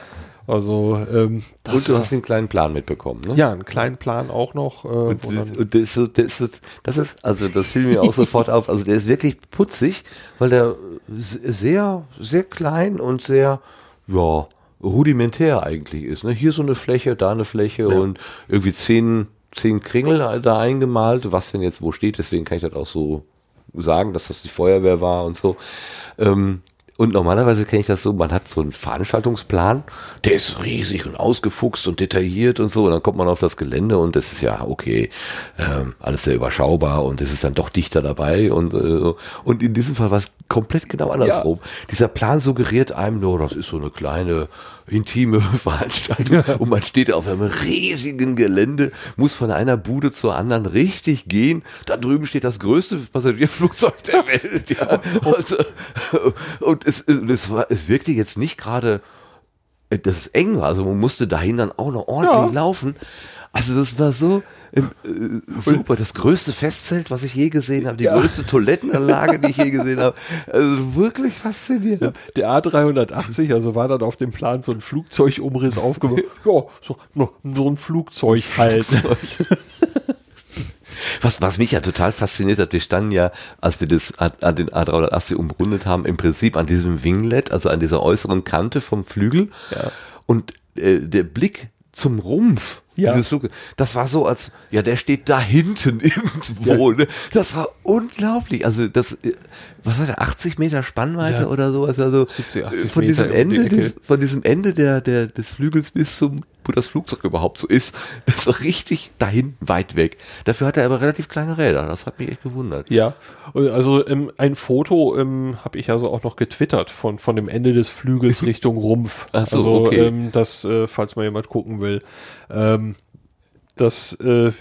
B: Also, ähm, das
A: Und du
B: war-
A: hast den kleinen Plan mitbekommen, ne?
B: ja, einen kleinen Plan auch noch. Äh,
A: Und, und das, ist das, ist, das ist, also das fiel mir auch sofort auf. Also der ist wirklich putzig, weil der sehr, sehr klein und sehr, ja, rudimentär eigentlich ist. Ne? Hier so eine Fläche, da eine Fläche und irgendwie zehn, zehn Kringel da eingemalt. Was denn jetzt wo steht, deswegen kann ich das auch so sagen, dass das die Feuerwehr war und so. Ähm, und normalerweise kenne ich das so, man hat so einen Veranstaltungsplan, der ist riesig und ausgefuchst und detailliert und so. Und dann kommt man auf das Gelände und das ist ja, okay, ähm, alles sehr überschaubar und es ist dann doch dichter dabei. Und, äh, und in diesem Fall war es komplett genau andersrum. Dieser Plan suggeriert einem nur, das ist so eine kleine intime Veranstaltung und man steht auf einem riesigen Gelände, muss von einer Bude zur anderen richtig gehen. Da drüben steht das größte Passagierflugzeug der Welt. Ja. Also, und es, es, war, es wirkte jetzt nicht gerade, äh, dass es eng war. Also man musste dahin dann auch noch ordentlich
B: Ja.
A: laufen. Also das war so äh, äh, super. Das größte Festzelt, was ich je gesehen habe, die
B: Ja.
A: größte Toilettenanlage, die ich je gesehen habe. Also wirklich faszinierend.
B: der A380, also war dann auf dem Plan so ein Flugzeugumriss aufgebaut. Ja, so, so ein Flugzeug halt.
A: Was, was mich ja total fasziniert hat, wir standen ja, als wir das an an den A380 umrundet haben, im Prinzip an diesem Winglet, also an dieser äußeren Kante vom Flügel.
B: Ja.
A: Und äh, der Blick zum Rumpf
B: Ja.
A: dieses Fluges, das war so als, ja, der steht da hinten irgendwo. Ne? Das war unglaublich. Also das, äh, was hat er, 80 Meter Spannweite
B: Ja.
A: oder sowas? Also
B: 70, 80
A: von
B: Meter
A: diesem
B: um die
A: Ende
B: Ecke.
A: des, von diesem Ende der, der, des Flügels bis zum, wo das Flugzeug überhaupt so ist, das war richtig dahin weit weg. Dafür hat er aber relativ kleine Räder. Das hat mich echt gewundert.
B: Ja, also ähm, ein Foto ähm, habe ich also auch noch getwittert von, von dem Ende des Flügels Richtung Rumpf.
A: Ach so,
B: also
A: okay.
B: ähm, das, äh, falls mal jemand gucken will, ähm, das äh,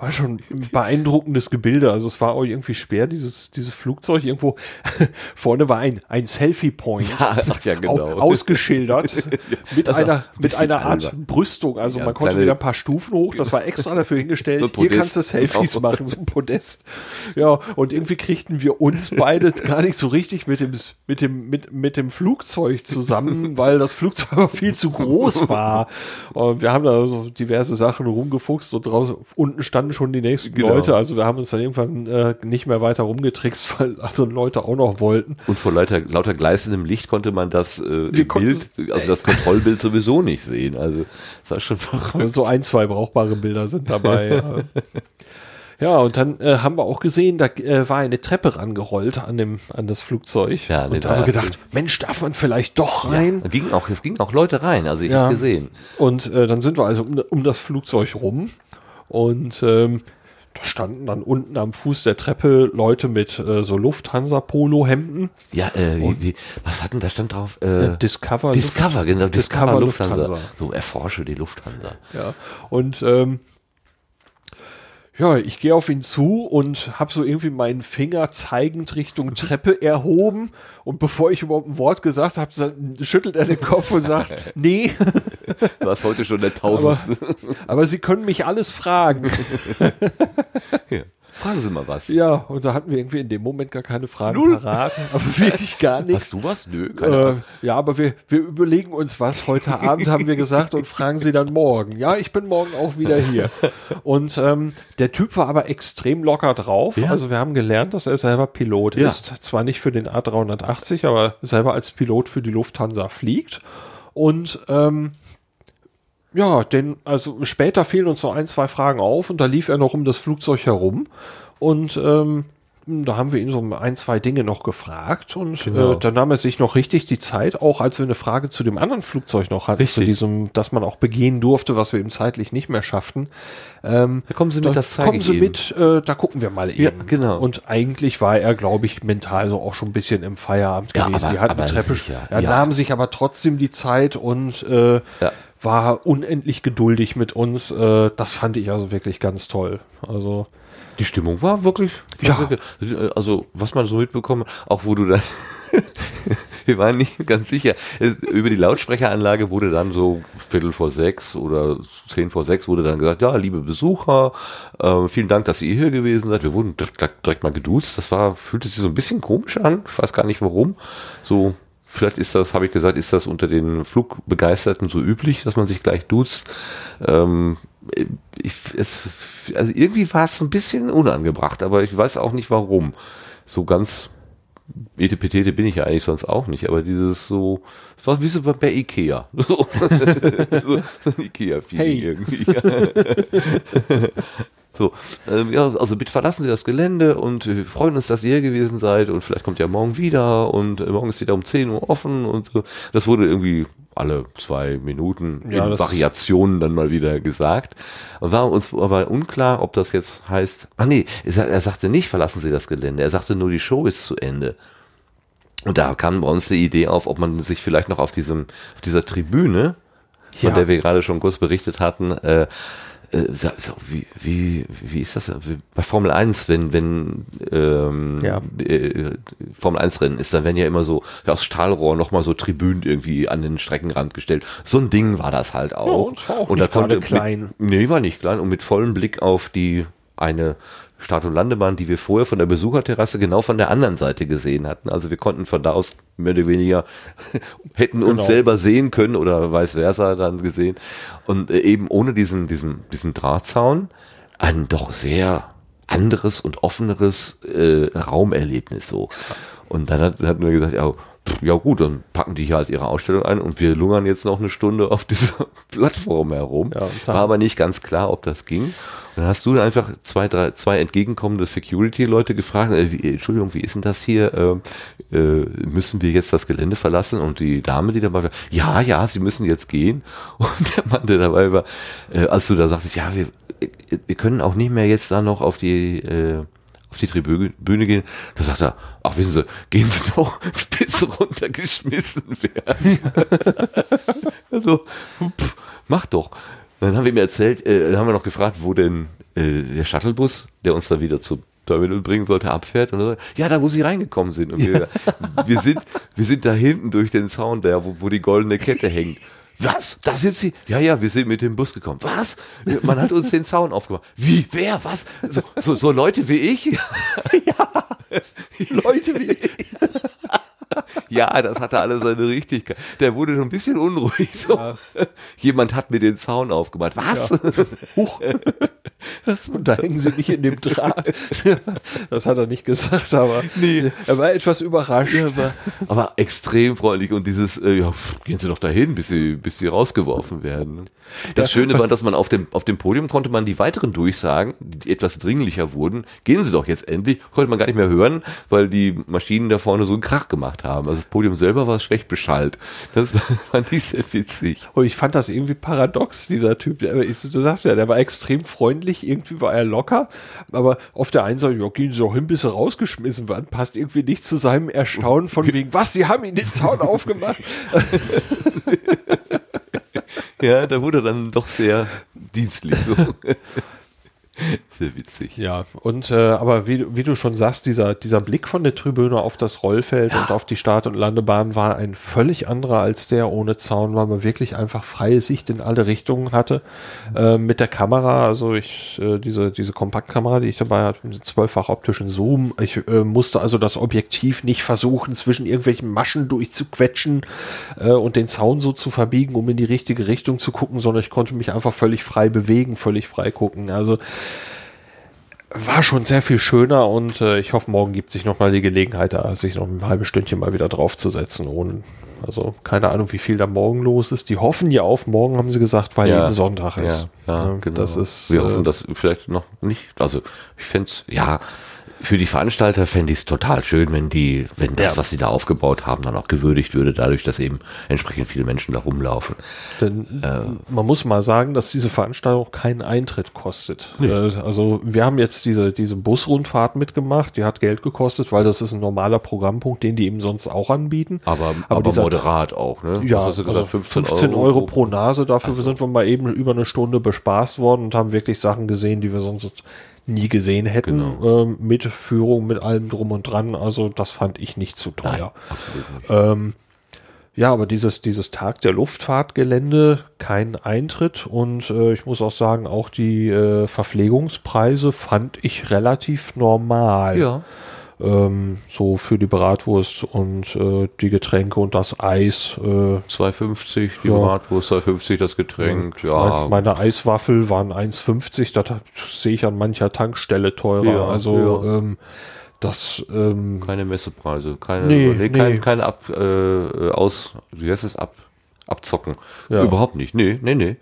B: war schon ein beeindruckendes Gebilde. Also es war auch irgendwie schwer, dieses, dieses Flugzeug irgendwo vorne war ein, ein Selfie-Point.
A: Ja, ach ja, genau.
B: Au- Ausgeschildert mit
A: Das
B: einer,
A: ein
B: mit einer Art
A: albern.
B: Brüstung. Also
A: Ja,
B: man konnte wieder ein paar Stufen hoch. Das war extra dafür hingestellt.
A: So
B: Hier kannst du Selfies
A: Genau.
B: machen, so ein Podest. Ja, und irgendwie kriegten wir uns beide gar nicht so richtig mit dem, mit dem, mit, mit dem Flugzeug zusammen, weil das Flugzeug viel zu groß war. Und wir haben da so diverse Sachen rumgefuchst und draußen, unten standen schon die nächsten
A: Genau.
B: Leute. Also wir haben uns dann irgendwann äh, nicht mehr weiter rumgetrickst, weil andere Leute auch noch wollten.
A: Und vor lauter, lauter gleißendem Licht konnte man das äh, Bild, also das Kontrollbild sowieso nicht sehen. Also das war schon verrückt.
B: So ein, zwei brauchbare Bilder sind dabei. ja. Ja, und dann äh, haben wir auch gesehen, da äh, war eine Treppe rangerollt an, dem, an das Flugzeug.
A: Ja,
B: und da haben wir
A: 380.
B: gedacht, Mensch, darf man vielleicht doch rein?
A: Ja, ging auch, es gingen auch Leute rein, also ich
B: Ja.
A: habe gesehen.
B: Und äh, dann sind wir also um, um das Flugzeug rum und ähm, da standen dann unten am Fuß der Treppe Leute mit äh, so Lufthansa-Polo-Hemden.
A: Ja, äh, wie, wie, was hatten da stand drauf? Äh,
B: Discover.
A: Discover, genau, Discover,
B: Discover
A: Lufthansa.
B: Lufthansa.
A: So, erforsche die Lufthansa.
B: Ja. Und ähm, ja, ich gehe auf ihn zu und habe so irgendwie meinen Finger zeigend Richtung Treppe erhoben. Und bevor ich überhaupt ein Wort gesagt habe, schüttelt er den Kopf und sagt, nee.
A: Du warst heute schon der Tausendste.
B: Aber, aber Sie können mich alles fragen.
A: Ja. Fragen Sie mal was.
B: Ja, und da hatten wir irgendwie in dem Moment gar keine Fragen Null. parat. Aber wirklich gar nichts.
A: Hast du was? Nö,
B: keine äh, Ja, aber wir, wir überlegen uns was. Heute Abend haben wir gesagt und fragen Sie dann morgen. Ja, ich bin morgen auch wieder hier. Und ähm, der Typ war aber extrem locker drauf. Ja. Also wir haben gelernt, dass er selber Pilot ja. ist. Zwar nicht für den A380, aber selber als Pilot für die Lufthansa fliegt. Und ähm, ja, denn also später fehlen uns so ein, zwei Fragen auf und da lief er noch um das Flugzeug herum und ähm, da haben wir ihn so ein, zwei Dinge noch gefragt und genau. äh, dann nahm er sich noch richtig die Zeit, auch als wir eine Frage zu dem anderen Flugzeug noch hatten,
A: richtig. zu
B: diesem, dass man auch begehen durfte, was wir eben zeitlich nicht mehr schafften.
A: Ähm, da kommen Sie mit, das
B: zeige Kommen Sie mit, äh, da gucken wir mal eben. Ja,
A: genau.
B: Und eigentlich war er, glaube ich, mental so auch schon ein bisschen im Feierabend ja, gewesen.
A: Aber,
B: die hatten
A: eine
B: Treppe,
A: sicher.
B: er
A: ja.
B: nahm sich aber trotzdem die Zeit und äh, ja war unendlich geduldig mit uns. Äh, das fand ich also wirklich ganz toll. Also
A: die Stimmung war wirklich,
B: ja.
A: also was man so mitbekommen, auch wo du da, wir waren nicht ganz sicher, über die Lautsprecheranlage wurde dann so Viertel vor sechs oder zehn vor sechs wurde dann gesagt, ja, liebe Besucher, äh, vielen Dank, dass ihr hier gewesen seid. Wir wurden direkt, direkt mal geduzt. Das war, fühlte sich so ein bisschen komisch an. Ich weiß gar nicht warum. So, vielleicht ist das, habe ich gesagt, ist das unter den Flugbegeisterten so üblich, dass man sich gleich duzt. Ähm, ich, es, also irgendwie war es ein bisschen unangebracht, aber ich weiß auch nicht warum. So ganz Etepetete bin ich ja eigentlich sonst auch nicht, aber dieses so, es war wie so bei Ikea. So, so, so ein Ikea-Feeling hey. irgendwie. So, ähm, ja, also bitte verlassen Sie das Gelände und wir freuen uns, dass ihr hier gewesen seid und vielleicht kommt ihr morgen wieder und äh, morgen ist wieder um 10 Uhr offen und so. Das wurde irgendwie alle zwei Minuten
B: ja,
A: in Variationen dann mal wieder gesagt. Und war uns aber unklar, ob das jetzt heißt, ah nee, er sagte nicht, verlassen Sie das Gelände, er sagte nur, die Show ist zu Ende. Und da kam bei uns die Idee auf, ob man sich vielleicht noch auf diesem, auf dieser Tribüne, von ja. der wir gerade schon kurz berichtet hatten, äh, wie, wie, wie ist das bei Formel 1, wenn, wenn ähm,
B: ja.
A: äh, Formel 1 Rennen ist, dann werden ja immer so ja, aus Stahlrohr nochmal so Tribünen irgendwie an den Streckenrand gestellt. So ein Ding war das halt auch.
B: Ja, und, auch
A: und da konnte
B: klein.
A: Mit, nee, war nicht klein und mit vollem Blick auf die eine Start- und Landebahn, die wir vorher von der Besucherterrasse genau von der anderen Seite gesehen hatten. Also wir konnten von da aus mehr oder weniger hätten uns genau. selber sehen können oder vice versa dann gesehen. Und äh, eben ohne diesen, diesen, diesen Drahtzaun ein doch sehr anderes und offeneres äh, Raumerlebnis so. Und dann hat, hatten wir gesagt, ja, ja gut, dann packen die hier als ihre Ausstellung ein und wir lungern jetzt noch eine Stunde auf dieser Plattform herum. Ja, War aber nicht ganz klar, ob das ging. Dann hast du einfach zwei, drei, zwei entgegenkommende Security-Leute gefragt, äh, wie, Entschuldigung, wie ist denn das hier? Äh, äh, müssen wir jetzt das Gelände verlassen? Und die Dame, die dabei war, ja, ja, sie müssen jetzt gehen. Und der Mann, der dabei war, äh, als du da sagtest, ja, wir, wir können auch nicht mehr jetzt da noch auf die äh, auf die Tribüne gehen, da sagt er, ach wissen Sie, gehen Sie doch, bis runtergeschmissen werden. also, pff, mach doch. Dann haben wir ihm erzählt, äh, dann haben wir noch gefragt, wo denn äh, der Shuttlebus, der uns da wieder zum Terminal bringen sollte, abfährt. Und so, ja, da wo sie reingekommen sind. Und wir, wir sind, wir sind da hinten durch den Zaun, der, wo, wo die goldene Kette hängt. Was? Da sind sie? Ja, ja, wir sind mit dem Bus gekommen. Was? Man hat uns den Zaun aufgemacht. Wie? Wer? Was? So, so, so Leute wie ich?
B: ja. Leute wie ich.
A: ja, das hatte alles seine Richtigkeit. Der wurde schon ein bisschen unruhig. So. Ja. Jemand hat mir den Zaun aufgemacht. Was? Ja.
B: Huch. Das, und da hängen sie nicht in dem Draht. Das hat er nicht gesagt, aber
A: nee.
B: er war etwas überrascht. Ja,
A: aber, aber, extrem freundlich und dieses, äh, ja, gehen Sie doch dahin, bis Sie, bis Sie rausgeworfen werden. Das. Schöne war, dass man auf dem, auf dem Podium konnte man die weiteren Durchsagen, die etwas dringlicher wurden, gehen Sie doch jetzt endlich, konnte man gar nicht mehr hören, weil die Maschinen da vorne so einen Krach gemacht haben. Also das Podium selber war schlecht beschallt. Das fand ich sehr witzig.
B: Und ich fand das irgendwie paradox, dieser Typ. du sagst ja, der war extrem freundlich, irgendwie war er locker, aber auf der einen Seite, ja, gehen Sie doch hin, bis Sie rausgeschmissen werden, passt irgendwie nicht zu seinem Erstaunen von wegen, was, Sie haben ihn den Zaun aufgemacht?
A: ja, da wurde dann doch sehr dienstlich so. Sehr witzig.
B: Ja, und äh, aber wie, wie du schon sagst, dieser, dieser Blick von der Tribüne auf das Rollfeld ja. und auf die Start- und Landebahn war ein völlig anderer als der ohne Zaun, weil man wirklich einfach freie Sicht in alle Richtungen hatte. Äh, mit der Kamera, also ich, äh, diese, diese Kompaktkamera, die ich dabei hatte, mit zwölffach optischen Zoom, ich äh, musste also das Objektiv nicht versuchen, zwischen irgendwelchen Maschen durchzuquetschen äh, und den Zaun so zu verbiegen, um in die richtige Richtung zu gucken, sondern ich konnte mich einfach völlig frei bewegen, völlig frei gucken. Also war schon sehr viel schöner und äh, ich hoffe, morgen gibt sich noch mal die Gelegenheit, da sich noch ein halbes Stündchen mal wieder draufzusetzen. Ohne, also keine Ahnung, wie viel da morgen los ist. Die hoffen ja auf morgen, haben sie gesagt, weil ja, eben Sonntag ist.
A: Ja, ja, genau. Das ist. Wir äh, hoffen, dass vielleicht noch nicht. Also ich fände es, ja, für die Veranstalter fände ich es total schön, wenn die, wenn das, ja. was sie da aufgebaut haben, dann auch gewürdigt würde, dadurch, dass eben entsprechend viele Menschen da rumlaufen.
B: Denn äh, man muss mal sagen, dass diese Veranstaltung keinen Eintritt kostet. Nee. Äh, also wir haben jetzt diese, diese Busrundfahrt mitgemacht, die hat Geld gekostet, weil das ist ein normaler Programmpunkt, den die eben sonst auch anbieten.
A: Aber, aber, aber moderat auch, ne?
B: Ja, also 15, 15 Euro, Euro, pro Nase, dafür also. sind wir mal eben über eine Stunde bespaßt worden und haben wirklich Sachen gesehen, die wir sonst nie gesehen hätten, genau. ähm, mit Führung, mit allem drum und dran. Also das fand ich nicht zu teuer. Nein. Ähm, ja, aber dieses, dieses Tag der Luftfahrtgelände, kein Eintritt und äh, ich muss auch sagen, auch die äh, Verpflegungspreise fand ich relativ normal.
A: Ja
B: ähm, so für die Bratwurst und äh, die Getränke und das Eis. Äh,
A: 2,50 die ja. Bratwurst, 2,50 das Getränk,
B: ja. Meine Eiswaffel waren 1,50, das sehe ich an mancher Tankstelle teurer. Ja, also ja. Ähm, das ähm,
A: keine Messepreise, keine, nee, nee, nee. Kein, kein Ab äh, aus, wie heißt es ab abzocken. Ja. Überhaupt nicht. Nee, nee, nee.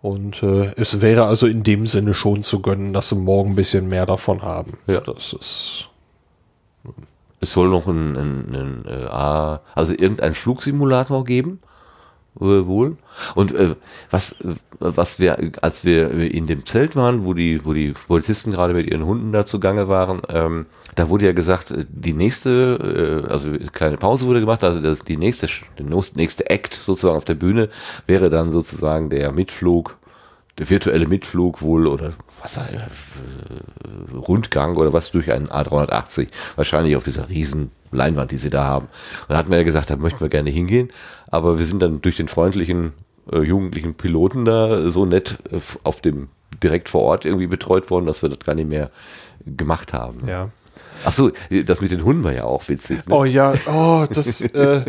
B: Und äh, es wäre also in dem Sinne schon zu gönnen, dass sie morgen ein bisschen mehr davon haben.
A: Ja. Das ist es soll noch ein, ein, ein, ein äh, also irgendein Flugsimulator geben, wohl. Und äh, was, äh, was wir, als wir in dem Zelt waren, wo die, wo die Polizisten gerade mit ihren Hunden da zugange waren, ähm, da wurde ja gesagt, äh, die nächste, äh, also kleine Pause wurde gemacht, also das, die nächste, der nächste Act sozusagen auf der Bühne wäre dann sozusagen der Mitflug, der virtuelle Mitflug wohl oder was Rundgang oder was durch einen A380, wahrscheinlich auf dieser riesen Leinwand, die sie da haben. Und da hatten wir ja gesagt, da möchten wir gerne hingehen, aber wir sind dann durch den freundlichen äh, jugendlichen Piloten da so nett äh, auf dem direkt vor Ort irgendwie betreut worden, dass wir das gar nicht mehr gemacht haben.
B: Ja.
A: Ach so, das mit den Hunden war ja auch witzig.
B: Ne? Oh ja, oh, das, äh,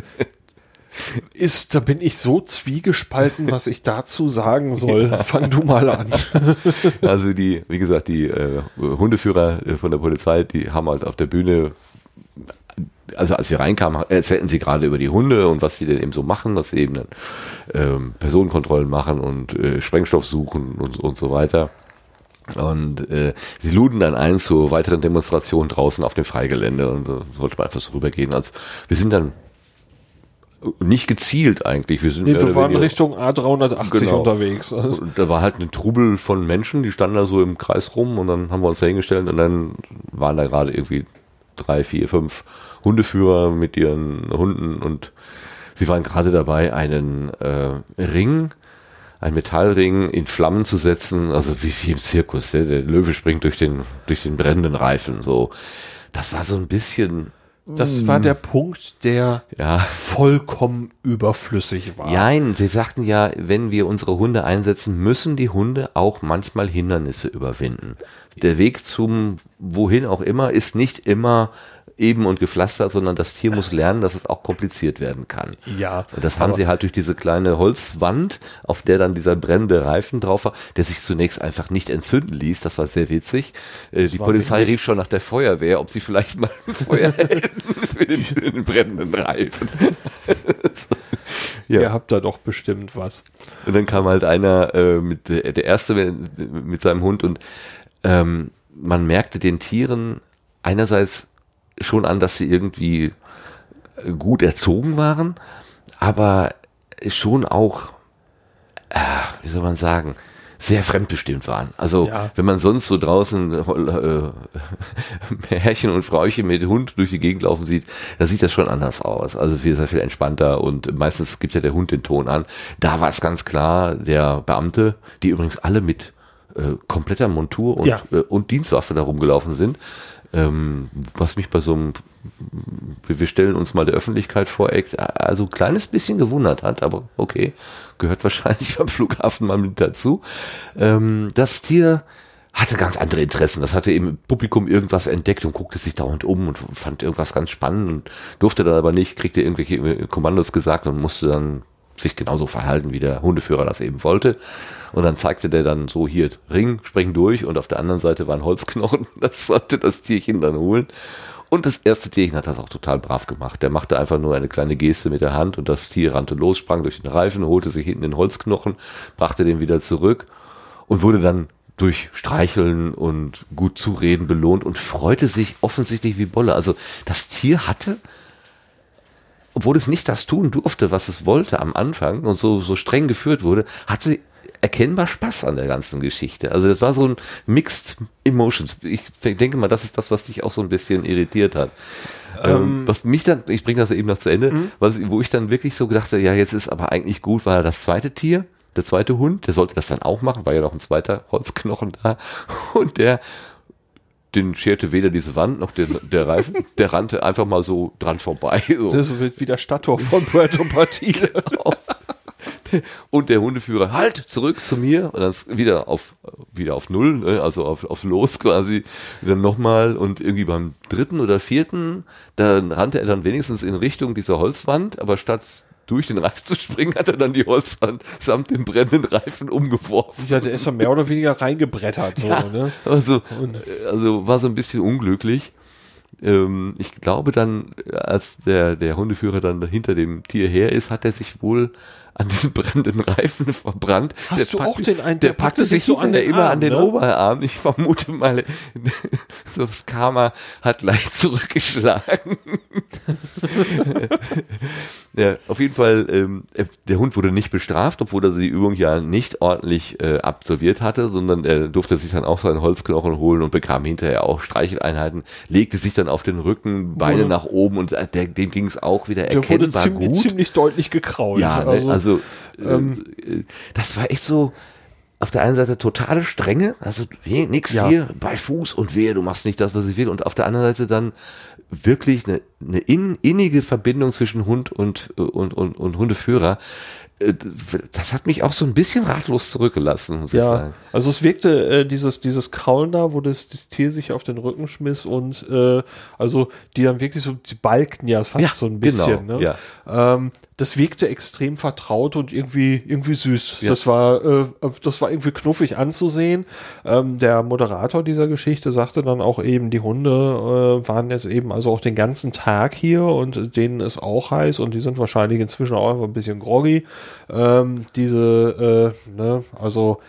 B: ist, da bin ich so zwiegespalten, was ich dazu sagen soll. Ja. Fang du mal an.
A: Also die, wie gesagt, die äh, Hundeführer von der Polizei, die haben halt auf der Bühne also als wir reinkamen, erzählten sie gerade über die Hunde und was sie denn eben so machen, dass sie eben dann, ähm, Personenkontrollen machen und äh, Sprengstoff suchen und, und so weiter. Und äh, sie luden dann ein zur weiteren Demonstration draußen auf dem Freigelände und äh, sollte man einfach so rübergehen. Als wir sind dann nicht gezielt eigentlich.
B: Wir, sind nee, wir waren Richtung A380 genau. unterwegs.
A: Und da war halt ein Trubel von Menschen, die standen da so im Kreis rum und dann haben wir uns da hingestellt und dann waren da gerade irgendwie drei, vier, fünf Hundeführer mit ihren Hunden und sie waren gerade dabei, einen äh, Ring, einen Metallring in Flammen zu setzen, also wie, wie im Zirkus. Der, der Löwe springt durch den, durch den brennenden Reifen. So, das war so ein bisschen
B: das war der Punkt, der ja. vollkommen überflüssig war.
A: Nein, sie sagten ja, wenn wir unsere Hunde einsetzen, müssen die Hunde auch manchmal Hindernisse überwinden. Der Weg zum wohin auch immer ist nicht immer eben und gepflastert, sondern das Tier muss lernen, dass es auch kompliziert werden kann.
B: Ja.
A: Und das haben sie halt durch diese kleine Holzwand, auf der dann dieser brennende Reifen drauf war, der sich zunächst einfach nicht entzünden ließ. Das war sehr witzig. Äh, die Polizei rief schon nach der Feuerwehr, ob sie vielleicht mal ein Feuer hätten für den, für den brennenden Reifen.
B: so. ja. Ihr habt da doch bestimmt was.
A: Und dann kam halt einer äh, mit der erste mit seinem Hund und ähm, man merkte den Tieren einerseits schon an, dass sie irgendwie gut erzogen waren, aber schon auch, äh, wie soll man sagen, sehr fremdbestimmt waren. Also ja. wenn man sonst so draußen äh, Herrchen und Frauchen mit Hund durch die Gegend laufen sieht, da sieht das schon anders aus. Also viel, sehr viel entspannter und meistens gibt ja der Hund den Ton an. Da war es ganz klar, der Beamte, die übrigens alle mit äh, kompletter Montur und,
B: Ja.
A: äh, und Dienstwaffe da rumgelaufen sind. Ähm, was mich bei so einem, wir stellen uns mal der Öffentlichkeit vor, also ein kleines bisschen gewundert hat, aber okay, gehört wahrscheinlich beim Flughafen mal mit dazu. Ähm, das Tier hatte ganz andere Interessen. Das hatte im Publikum irgendwas entdeckt und guckte sich dauernd um und fand irgendwas ganz spannend und durfte dann aber nicht, kriegte irgendwelche Kommandos gesagt und musste dann sich genauso verhalten, wie der Hundeführer das eben wollte. Und dann zeigte der dann so hier Ring, spring durch und auf der anderen Seite war ein Holzknochen. Das sollte das Tierchen dann holen. Und das erste Tierchen hat das auch total brav gemacht. Der machte einfach nur eine kleine Geste mit der Hand und das Tier rannte los, sprang durch den Reifen, holte sich hinten den Holzknochen, brachte den wieder zurück und wurde dann durch Streicheln und gut zureden belohnt und freute sich offensichtlich wie Bolle. Also das Tier hatte, obwohl es nicht das tun durfte, was es wollte am Anfang und so, so streng geführt wurde, hatte erkennbar Spaß an der ganzen Geschichte. Also das war so ein Mixed Emotions. Ich denke mal, das ist das, was dich auch so ein bisschen irritiert hat. Ähm, was mich dann, ich bringe das eben noch zu Ende, was, wo ich dann wirklich so gedacht habe, ja, jetzt ist aber eigentlich gut, war das zweite Tier, der zweite Hund, der sollte das dann auch machen, war ja noch ein zweiter Holzknochen da und der den scherte weder diese Wand noch den, der Reifen, der rannte einfach mal so dran vorbei. So.
B: Das wird wie der Stadttor von Puerto Partida.
A: Und der Hundeführer, halt, zurück zu mir. Und dann wieder auf, wieder auf Null, ne? also auf, auf Los quasi. Dann nochmal. Und irgendwie beim dritten oder vierten, da rannte er dann wenigstens in Richtung dieser Holzwand, aber statt durch den Reifen zu springen, hat er dann die Holzwand samt dem brennenden Reifen umgeworfen.
B: Ja, der ist dann mehr oder weniger reingebrettert. So, ne?
A: Also, also war so ein bisschen unglücklich. Ähm, ich glaube dann, als der, der Hundeführer dann hinter dem Tier her ist, hat er sich wohl an diesem brennenden Reifen verbrannt.
B: Hast
A: der
B: du
A: packte-
B: auch den einen-
A: Der
B: der
A: packte
B: packte
A: sich
B: so an den
A: immer
B: Arm,
A: an den
B: ne?
A: Oberarm. Ich vermute mal, so das Karma hat leicht zurückgeschlagen. ja, auf jeden Fall, ähm, der Hund wurde nicht bestraft, obwohl er die Übung ja nicht ordentlich äh, absolviert hatte, sondern er durfte sich dann auch seinen Holzknochen holen und bekam hinterher auch Streicheleinheiten, legte sich dann auf den Rücken, Beine
B: Wurde-
A: nach oben und äh, der, dem ging es auch wieder
B: Der wurde
A: erkennbar
B: ziemlich,
A: gut.
B: ziemlich deutlich gekrault.
A: Ja, ne, also, also ähm, äh, das war echt so auf der einen Seite totale Strenge, also nix
B: Ja.
A: hier bei Fuß und wehe, du machst nicht das, was ich will. Und auf der anderen Seite dann wirklich eine, eine in, innige Verbindung zwischen Hund und, und, und, und Hundeführer. Äh, Das hat mich auch so ein bisschen ratlos zurückgelassen, muss ich
B: Ja,
A: sagen.
B: also es wirkte äh, dieses, dieses Kraulen da, wo das, das Tier sich auf den Rücken schmiss und äh, also die dann wirklich so, die balgten ja fast
A: Ja,
B: so ein bisschen.
A: genau,
B: ne?
A: ja.
B: ähm, das wirkte extrem vertraut und irgendwie, irgendwie süß.
A: Ja.
B: Das war, äh, das war irgendwie knuffig anzusehen. Ähm, der Moderator dieser Geschichte sagte dann auch eben, die Hunde äh, waren jetzt eben also auch den ganzen Tag hier und denen ist auch heiß und die sind wahrscheinlich inzwischen auch einfach ein bisschen groggy. Ähm, diese, äh, ne, also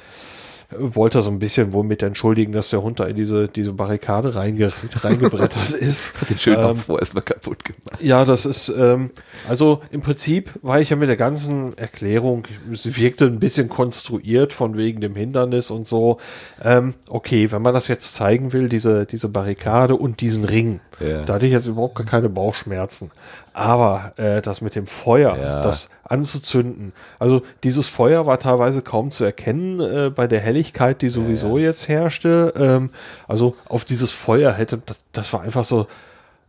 B: wollte er so ein bisschen wohl mit entschuldigen, dass der Hund da in diese, diese Barrikade reinge reingebrettert ist.
A: Hat den schönen
B: Ähm,
A: Aufruhr erstmal kaputt gemacht.
B: ja, das ist, ähm, also im Prinzip war ich ja mit der ganzen Erklärung, sie wirkte ein bisschen konstruiert von wegen dem Hindernis und so. Ähm, okay, wenn man das jetzt zeigen will, diese, diese Barrikade und diesen Ring,
A: Ja.
B: da hatte ich jetzt überhaupt gar keine Bauchschmerzen. Aber äh, das mit dem Feuer,
A: Ja.
B: das anzuzünden, also dieses Feuer war teilweise kaum zu erkennen äh, bei der Helligkeit, die sowieso jetzt herrschte. Ähm, also auf dieses Feuer hätte, das, das war einfach so,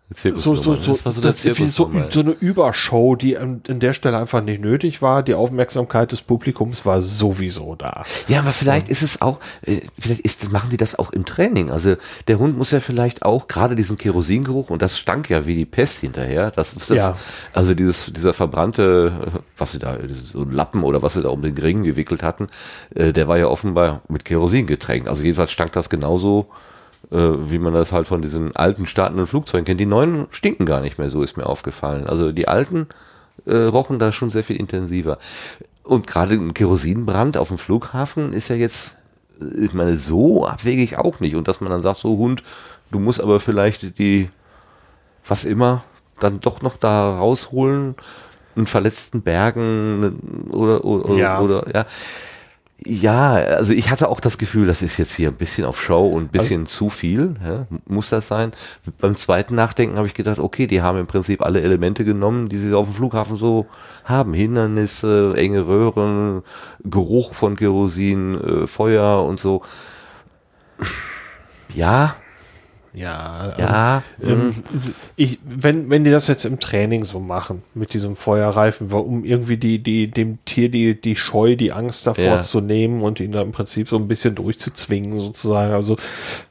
B: so, so, so,
A: das war so,
B: das so, so eine Übershow, die an, an der Stelle einfach nicht nötig war. Die Aufmerksamkeit des Publikums war sowieso da.
A: Ja, aber vielleicht ist es auch, äh, vielleicht ist, machen die das auch im Training. Also der Hund muss ja vielleicht auch gerade diesen Kerosingeruch und das stank ja wie die Pest hinterher. Das, das
B: Ja.
A: Also dieses, dieser verbrannte, was sie da, so ein Lappen oder was sie da um den Ring gewickelt hatten, äh, der war ja offenbar mit Kerosin getränkt. Also jedenfalls stank das genauso, wie man das halt von diesen alten startenden Flugzeugen kennt. Die neuen stinken gar nicht mehr, so ist mir aufgefallen. Also die alten äh, rochen da schon sehr viel intensiver. Und gerade ein Kerosinbrand auf dem Flughafen ist ja jetzt, äh, ich meine, so abwegig auch nicht. Und dass man dann sagt, so Hund, du musst aber vielleicht die, was immer, dann doch noch da rausholen, einen verletzten Bergen oder, oder,
B: Ja.
A: oder ja. Ja, also ich hatte auch das Gefühl, das ist jetzt hier ein bisschen auf Show und ein bisschen also, zu viel. Ja, muss das sein? Beim zweiten Nachdenken habe ich gedacht, okay, die haben im Prinzip alle Elemente genommen, die sie auf dem Flughafen so haben. Hindernisse, enge Röhren, Geruch von Kerosin, äh, Feuer und so. Ja,
B: ja, also, ja. Ähm, mhm. ich, wenn, wenn die das jetzt im Training so machen, mit diesem Feuerreifen, um irgendwie die, die, dem Tier die, die Scheu, die Angst davor ja. zu nehmen und ihn da im Prinzip so ein bisschen durchzuzwingen, sozusagen. Also,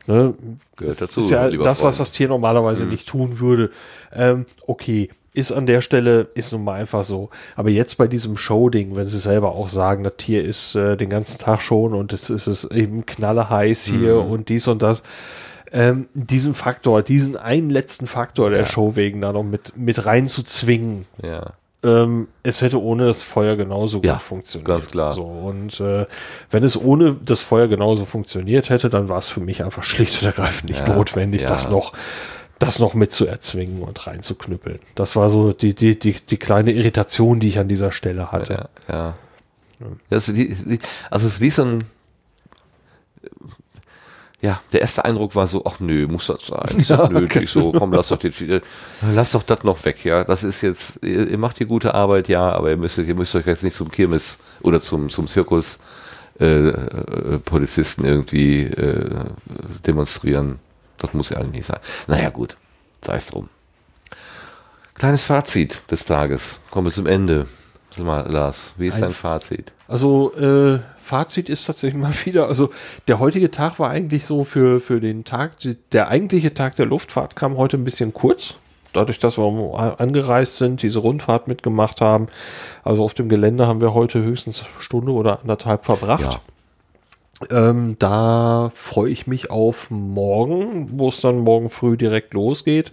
B: ne, Gehört dazu, ist ja das, was das Tier normalerweise mhm. nicht tun würde. Ähm, okay, ist an der Stelle, ist nun mal einfach so. Aber jetzt bei diesem Show-Ding, wenn sie selber auch sagen, das Tier ist äh, den ganzen Tag schon und es ist es eben knalleheiß hier mhm. und dies und das ähm, diesen Faktor, diesen einen letzten Faktor der ja. Show wegen da noch mit, mit reinzuzwingen.
A: Ja.
B: Ähm, es hätte ohne das Feuer genauso gut ja, funktioniert.
A: Ganz klar.
B: So, und äh, wenn es ohne das Feuer genauso funktioniert hätte, dann war es für mich einfach schlicht und ergreifend nicht ja, notwendig, ja. das noch das noch mit zu erzwingen und reinzuknüppeln. Das war so die, die, die, die kleine Irritation, die ich an dieser Stelle hatte.
A: Ja, ja. Also, die, die, also es ist wie so ein ja, der erste Eindruck war so, ach nö, muss das sein, ist doch nötig, okay. so, komm, lass doch den, lass doch das noch weg, ja, das ist jetzt, ihr, ihr, macht hier gute Arbeit, ja, aber ihr müsst, ihr müsst euch jetzt nicht zum Kirmes oder zum, zum Zirkus äh, äh, Polizisten irgendwie äh, demonstrieren, das muss ja eigentlich nicht sein. Naja, gut, sei es drum. Kleines Fazit des Tages, kommen wir zum Ende. Mal, Lars, wie ist Ein, dein Fazit?
B: Also, äh, Fazit ist tatsächlich mal wieder, also der heutige Tag war eigentlich so für, für den Tag, der eigentliche Tag der Luftfahrt kam heute ein bisschen kurz. Dadurch, dass wir angereist sind, diese Rundfahrt mitgemacht haben. Also auf dem Gelände haben wir heute höchstens Stunde oder anderthalb verbracht. Ja. Ähm, da freue ich mich auf morgen, wo es dann morgen früh direkt losgeht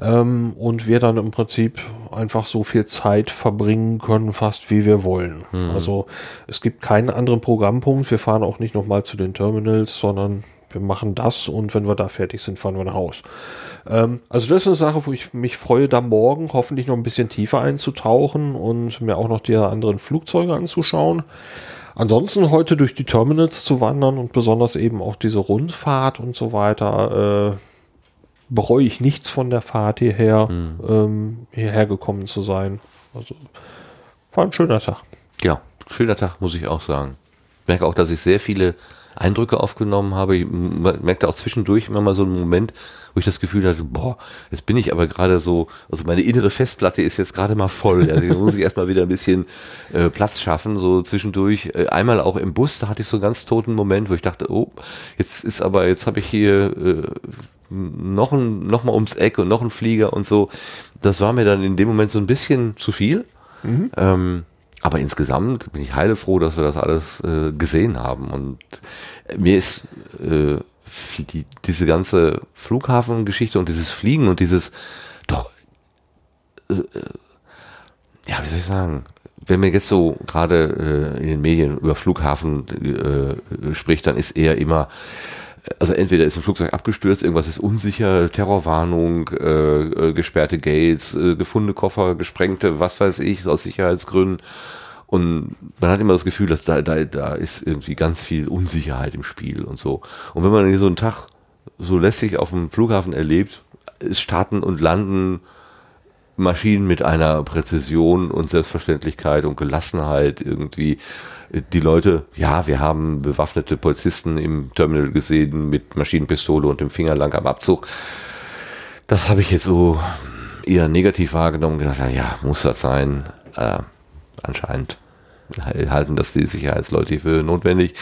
B: ähm, und wir dann im Prinzip einfach so viel Zeit verbringen können, fast wie wir wollen. Mhm. Also es gibt keinen anderen Programmpunkt. Wir fahren auch nicht nochmal zu den Terminals, sondern wir machen das und wenn wir da fertig sind, fahren wir nach Haus. Ähm, also das ist eine Sache, wo ich mich freue, da morgen hoffentlich noch ein bisschen tiefer einzutauchen und mir auch noch die anderen Flugzeuge anzuschauen. Ansonsten heute durch die Terminals zu wandern und besonders eben auch diese Rundfahrt und so weiter, äh, bereue ich nichts von der Fahrt hierher, mhm. ähm, hierher gekommen zu sein. Also war ein schöner Tag.
A: Ja, schöner Tag, muss ich auch sagen. Ich merke auch, dass ich sehr viele Eindrücke aufgenommen habe. Ich merkte auch zwischendurch immer mal so einen Moment, wo ich das Gefühl hatte, boah, jetzt bin ich aber gerade so, also meine innere Festplatte ist jetzt gerade mal voll. Also muss ich erstmal wieder ein bisschen äh, Platz schaffen, so zwischendurch. Äh, einmal auch im Bus, da hatte ich so einen ganz toten Moment, wo ich dachte, oh, jetzt ist aber, jetzt habe ich hier äh, noch, ein, noch mal ums Eck und noch ein Flieger und so. Das war mir dann in dem Moment so ein bisschen zu viel. Mhm. Ähm, aber insgesamt bin ich heilefroh, dass wir das alles äh, gesehen haben. Und mir ist äh, die, diese ganze Flughafengeschichte und dieses Fliegen und dieses doch, äh, ja, wie soll ich sagen, wenn man jetzt so gerade äh, in den Medien über Flughafen äh, spricht, dann ist eher immer also entweder ist ein Flugzeug abgestürzt, irgendwas ist unsicher, Terrorwarnung, äh, äh, gesperrte Gates, äh, gefundene Koffer, gesprengte, was weiß ich, aus Sicherheitsgründen. Und man hat immer das Gefühl, dass da, da, da ist irgendwie ganz viel Unsicherheit im Spiel und so. Und wenn man hier so einen Tag so lässig auf dem Flughafen erlebt, ist Starten und Landen Maschinen mit einer Präzision und Selbstverständlichkeit und Gelassenheit irgendwie die Leute, ja, wir haben bewaffnete Polizisten im Terminal gesehen mit Maschinenpistole und dem Finger lang am Abzug. Das habe ich jetzt so eher negativ wahrgenommen gedacht, ja, muss das sein. Äh, anscheinend halten das die Sicherheitsleute für notwendig.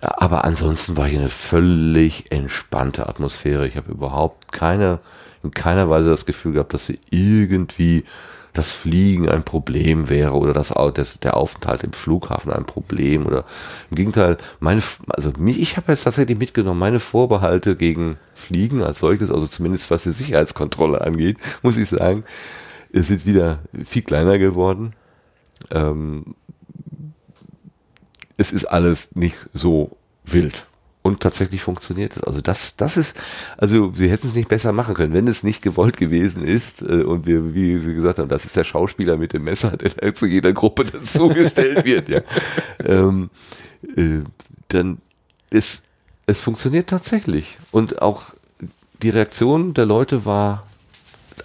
A: Aber ansonsten war hier eine völlig entspannte Atmosphäre. Ich habe überhaupt keine, in keiner Weise das Gefühl gehabt, dass sie irgendwie das Fliegen ein Problem wäre oder das, das, der Aufenthalt im Flughafen ein Problem oder im Gegenteil, meine, also ich habe jetzt tatsächlich mitgenommen, meine Vorbehalte gegen Fliegen als solches, also zumindest was die Sicherheitskontrolle angeht, muss ich sagen, sind wieder viel kleiner geworden. Ähm, es ist alles nicht so wild. Und tatsächlich funktioniert es. Also das, das ist, also sie hätten es nicht besser machen können, wenn es nicht gewollt gewesen ist. Äh, und wir, wie wir gesagt haben, das ist der Schauspieler mit dem Messer, der zu jeder Gruppe dazugestellt wird. Ja. ähm, äh, dann ist es funktioniert tatsächlich. Und auch die Reaktion der Leute war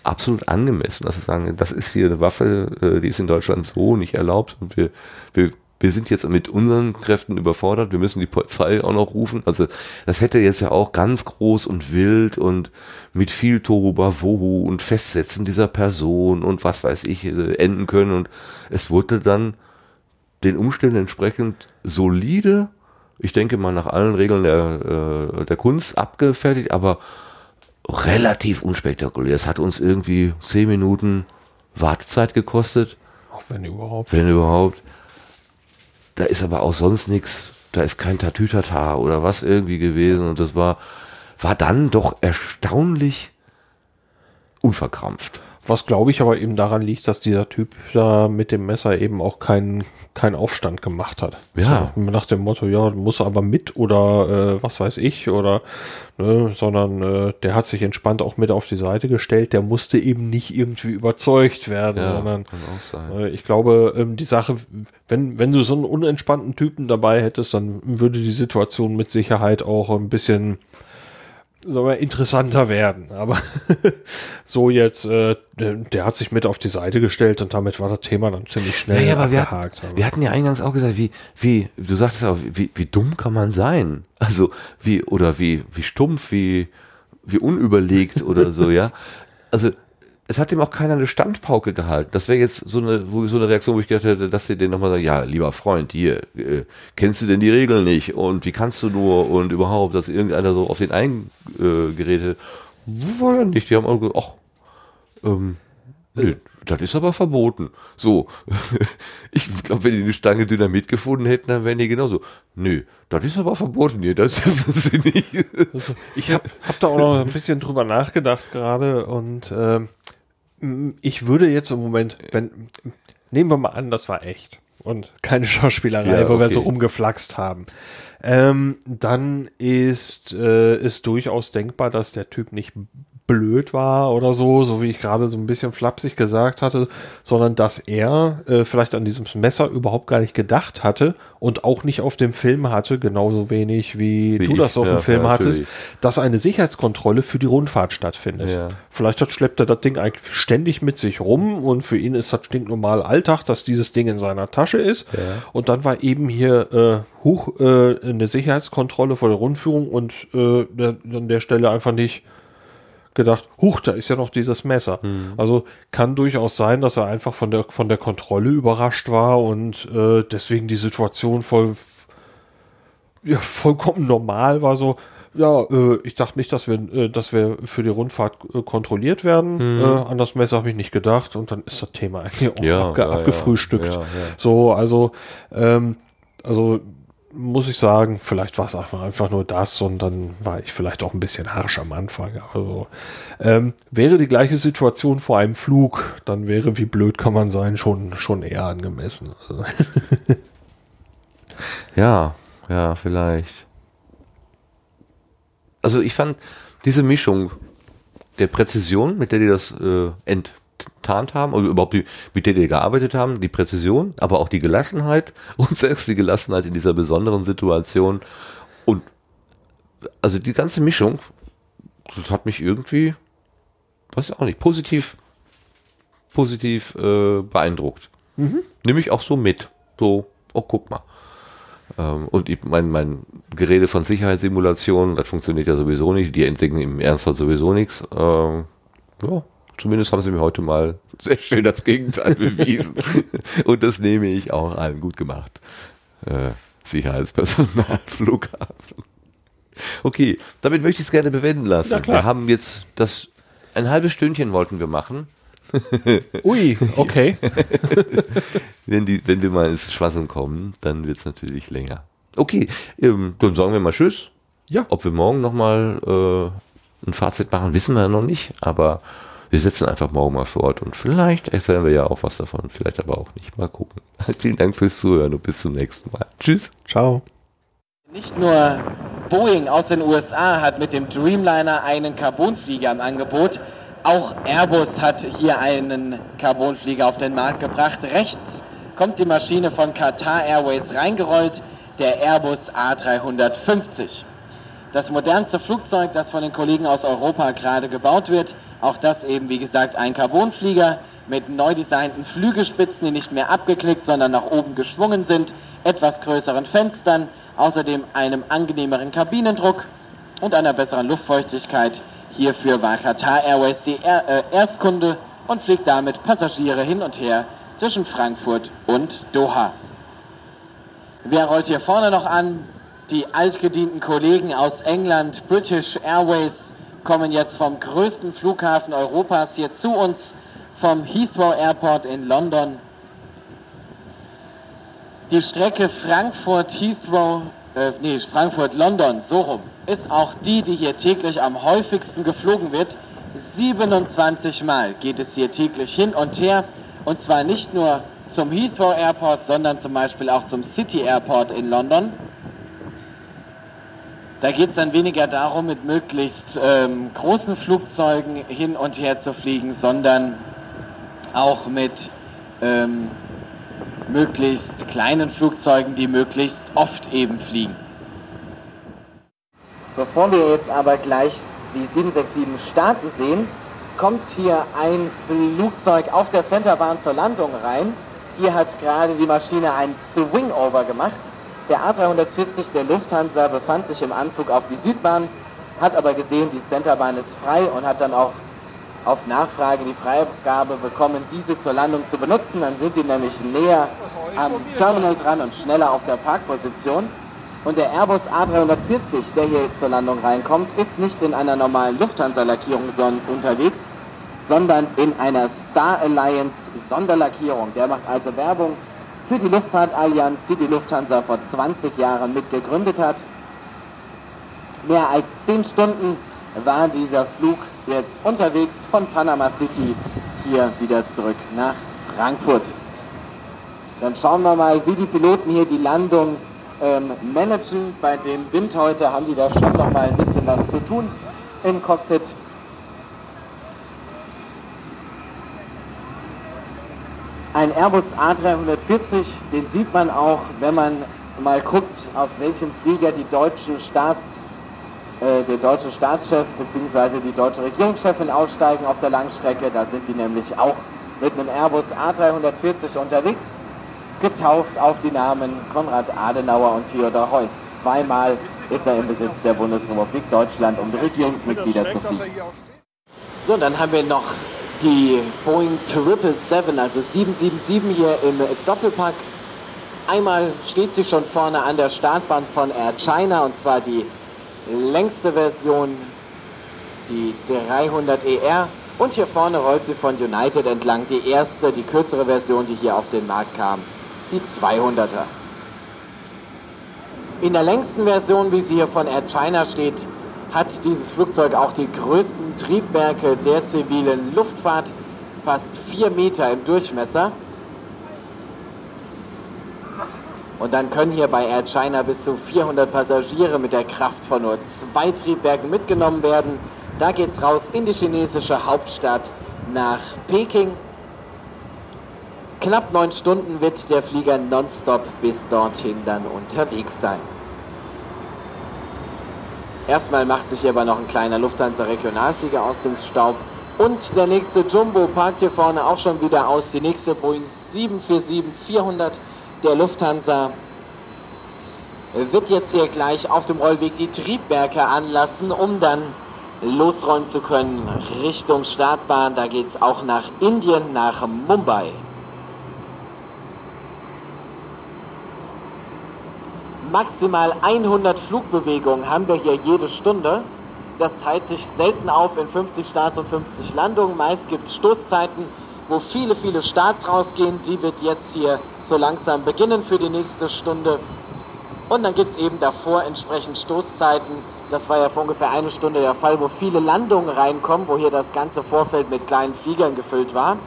A: absolut angemessen. dass sie sagen, das ist hier eine Waffe, äh, die ist in Deutschland so nicht erlaubt und wir, wir, wir sind jetzt mit unseren Kräften überfordert, wir müssen die Polizei auch noch rufen. Also das hätte jetzt ja auch ganz groß und wild und mit viel Tohuwabohu und Festsetzen dieser Person und was weiß ich äh, enden können. Und es wurde dann den Umständen entsprechend solide, ich denke mal nach allen Regeln der, äh, der Kunst abgefertigt, aber relativ unspektakulär. Es hat uns irgendwie zehn Minuten Wartezeit gekostet.
B: Auch wenn überhaupt.
A: Wenn überhaupt. Da ist aber auch sonst nichts. Da ist kein Tatütata oder was irgendwie gewesen. Und das war, war dann doch erstaunlich unverkrampft.
B: Was glaube ich aber eben daran liegt, dass dieser Typ da mit dem Messer eben auch keinen keinen Aufstand gemacht hat.
A: Ja.
B: So, nach dem Motto, ja, muss aber mit oder äh, was weiß ich oder ne, sondern äh, der hat sich entspannt auch mit auf die Seite gestellt. Der musste eben nicht irgendwie überzeugt werden,
A: Ja,
B: sondern äh, ich glaube, ähm, die Sache, wenn wenn du so einen unentspannten Typen dabei hättest, dann würde die Situation mit Sicherheit auch ein bisschen sagen wir, interessanter werden. Aber so jetzt, äh, der, der hat sich mit auf die Seite gestellt und damit war das Thema dann ziemlich schnell
A: Ja, ja, aber wir, hatten, wir hatten ja eingangs auch gesagt, wie, wie, du sagtest auch, wie, wie dumm kann man sein? Also, wie, oder wie, wie stumpf, wie, wie unüberlegt oder so, ja. Also, es hat ihm auch keiner eine Standpauke gehalten. Das wäre jetzt so eine, wo, so eine Reaktion, wo ich gedacht hätte, dass sie den nochmal sagen, ja, lieber Freund, hier, äh, kennst du denn die Regeln nicht? Und wie kannst du nur? Und überhaupt, dass irgendeiner so auf den eingeredet äh, war ja nicht. Die haben auch gesagt, ach, ähm, nö, das ist aber verboten. So, ich glaube, wenn die eine Stange Dynamit gefunden hätten, dann wären die genauso. Nö, das ist aber verboten hier, das dürfen sie nicht.
B: Also, ich habe hab da auch noch ein bisschen drüber nachgedacht gerade und ähm, ich würde jetzt im Moment, wenn nehmen wir mal an, das war echt und keine Schauspielerei,
A: Ja,
B: wo wir so rumgeflaxt haben. Ähm, dann ist äh, ist durchaus denkbar, dass der Typ nicht blöd war oder so, so wie ich gerade so ein bisschen flapsig gesagt hatte, sondern dass er äh, vielleicht an diesem Messer überhaupt gar nicht gedacht hatte und auch nicht auf dem Film hatte, genauso wenig wie,
A: Wie
B: du
A: ich,
B: das auf
A: ja,
B: dem Film
A: ja,
B: hattest, dass eine Sicherheitskontrolle für die Rundfahrt stattfindet.
A: Ja.
B: Vielleicht hat, schleppt er das Ding eigentlich ständig mit sich rum und für ihn ist das stinknormal Alltag, dass dieses Ding in seiner Tasche ist. Und dann war eben hier äh, hoch äh, eine Sicherheitskontrolle vor der Rundführung und äh, der, an der Stelle einfach nicht gedacht, huch, da ist ja noch dieses Messer. Also kann durchaus sein, dass er einfach von der von der Kontrolle überrascht war und äh, deswegen die Situation voll ja, vollkommen normal war so. Ja, äh, ich dachte nicht, dass wir, äh, dass wir für die Rundfahrt äh, kontrolliert werden. Äh, an das Messer habe ich nicht gedacht und dann ist das Thema eigentlich auch
A: Ja,
B: abge
A: ja,
B: abgefrühstückt.
A: Ja.
B: So, also, ähm, also muss ich sagen, vielleicht war es einfach, nur das und dann war ich vielleicht auch ein bisschen harsch am Anfang. Also ähm, wäre die gleiche Situation vor einem Flug, dann wäre, wie blöd kann man sein, schon, schon eher angemessen.
A: Ja, ja, vielleicht. Also ich fand diese Mischung der Präzision, mit der die das äh, enttarnt haben, oder überhaupt die, mit der die gearbeitet haben, die Präzision, aber auch die Gelassenheit und selbst die Gelassenheit in dieser besonderen Situation und also die ganze Mischung, das hat mich irgendwie, weiß ich auch nicht, positiv, positiv äh, beeindruckt. Nehme ich auch so mit. So, oh, guck mal. Ähm, und ich, mein, mein Gerede von Sicherheitssimulationen, das funktioniert ja sowieso nicht. Die entdecken im Ernstfall sowieso nichts. Ähm, ja, zumindest haben sie mir heute mal sehr schön das Gegenteil bewiesen. und das nehme ich auch an. Gut gemacht. Äh, Sicherheitspersonal, Flughafen. Okay, damit möchte ich es gerne bewenden lassen. Wir haben jetzt das, ein halbes Stündchen wollten wir machen.
B: ui, okay.
A: Wenn, die, wenn wir mal ins Schwasseln kommen, dann wird es natürlich länger. Okay, ähm, dann sagen wir mal Tschüss.
B: Ja.
A: Ob wir morgen nochmal äh, ein Fazit machen, wissen wir noch nicht, aber wir setzen einfach morgen mal fort und vielleicht erzählen wir ja auch was davon, vielleicht aber auch nicht. Mal gucken. Vielen Dank fürs Zuhören und bis zum nächsten Mal. Tschüss.
B: Ciao.
C: Nicht nur Boeing aus den USA hat mit dem Dreamliner einen Carbonflieger im Angebot, auch Airbus hat hier einen Carbonflieger auf den Markt gebracht. Rechts kommt die Maschine von Qatar Airways reingerollt. der Airbus A350. Das modernste Flugzeug, das von den Kollegen aus Europa gerade gebaut wird, auch das eben wie gesagt ein Carbonflieger mit neu designten Flügelspitzen, die nicht mehr abgeknickt, sondern nach oben geschwungen sind, etwas größeren Fenstern, außerdem einem angenehmeren Kabinendruck und einer besseren Luftfeuchtigkeit. Hierfür war Qatar Airways die er äh, Erstkunde und fliegt damit Passagiere hin und her zwischen Frankfurt und Doha. Wer rollt hier vorne noch an? Die altgedienten Kollegen aus England, British Airways, kommen jetzt vom größten Flughafen Europas hier zu uns, vom Heathrow Airport in London. Die Strecke Frankfurt-Heathrow, äh, nee, Frankfurt-London, so rum, ist auch die, die hier täglich am häufigsten geflogen wird. 27 Mal geht es hier täglich hin und her und zwar nicht nur zum Heathrow Airport, sondern zum Beispiel auch zum City Airport in London. Da geht es dann weniger darum, mit möglichst ähm, großen Flugzeugen hin und her zu fliegen, sondern auch mit ähm, möglichst kleinen Flugzeugen, die möglichst oft eben fliegen. Bevor wir jetzt aber gleich die 767 starten sehen, kommt hier ein Flugzeug auf der Centerbahn zur Landung rein. Hier hat gerade die Maschine ein Swingover gemacht. Der A340 der Lufthansa befand sich im Anflug auf die Südbahn, hat aber gesehen, die Centerbahn ist frei und hat dann auch auf Nachfrage die Freigabe bekommen, diese zur Landung zu benutzen. Dann sind die nämlich näher am Terminal dran und schneller auf der Parkposition. Und der Airbus A340, der hier zur Landung reinkommt, ist nicht in einer normalen Lufthansa-Lackierung unterwegs, sondern in einer Star Alliance Sonderlackierung. Der macht also Werbung für die Luftfahrtallianz, die die Lufthansa vor 20 Jahren mitgegründet hat. Mehr als 10 Stunden war dieser Flug jetzt unterwegs von Panama City hier wieder zurück nach Frankfurt. Dann schauen wir mal, wie die Piloten hier die Landung ähm, managen. Bei dem Wind heute haben die da schon noch mal ein bisschen was zu tun im Cockpit. Ein Airbus A340, den sieht man auch, wenn man mal guckt, aus welchem Flieger die deutschen Staats, äh, der deutsche Staatschef bzw. die deutsche Regierungschefin aussteigen auf der Langstrecke. Da sind die nämlich auch mit einem Airbus A340 unterwegs getauft auf die Namen Konrad Adenauer und Theodor Heuss. Zweimal ist er im Besitz der Bundesrepublik Deutschland, um die Regierungsmitglieder zu fliegen. So, dann haben wir noch die Boeing 777, also 777 hier im Doppelpack. Einmal steht sie schon vorne an der Startbahn von Air China und zwar die längste Version, die 300ER. Und hier vorne rollt sie von United entlang, die erste, die kürzere Version, die hier auf den Markt kam die 200er. In der längsten Version, wie sie hier von Air China steht, hat dieses Flugzeug auch die größten Triebwerke der zivilen Luftfahrt, fast 4 Meter im Durchmesser. Und dann können hier bei Air China bis zu 400 Passagiere mit der Kraft von nur zwei Triebwerken mitgenommen werden. Da geht's raus in die chinesische Hauptstadt nach Peking. Knapp neun Stunden wird der Flieger nonstop bis dorthin dann unterwegs sein. Erstmal macht sich hier aber noch ein kleiner Lufthansa Regionalflieger aus dem Staub. Und der nächste Jumbo parkt hier vorne auch schon wieder aus. Die nächste Boeing 747-400 der Lufthansa wird jetzt hier gleich auf dem Rollweg die Triebwerke anlassen, um dann losrollen zu können Richtung Startbahn. Da geht es auch nach Indien, nach Mumbai. Maximal 100 Flugbewegungen haben wir hier jede Stunde. Das teilt sich selten auf in 50 Starts und 50 Landungen. Meist gibt es Stoßzeiten, wo viele, viele Starts rausgehen. Die wird jetzt hier so langsam beginnen für die nächste Stunde. Und dann gibt es eben davor entsprechend Stoßzeiten. Das war ja vor ungefähr eine Stunde der Fall, wo viele Landungen reinkommen, wo hier das ganze Vorfeld mit kleinen Fliegern gefüllt war.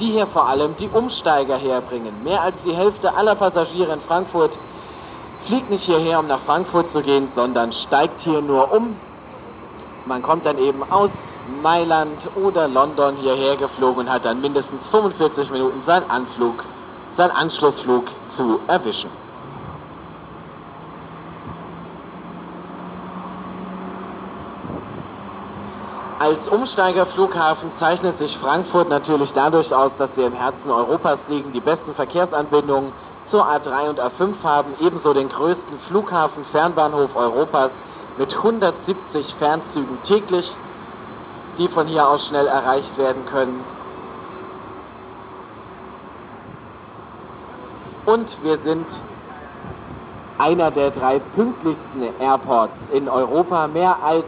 C: Die hier vor allem die Umsteiger herbringen. Mehr als die Hälfte aller Passagiere in Frankfurt fliegt nicht hierher, um nach Frankfurt zu gehen, sondern steigt hier nur um. Man kommt dann eben aus Mailand oder London hierher geflogen und hat dann mindestens 45 Minuten seinen Anflug, seinen Anschlussflug zu erwischen. Als Umsteigerflughafen zeichnet sich Frankfurt natürlich dadurch aus, dass wir im Herzen Europas liegen, die besten Verkehrsanbindungen, zur A3 und A5 haben, ebenso den größten Flughafen-Fernbahnhof Europas mit 170 Fernzügen täglich, die von hier aus schnell erreicht werden können. Und wir sind einer der drei pünktlichsten Airports in Europa. Mehr als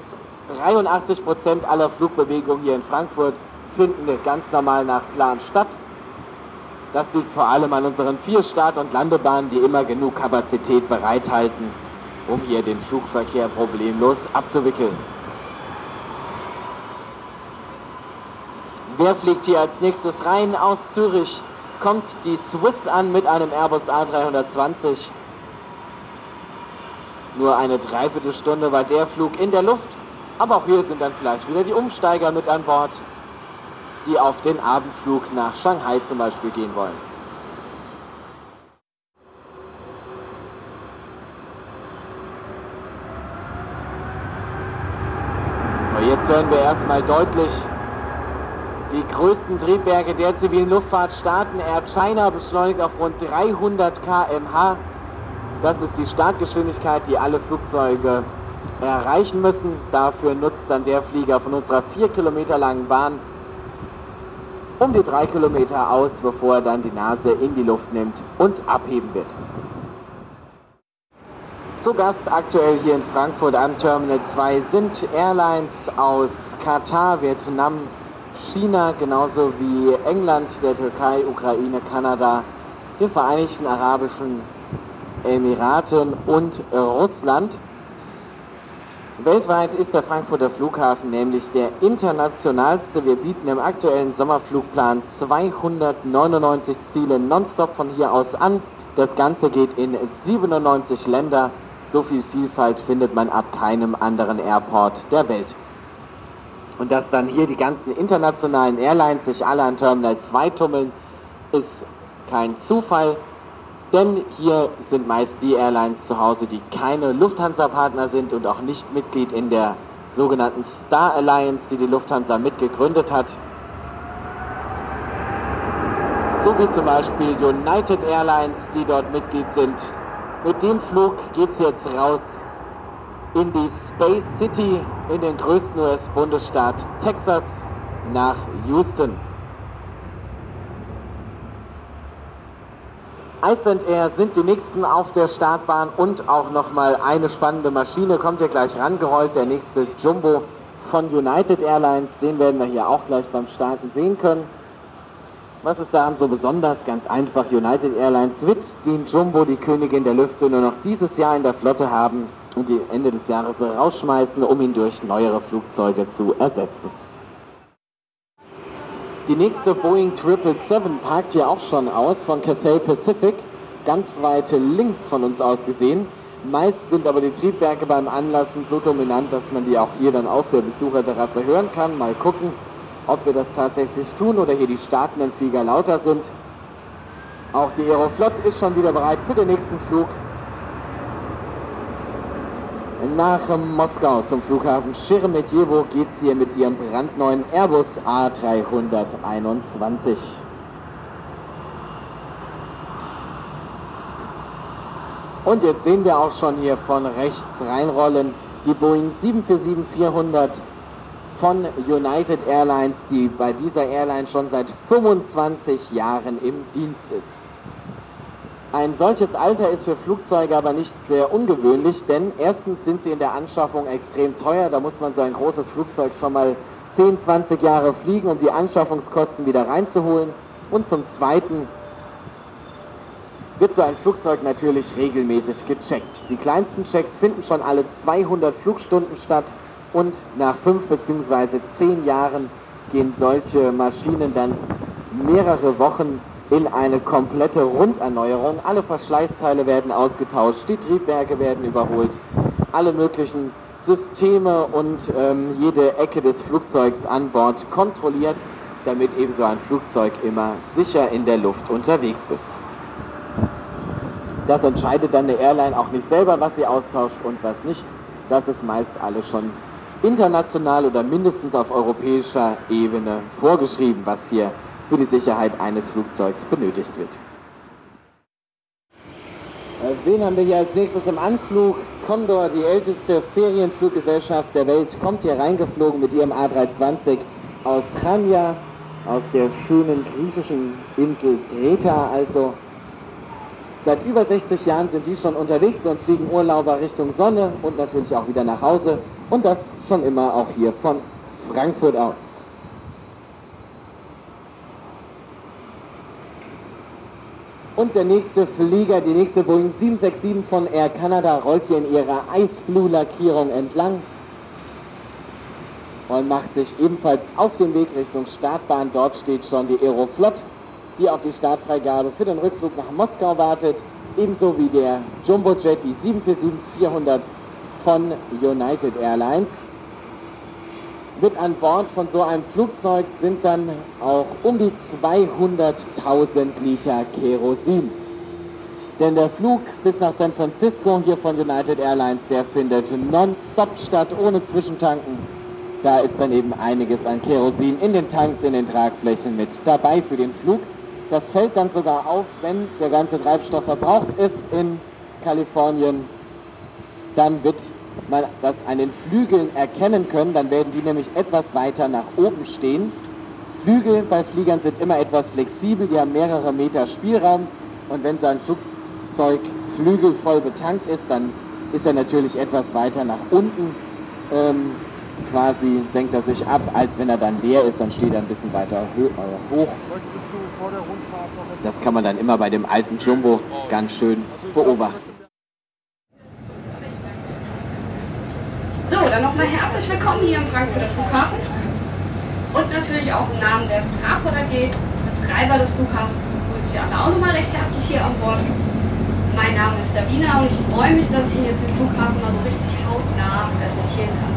C: 83 Prozent aller Flugbewegungen hier in Frankfurt finden ganz normal nach Plan statt. Das liegt vor allem an unseren vier Start- und Landebahnen, die immer genug Kapazität bereithalten, um hier den Flugverkehr problemlos abzuwickeln. Wer fliegt hier als nächstes rein? Aus Zürich kommt die Swiss an mit einem Airbus A320. Nur eine Dreiviertelstunde war der Flug in der Luft aber auch hier sind dann vielleicht wieder die Umsteiger mit an Bord, die auf den Abendflug nach Shanghai zum Beispiel gehen wollen. Aber jetzt hören wir erstmal deutlich die größten Triebwerke der zivilen Luftfahrt starten. Air China beschleunigt auf rund 300 km/h. Das ist die Startgeschwindigkeit, die alle Flugzeuge erreichen müssen. Dafür nutzt dann der Flieger von unserer vier Kilometer langen Bahn um die drei Kilometer aus, bevor er dann die Nase in die Luft nimmt und abheben wird. Zu Gast aktuell hier in Frankfurt am Terminal 2 sind Airlines aus Katar, Vietnam, China, genauso wie England, der Türkei, Ukraine, Kanada, den Vereinigten Arabischen Emiraten und Russland. Weltweit ist der Frankfurter Flughafen nämlich der internationalste. Wir bieten im aktuellen Sommerflugplan 299 Ziele nonstop von hier aus an. Das Ganze geht in 97 Länder. So viel Vielfalt findet man ab keinem anderen Airport der Welt. Und dass dann hier die ganzen internationalen Airlines sich alle an Terminal 2 tummeln, ist kein Zufall. Denn hier sind meist die Airlines zu Hause, die keine Lufthansa-Partner sind und auch nicht Mitglied in der sogenannten Star Alliance, die die Lufthansa mitgegründet hat. So wie zum Beispiel United Airlines, die dort Mitglied sind. Mit dem Flug geht es jetzt raus in die Space City, in den größten US-Bundesstaat Texas, nach Houston. Iceland Air sind die nächsten auf der Startbahn und auch nochmal eine spannende Maschine kommt hier gleich rangerollt. Der nächste Jumbo von United Airlines, den werden wir hier auch gleich beim Starten sehen können. Was ist daran so besonders? Ganz einfach, United Airlines wird den Jumbo, die Königin der Lüfte, nur noch dieses Jahr in der Flotte haben und die Ende des Jahres rausschmeißen, um ihn durch neuere Flugzeuge zu ersetzen. Die nächste Boeing 777 parkt hier auch schon aus von Cathay Pacific, ganz weit links von uns aus gesehen. Meist sind aber die Triebwerke beim Anlassen so dominant, dass man die auch hier dann auf der Besucherterrasse hören kann. Mal gucken, ob wir das tatsächlich tun oder hier die startenden Flieger lauter sind. Auch die Aeroflot ist schon wieder bereit für den nächsten Flug nach Moskau zum Flughafen Sheremetyevo geht es hier mit ihrem brandneuen Airbus A321. Und jetzt sehen wir auch schon hier von rechts reinrollen die Boeing 747-400 von United Airlines, die bei dieser Airline schon seit 25 Jahren im Dienst ist. Ein solches Alter ist für Flugzeuge aber nicht sehr ungewöhnlich, denn erstens sind sie in der Anschaffung extrem teuer. Da muss man so ein großes Flugzeug schon mal 10, 20 Jahre fliegen, um die Anschaffungskosten wieder reinzuholen. Und zum Zweiten wird so ein Flugzeug natürlich regelmäßig gecheckt. Die kleinsten Checks finden schon alle 200 Flugstunden statt und nach 5 bzw. 10 Jahren gehen solche Maschinen dann mehrere Wochen in eine komplette Runderneuerung. Alle Verschleißteile werden ausgetauscht, die Triebwerke werden überholt, alle möglichen Systeme und ähm, jede Ecke des Flugzeugs an Bord kontrolliert, damit eben so ein Flugzeug immer sicher in der Luft unterwegs ist. Das entscheidet dann eine Airline auch nicht selber, was sie austauscht und was nicht. Das ist meist alles schon international oder mindestens auf europäischer Ebene vorgeschrieben, was hier für die Sicherheit eines Flugzeugs benötigt wird. Äh, wen haben wir hier als nächstes im Anflug? Condor, die älteste Ferienfluggesellschaft der Welt, kommt hier reingeflogen mit ihrem A320 aus Chania, aus der schönen griechischen Insel Kreta. Also seit über 60 Jahren sind die schon unterwegs und fliegen Urlauber Richtung Sonne und natürlich auch wieder nach Hause. Und das schon immer auch hier von Frankfurt aus. Und der nächste Flieger, die nächste Boeing 767 von Air Canada rollt hier in ihrer Ice Blue Lackierung entlang und macht sich ebenfalls auf den Weg Richtung Startbahn. Dort steht schon die Aeroflot, die auf die Startfreigabe für den Rückflug nach Moskau wartet. Ebenso wie der Jumbojet, die 747-400 von United Airlines. Mit an Bord von so einem Flugzeug sind dann auch um die 200.000 Liter Kerosin. Denn der Flug bis nach San Francisco hier von United Airlines, der findet nonstop statt, ohne Zwischentanken. Da ist dann eben einiges an Kerosin in den Tanks, in den Tragflächen mit dabei für den Flug. Das fällt dann sogar auf, wenn der ganze Treibstoff verbraucht ist in Kalifornien. Dann wird man das an den Flügeln erkennen können, dann werden die nämlich etwas weiter nach oben stehen. Flügel bei Fliegern sind immer etwas flexibel, die haben mehrere Meter Spielraum und wenn so ein Flugzeug Flügel voll betankt ist, dann ist er natürlich etwas weiter nach unten. Ähm, quasi senkt er sich ab, als wenn er dann leer ist, dann steht er ein bisschen weiter äh, hoch. Möchtest du vor der Rundfahrt noch Das kann man dann immer bei dem alten Jumbo ganz schön beobachten.
D: So, dann nochmal herzlich willkommen hier im Frankfurter Flughafen. Und natürlich auch im Namen der Fraport AG, Betreiber des Flughafens, begrüße ich alle auch nochmal recht herzlich hier an Bord. Mein Name ist Davina und ich freue mich, dass ich Ihnen jetzt den Flughafen mal so richtig hautnah präsentieren kann.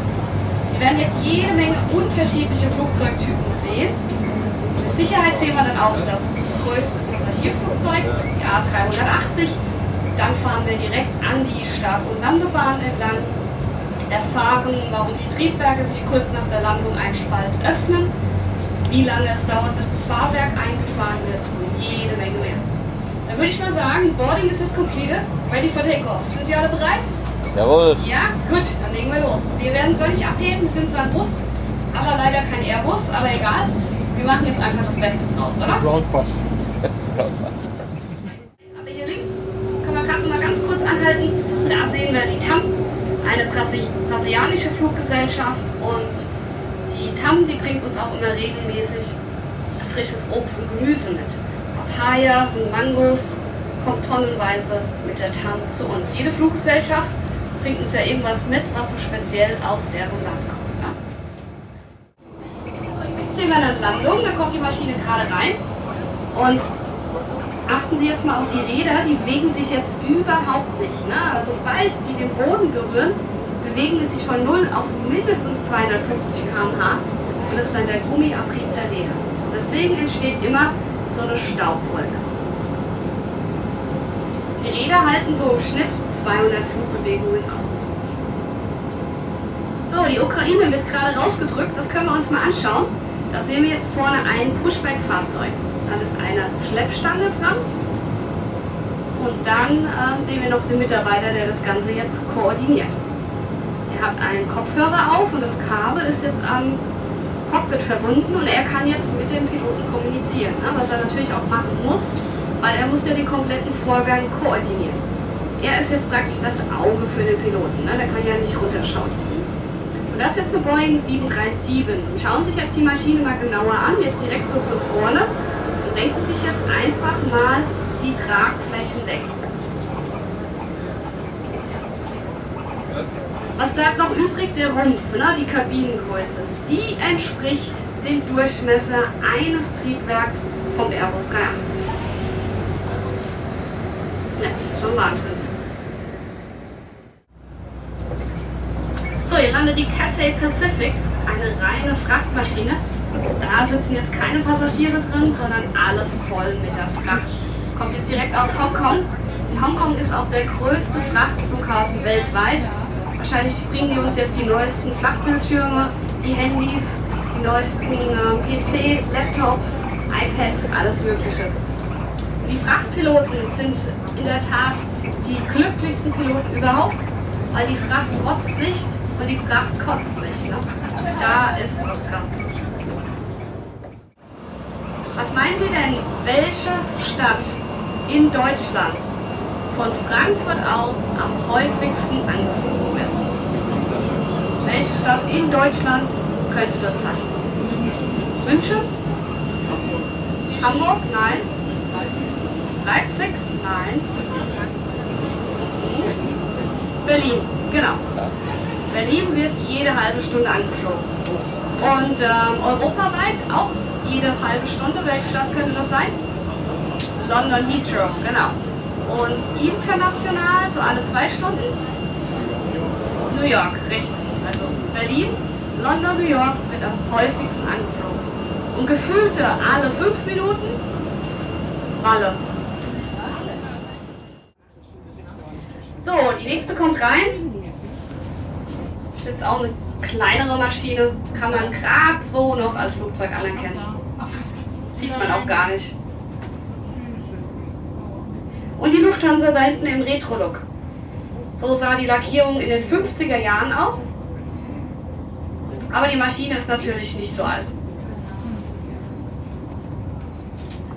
D: Wir werden jetzt jede Menge unterschiedliche Flugzeugtypen sehen. Mit Sicherheit sehen wir dann auch das größte Passagierflugzeug, die A380. Dann fahren wir direkt an die Start- und Landebahn entlang erfahren, warum die Triebwerke sich kurz nach der Landung ein Spalt öffnen, wie lange es dauert, bis das Fahrwerk eingefahren wird und jede Menge mehr. Dann würde ich mal sagen, Boarding ist jetzt completed, ready for takeoff. Sind Sie alle bereit?
A: Jawohl.
D: Ja, gut, dann legen wir los. Wir werden zwar nicht abheben, wir sind zwar ein Bus, aber leider kein Airbus, aber egal. Wir machen jetzt einfach das Beste draus, oder?
B: Groundbus.
D: Groundbus. Aber hier links können wir gerade mal ganz kurz anhalten. Da sehen wir die TAM eine Brasi brasilianische Fluggesellschaft und die TAM, die bringt uns auch immer regelmäßig frisches Obst und Gemüse mit. Papaya und Mangos kommt tonnenweise mit der TAM zu uns. Jede Fluggesellschaft bringt uns ja irgendwas mit, was so speziell aus deren Land kommt. Ja? Jetzt sehen wir eine Landung, da kommt die Maschine gerade rein und achten Sie jetzt mal auf die Räder, die bewegen sich jetzt überhaupt nicht. Ne? Also sobald die den Boden berühren, bewegen die sich von 0 auf mindestens 250 km/h und das ist dann der Gummiabrieb der Räder. Deswegen entsteht immer so eine Staubwolke. Die Räder halten so im Schnitt 200 Flugbewegungen aus. So, die Ukraine wird gerade rausgedrückt, das können wir uns mal anschauen. Da sehen wir jetzt vorne ein Pushback-Fahrzeug. Dann ist eine Schleppstange dran. Und dann äh, sehen wir noch den Mitarbeiter, der das Ganze jetzt koordiniert. Er hat einen Kopfhörer auf und das Kabel ist jetzt am Cockpit verbunden und er kann jetzt mit dem Piloten kommunizieren, ne, was er natürlich auch machen muss, weil er muss ja den kompletten Vorgang koordinieren. Er ist jetzt praktisch das Auge für den Piloten, ne, der kann ja nicht runterschauen. Und das ist jetzt eine Boeing 737. Schauen Sie sich jetzt die Maschine mal genauer an, jetzt direkt so von vorne denken sich jetzt einfach mal die Tragflächen weg. Was bleibt noch übrig? Der Rumpf, ne? die Kabinengröße. Die entspricht dem Durchmesser eines Triebwerks vom Airbus 380. Ja, schon Wahnsinn. So, hier landet die Cathay Pacific, eine reine Frachtmaschine da sitzen jetzt keine Passagiere drin, sondern alles voll mit der Fracht. Kommt jetzt direkt aus Hongkong. Und Hongkong ist auch der größte Frachtflughafen weltweit. Wahrscheinlich bringen die uns jetzt die neuesten Flachbildschirme, die Handys, die neuesten äh, PCs, Laptops, iPads, alles Mögliche. Die Frachtpiloten sind in der Tat die glücklichsten Piloten überhaupt, weil die Fracht rotzt nicht und die Fracht kotzt nicht. Ne? Da ist was dran. Was meinen Sie denn, welche Stadt in Deutschland von Frankfurt aus am häufigsten angeflogen wird? Welche Stadt in Deutschland könnte das sein? München? Hamburg? Nein. Leipzig? Nein. Berlin, genau. Berlin wird jede halbe Stunde angeflogen. Und ähm, europaweit auch jede halbe Stunde. Welche Stadt könnte das sein? London Heathrow, genau. Und international, so alle zwei Stunden? New York, richtig. Also Berlin, London, New York wird am häufigsten angeflogen. Und gefühlte alle fünf Minuten Malle. So, die nächste kommt rein. Ist jetzt auch eine kleinere Maschine, kann man gerade so noch als Flugzeug anerkennen. Sieht man auch gar nicht. Und die Lufthansa da hinten im Retro-Look. So sah die Lackierung in den 50er Jahren aus. Aber die Maschine ist natürlich nicht so alt.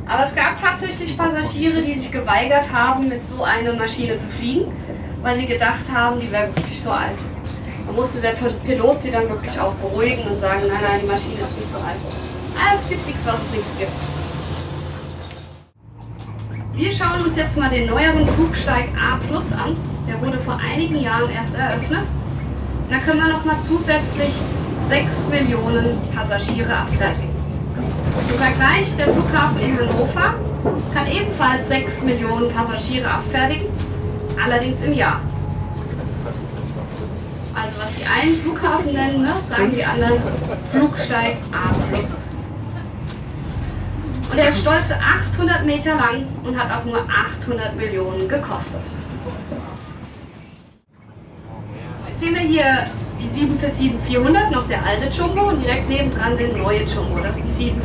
D: Aber es gab tatsächlich Passagiere, die sich geweigert haben, mit so einer Maschine zu fliegen, weil sie gedacht haben, die wäre wirklich so alt. Da musste der Pilot sie dann wirklich auch beruhigen und sagen, nein, nein, die Maschine ist nicht so alt. Es gibt nichts, was es nicht gibt. Wir schauen uns jetzt mal den neueren Flugsteig A Plus an. Der wurde vor einigen Jahren erst eröffnet. da können wir nochmal zusätzlich 6 Millionen Passagiere abfertigen. Im Vergleich, der Flughafen in Hannover kann ebenfalls 6 Millionen Passagiere abfertigen, allerdings im Jahr. Also was die einen Flughafen nennen, ne, sagen die anderen Flugsteig A+. Und er ist stolze 800 Meter lang und hat auch nur 800 Millionen gekostet. Jetzt sehen wir hier die 747-400, noch der alte Jumbo und direkt nebendran den neue Jumbo. Das ist die 747-8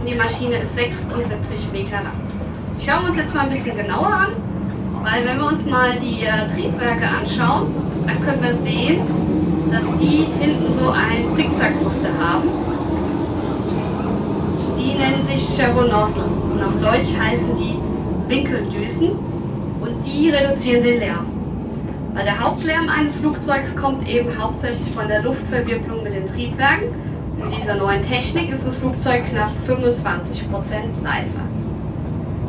D: und die Maschine ist 76 Meter lang. Schauen wir uns jetzt mal ein bisschen genauer an, weil wenn wir uns mal die äh, Triebwerke anschauen, dann können wir sehen, dass die hinten so ein Zickzackmuster haben. Die nennen sich Nozzle und auf Deutsch heißen die Winkeldüsen und die reduzieren den Lärm. Weil der Hauptlärm eines Flugzeugs kommt eben hauptsächlich von der Luftverwirbelung mit den Triebwerken. Mit dieser neuen Technik ist das Flugzeug knapp 25% leiser.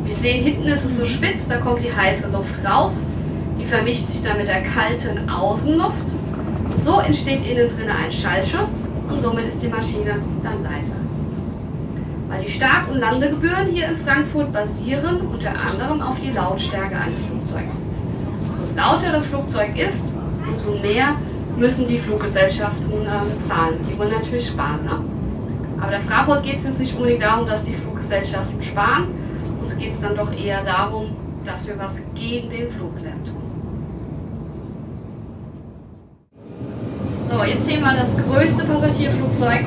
D: Wir sehen, hinten ist es so spitz, da kommt die heiße Luft raus. Die vermischt sich dann mit der kalten Außenluft. Und so entsteht innen drin ein Schallschutz und somit ist die Maschine dann leiser. Weil die Start- und Landegebühren hier in Frankfurt basieren unter anderem auf die Lautstärke eines Flugzeugs lauter das Flugzeug ist, umso mehr müssen die Fluggesellschaften äh, zahlen. Die wollen natürlich sparen. Ne? Aber der Fraport geht es jetzt nicht unbedingt darum, dass die Fluggesellschaften sparen. Uns geht es dann doch eher darum, dass wir was gegen den Fluglärm tun. So, jetzt sehen wir das größte Passagierflugzeug.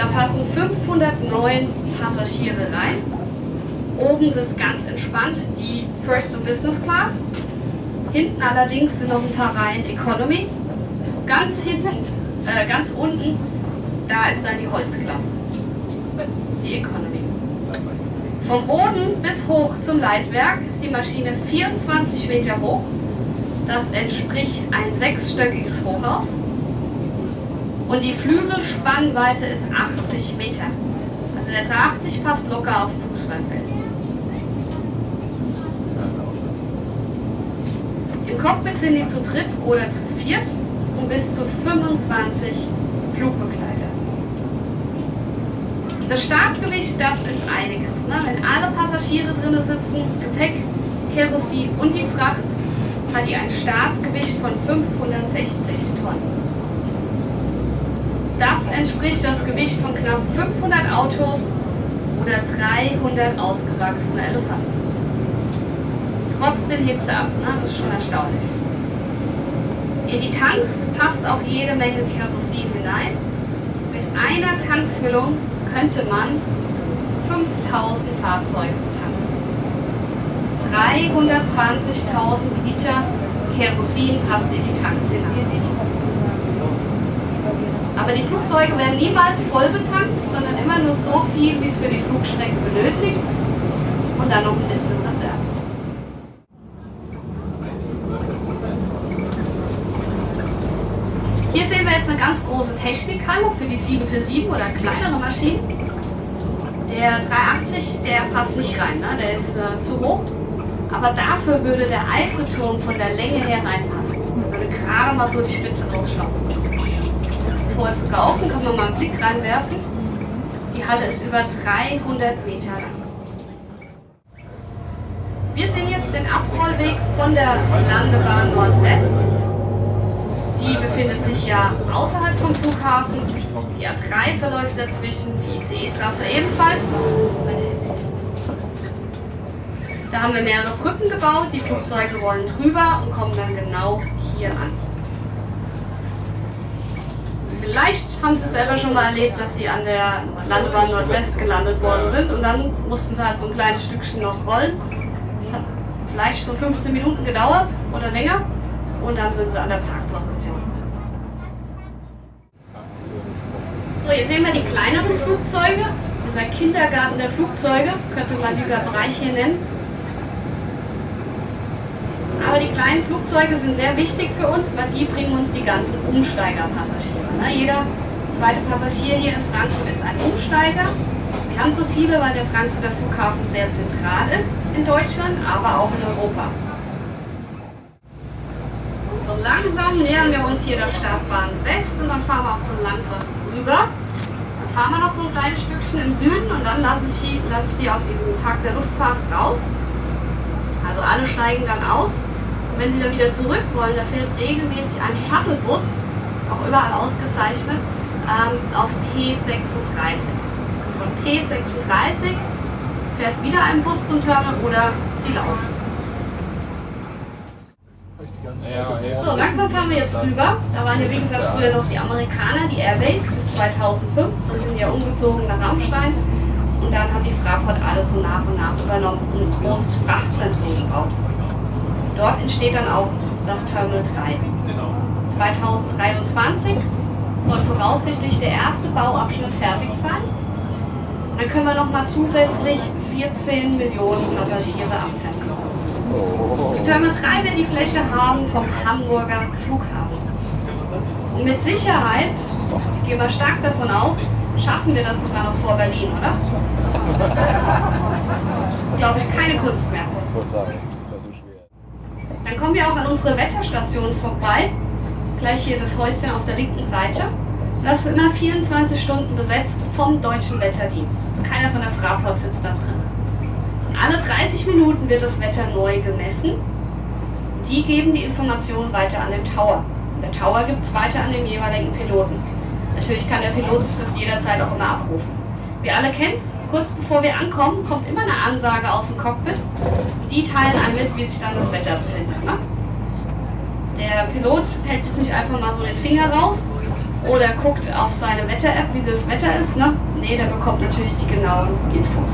D: Da passen 509 Passagiere rein. Oben sitzt ganz entspannt die First und Business Class. Hinten allerdings sind noch ein paar Reihen Economy. Ganz hinten, äh, ganz unten, da ist dann die Holzklasse. Die Economy. Vom Boden bis hoch zum Leitwerk ist die Maschine 24 Meter hoch. Das entspricht ein sechsstöckiges Hochhaus. Und die Flügelspannweite ist 80 Meter. Also der 380 passt locker auf Fußballfeld. Cockpit sind die zu dritt oder zu viert und bis zu 25 Flugbegleiter. Das Startgewicht, das ist einiges. Ne? Wenn alle Passagiere drin sitzen, Gepäck, Kerosin und die Fracht, hat die ein Startgewicht von 560 Tonnen. Das entspricht das Gewicht von knapp 500 Autos oder 300 ausgewachsene Elefanten trotzdem hebt sie ab. Ne? Das ist schon erstaunlich. In die Tanks passt auch jede Menge Kerosin hinein. Mit einer Tankfüllung könnte man 5000 Fahrzeuge tanken. 320.000 Liter Kerosin passt in die Tanks hinein. Aber die Flugzeuge werden niemals voll betankt, sondern immer nur so viel, wie es für die Flugstrecke benötigt und dann noch ein bisschen Reserve. Hier sehen wir jetzt eine ganz große Technikhalle für die 747 oder kleinere Maschinen. Der 380, der passt nicht rein, ne? der ist äh, zu hoch. Aber dafür würde der Eiffelturm von der Länge her reinpassen. Würde gerade mal so die Spitze rausschauen. Tor ist sogar kann man mal einen Blick reinwerfen. Die Halle ist über 300 Meter lang. Wir sehen jetzt den Abrollweg von der Landebahn Nordwest. Die befindet sich ja außerhalb vom Flughafen. Die A3 verläuft dazwischen, die ICE-Trasse ebenfalls. Da haben wir mehrere Brücken gebaut, die Flugzeuge rollen drüber und kommen dann genau hier an. Vielleicht haben Sie selber schon mal erlebt, dass Sie an der Landebahn Nordwest gelandet worden sind und dann mussten Sie halt so ein kleines Stückchen noch rollen. Hat vielleicht so 15 Minuten gedauert oder länger und dann sind Sie an der Parkposition. So, hier sehen wir die kleineren Flugzeuge. Unser Kindergarten der Flugzeuge könnte man dieser Bereich hier nennen. Aber die kleinen Flugzeuge sind sehr wichtig für uns, weil die bringen uns die ganzen Umsteigerpassagiere. Ne? Jeder zweite Passagier hier in Frankfurt ist ein Umsteiger. Wir haben so viele, weil der Frankfurter Flughafen sehr zentral ist in Deutschland, aber auch in Europa. Und so langsam nähern wir uns hier der Startbahn West und dann fahren wir auch so langsam rüber. Dann fahren wir noch so ein kleines Stückchen im Süden und dann lasse ich, sie, lasse ich sie auf diesem Tag der Luftfahrt raus. Also alle steigen dann aus wenn Sie dann wieder zurück wollen, da fährt regelmäßig ein Shuttlebus, auch überall ausgezeichnet, ähm, auf P36. Und von P36 fährt wieder einUs zum Terminal oder Sie laufen. So, langsam fahren wir jetzt rüber. Da waren ja wie gesagt früher noch die Amerikaner, die Airbase bis 2005. Dann sind ja umgezogen nach Rammstein. Und dann hat die Fraport alles so nach und nach übernommen und ein großes Frachtzentrum gebaut. Dort entsteht dann auch das Terminal 3. 2023 soll voraussichtlich der erste Bauabschnitt fertig sein. Dann können wir nochmal zusätzlich 14 Millionen Passagiere abfertigen. Das Terminal 3 wird die Fläche haben vom Hamburger Flughafen. Und mit Sicherheit, ich gehe mal stark davon aus, schaffen wir das sogar noch vor Berlin, oder? Glaube ich, keine Kunst mehr. Kommen wir auch an unsere Wetterstation vorbei. Gleich hier das Häuschen auf der linken Seite. Das ist immer 24 Stunden besetzt vom Deutschen Wetterdienst. Also keiner von der Fraport sitzt da drin. Und alle 30 Minuten wird das Wetter neu gemessen. Die geben die Informationen weiter an den Tower. Der Tower gibt es weiter an den jeweiligen Piloten. Natürlich kann der Pilot sich das jederzeit auch immer abrufen. Wir alle kennen es, kurz bevor wir ankommen, kommt immer eine Ansage aus dem Cockpit. Die teilen einem mit, wie sich dann das Wetter befindet. Ne? Der Pilot hält jetzt nicht einfach mal so den Finger raus oder guckt auf seine Wetter-App, wie das Wetter ist. Ne? Nee, der bekommt natürlich die genauen Infos.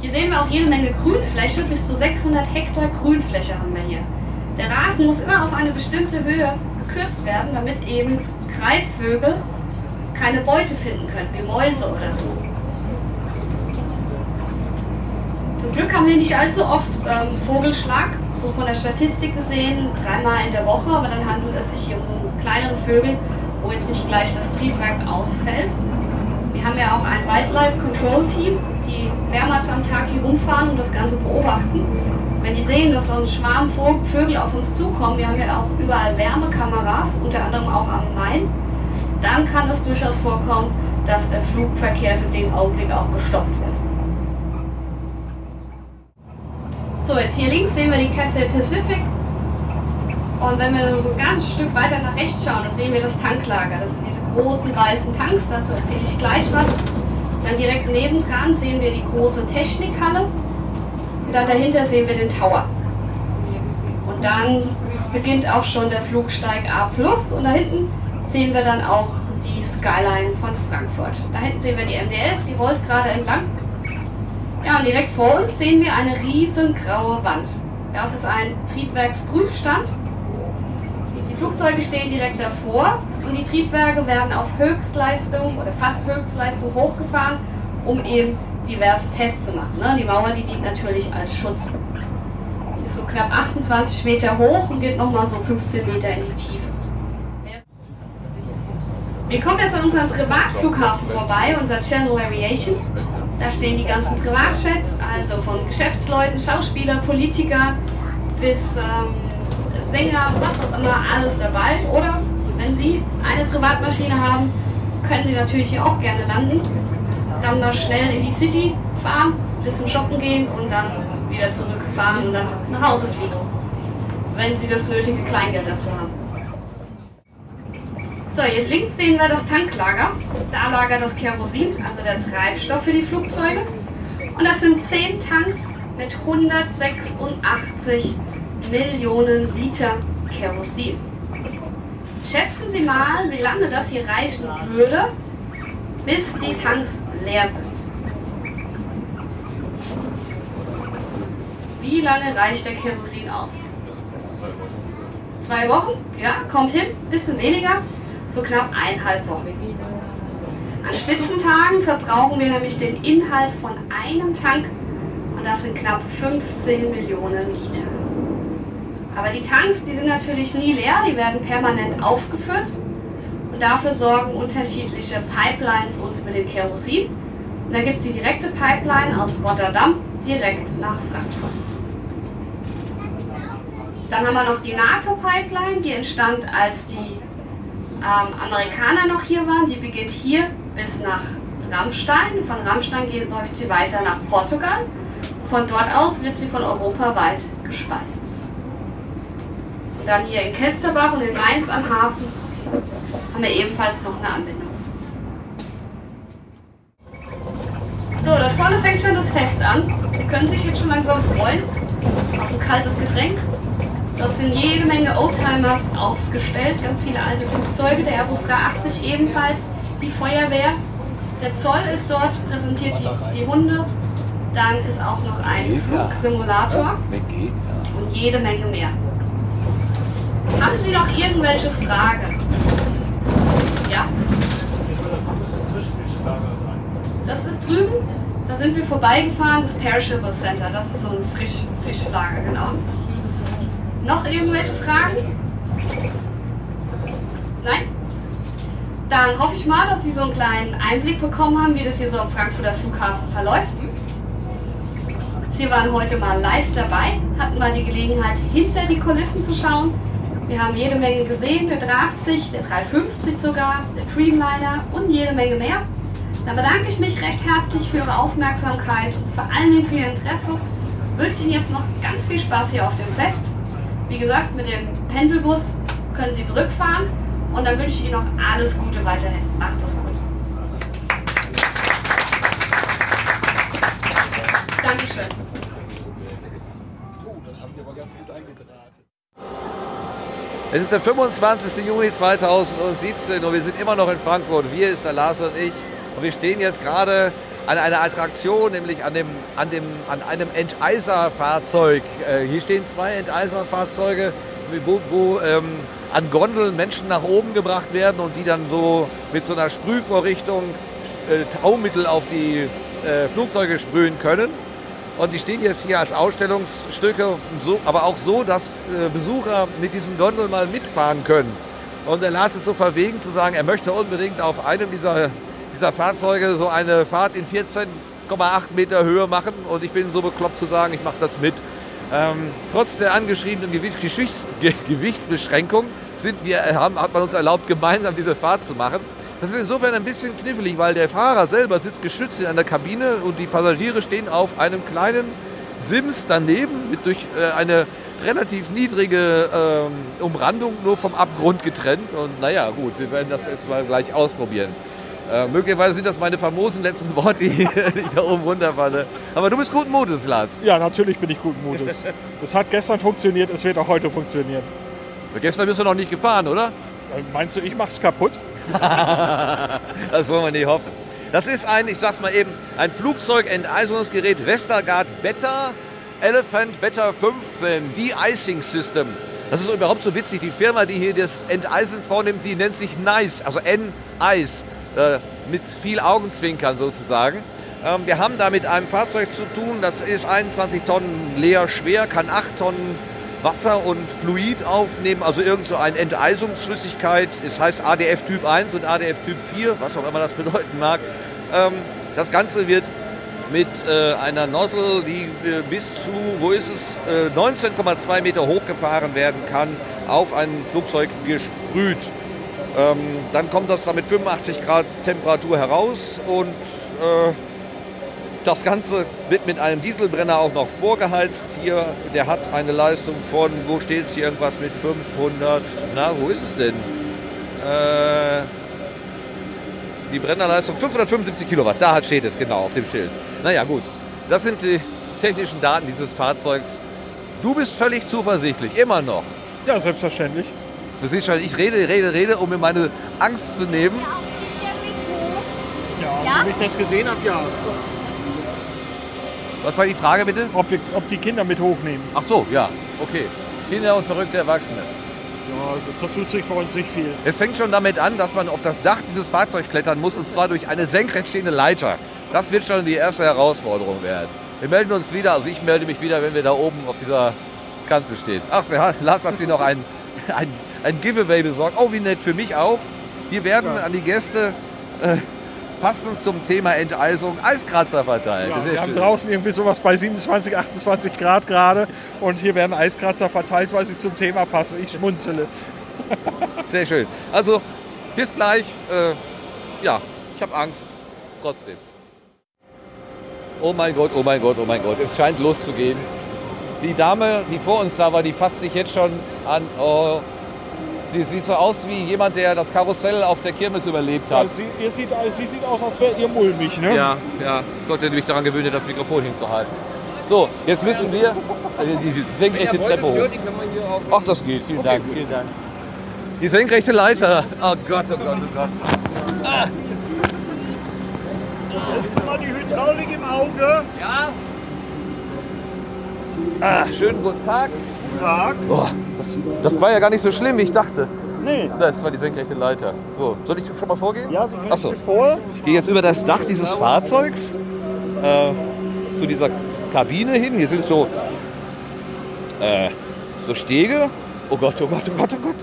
D: Hier sehen wir auch jede Menge Grünfläche, bis zu 600 Hektar Grünfläche haben wir hier. Der Rasen muss immer auf eine bestimmte Höhe gekürzt werden, damit eben Greifvögel keine Beute finden können, wie Mäuse oder so. Zum Glück haben wir nicht allzu oft ähm, Vogelschlag, so von der Statistik gesehen, dreimal in der Woche, aber dann handelt es sich hier um so kleinere Vögel, wo jetzt nicht gleich das Triebwerk ausfällt. Wir haben ja auch ein Wildlife Control Team, die mehrmals am Tag hier rumfahren und das Ganze beobachten. Wenn die sehen, dass so ein Schwarm Vögel auf uns zukommen, wir haben ja auch überall Wärmekameras, unter anderem auch am Main, dann kann es durchaus vorkommen, dass der Flugverkehr für den Augenblick auch gestoppt wird. So, jetzt hier links sehen wir die Castle Pacific. Und wenn wir so ein ganzes Stück weiter nach rechts schauen, dann sehen wir das Tanklager. Das sind diese großen weißen Tanks, dazu erzähle ich gleich was. Dann direkt nebendran sehen wir die große Technikhalle Und dann dahinter sehen wir den Tower. Und dann beginnt auch schon der Flugsteig A+. Und da hinten sehen wir dann auch die Skyline von Frankfurt. Da hinten sehen wir die MD-11, die rollt gerade entlang. Ja, und direkt vor uns sehen wir eine riesengraue Wand. Das ist ein Triebwerksprüfstand. Die Flugzeuge stehen direkt davor und die Triebwerke werden auf Höchstleistung oder fast Höchstleistung hochgefahren, um eben diverse Tests zu machen. Ne? Die Mauer, die dient natürlich als Schutz. Die ist so knapp 28 Meter hoch und geht nochmal so 15 Meter in die Tiefe. Wir kommen jetzt an unserem Privatflughafen vorbei, unser Channel Aviation. Da stehen die ganzen Privatjets, also von Geschäftsleuten, Schauspieler, Politiker bis ähm, Sänger, was auch immer, alles dabei. Oder wenn Sie eine Privatmaschine haben, können Sie natürlich hier auch gerne landen. Dann mal schnell in die City fahren, ein bisschen shoppen gehen und dann wieder zurückfahren und dann nach Hause fliegen. Wenn Sie das nötige Kleingeld dazu haben. So, hier links sehen wir das Tanklager. Da lagert das Kerosin, also der Treibstoff für die Flugzeuge. Und das sind 10 Tanks mit 186 Millionen Liter Kerosin. Schätzen Sie mal, wie lange das hier reichen würde, bis die Tanks leer sind. Wie lange reicht der Kerosin aus? Zwei Wochen? Ja, kommt hin, bisschen weniger so knapp eineinhalb Wochen. An Spitzentagen verbrauchen wir nämlich den Inhalt von einem Tank und das sind knapp 15 Millionen Liter. Aber die Tanks, die sind natürlich nie leer, die werden permanent aufgefüllt dafür sorgen unterschiedliche Pipelines uns mit dem Kerosin. Und da gibt es die direkte Pipeline aus Rotterdam direkt nach Frankfurt. Dann haben wir noch die NATO-Pipeline, die entstand, als die ähm, Amerikaner noch hier waren. Die beginnt hier bis nach Rammstein. Von Rammstein geht, läuft sie weiter nach Portugal. Von dort aus wird sie von Europa weit gespeist. Und dann hier in Kelsterbach und in Mainz am Hafen haben wir ebenfalls noch eine Anbindung. So, dort vorne fängt schon das Fest an. Sie können sich jetzt schon langsam freuen auf ein kaltes Getränk. Dort sind jede Menge Oldtimers ausgestellt, ganz viele alte Flugzeuge, der Airbus 380 ebenfalls, die Feuerwehr. Der Zoll ist dort, präsentiert die, die Hunde. Dann ist auch noch ein Flugsimulator und jede Menge mehr. Haben Sie noch irgendwelche Fragen? Ja? Das ist drüben. Da sind wir vorbeigefahren, das Perishable Center. Das ist so ein Frisch Fischlager, genau. Noch irgendwelche Fragen? Nein? Dann hoffe ich mal, dass Sie so einen kleinen Einblick bekommen haben, wie das hier so am Frankfurter Flughafen verläuft. Sie waren heute mal live dabei, hatten mal die Gelegenheit, hinter die Kulissen zu schauen. Wir haben jede Menge gesehen, der 380, der 350 sogar, der Dreamliner und jede Menge mehr. Dann bedanke ich mich recht herzlich für Ihre Aufmerksamkeit und vor allen Dingen für Ihr Interesse. Ich wünsche Ihnen jetzt noch ganz viel Spaß hier auf dem Fest. Wie gesagt, mit dem Pendelbus können Sie zurückfahren und dann wünsche ich Ihnen noch alles Gute weiterhin. Macht es gut. Dankeschön.
A: Oh, das haben wir aber ganz gut eingedrahtet. Es ist der 25. Juni 2017 und wir sind immer noch in Frankfurt. Wir ist der Lars und ich. Und wir stehen jetzt gerade an einer Attraktion, nämlich an, dem, an, dem, an einem Enteiserfahrzeug. Äh, hier stehen zwei Enteiserfahrzeuge, wo, wo ähm, an Gondeln Menschen nach oben gebracht werden und die dann so mit so einer Sprühvorrichtung äh, Taumittel auf die äh, Flugzeuge sprühen können. Und die stehen jetzt hier als Ausstellungsstücke, so, aber auch so, dass äh, Besucher mit diesen Gondeln mal mitfahren können. Und der Lars ist so verwegen zu sagen, er möchte unbedingt auf einem dieser dieser Fahrzeuge so eine Fahrt in 14,8 Meter Höhe machen und ich bin so bekloppt zu sagen, ich mache das mit. Ähm, trotz der angeschriebenen Gewichts Gewichtsbeschränkung sind wir, äh, haben, hat man uns erlaubt, gemeinsam diese Fahrt zu machen. Das ist insofern ein bisschen knifflig, weil der Fahrer selber sitzt geschützt in einer Kabine und die Passagiere stehen auf einem kleinen Sims daneben, mit durch äh, eine relativ niedrige ähm, Umrandung nur vom Abgrund getrennt. Und naja, gut, wir werden das jetzt mal gleich ausprobieren. Äh, möglicherweise sind das meine famosen letzten Worte, die ich da oben runterfalle. Aber du bist guten Mutes, Lars.
E: Ja, natürlich bin ich guten Mutes. Es hat gestern funktioniert, es wird auch heute funktionieren.
A: Gestern bist du noch nicht gefahren, oder?
E: Äh, Meinst du, ich mach's kaputt?
A: das wollen wir nicht hoffen. Das ist ein, ich sag's mal eben, ein Flugzeugenteisungsgerät Westergaard Beta Elephant Beta 15, De-Icing System. Das ist überhaupt so witzig. Die Firma, die hier das Enteisen vornimmt, die nennt sich NICE, also N-Ice, äh, mit viel Augenzwinkern sozusagen. Ähm, wir haben da mit einem Fahrzeug zu tun, das ist 21 Tonnen leer schwer, kann 8 Tonnen Wasser und Fluid aufnehmen, also irgend so eine Enteisungsflüssigkeit. Es heißt ADF Typ 1 und ADF Typ 4, was auch immer das bedeuten mag. Ähm, das Ganze wird mit äh, einer Nozzle, die äh, bis zu, wo ist es, äh, 19,2 Meter hochgefahren werden kann, auf ein Flugzeug gesprüht. Ähm, dann kommt das da mit 85 Grad Temperatur heraus und äh, das Ganze wird mit einem Dieselbrenner auch noch vorgeheizt. Hier, der hat eine Leistung von, wo steht es hier, irgendwas mit 500, na, wo ist es denn? Äh, die Brennerleistung 575 Kilowatt, da steht es genau auf dem Schild. Naja gut, das sind die technischen Daten dieses Fahrzeugs. Du bist völlig zuversichtlich, immer noch.
E: Ja, selbstverständlich.
A: Du siehst schon, ich rede, rede, rede, um mir meine Angst zu nehmen.
E: Ja,
F: Ja?
E: wie ich das gesehen habe, ja.
A: Was war die Frage bitte?
E: Ob, wir, ob die Kinder mit hochnehmen.
A: Ach so, ja, okay. Kinder und verrückte Erwachsene.
E: Ja, da tut sich bei uns nicht viel.
A: Es fängt schon damit an, dass man auf das Dach dieses Fahrzeugs klettern muss und zwar durch eine senkrecht stehende Leiter. Das wird schon die erste Herausforderung werden. Wir melden uns wieder, also ich melde mich wieder, wenn wir da oben auf dieser Kanzel stehen. Ach, ja, Lars hat sich noch ein, ein, ein Giveaway besorgt. Oh, wie nett für mich auch. Hier werden
E: Ja.
A: an die Gäste äh, passend zum Thema Enteisung Eiskratzer verteilt.
E: Ja, wir haben
A: schön.
E: draußen irgendwie sowas bei 27, 28 Grad gerade und hier werden Eiskratzer verteilt, weil sie zum Thema passen. Ich schmunzele.
A: Sehr schön. Also, bis gleich. Äh, ja, ich habe Angst. Trotzdem. Oh mein Gott, oh mein Gott, oh mein Gott. Es scheint loszugehen. Die Dame, die vor uns da war, die fasst sich jetzt schon an. Oh, sie sieht so aus wie jemand, der das Karussell auf der Kirmes überlebt
E: Ja,
A: hat.
E: sie, ihr sieht, sie sieht aus, als wärt ihr mulmig, ne?
A: Ja, ja. Ich sollte mich daran gewöhnen, das Mikrofon hinzuhalten. So, jetzt müssen wir äh, die die senkrechte Treppe hoch. Ach, das geht. Vielen Dank. Vielen Dank. Die senkrechte Leiter. Oh Gott, oh Gott, oh Gott.
E: Mal die Hydraulik im Auge.
A: Ah, schönen guten Tag.
E: Tag.
A: Oh, das, das war ja gar nicht so schlimm, wie ich dachte.
E: Nee.
A: Das war die senkrechte Leiter. So, soll ich schon mal vorgehen?
E: Ja,
A: so.
E: sich vor.
A: Ich gehe jetzt über das Dach dieses Fahrzeugs äh, zu dieser Kabine hin. Hier sind so, äh, so Stege. Oh Gott, oh Gott, oh Gott, oh Gott.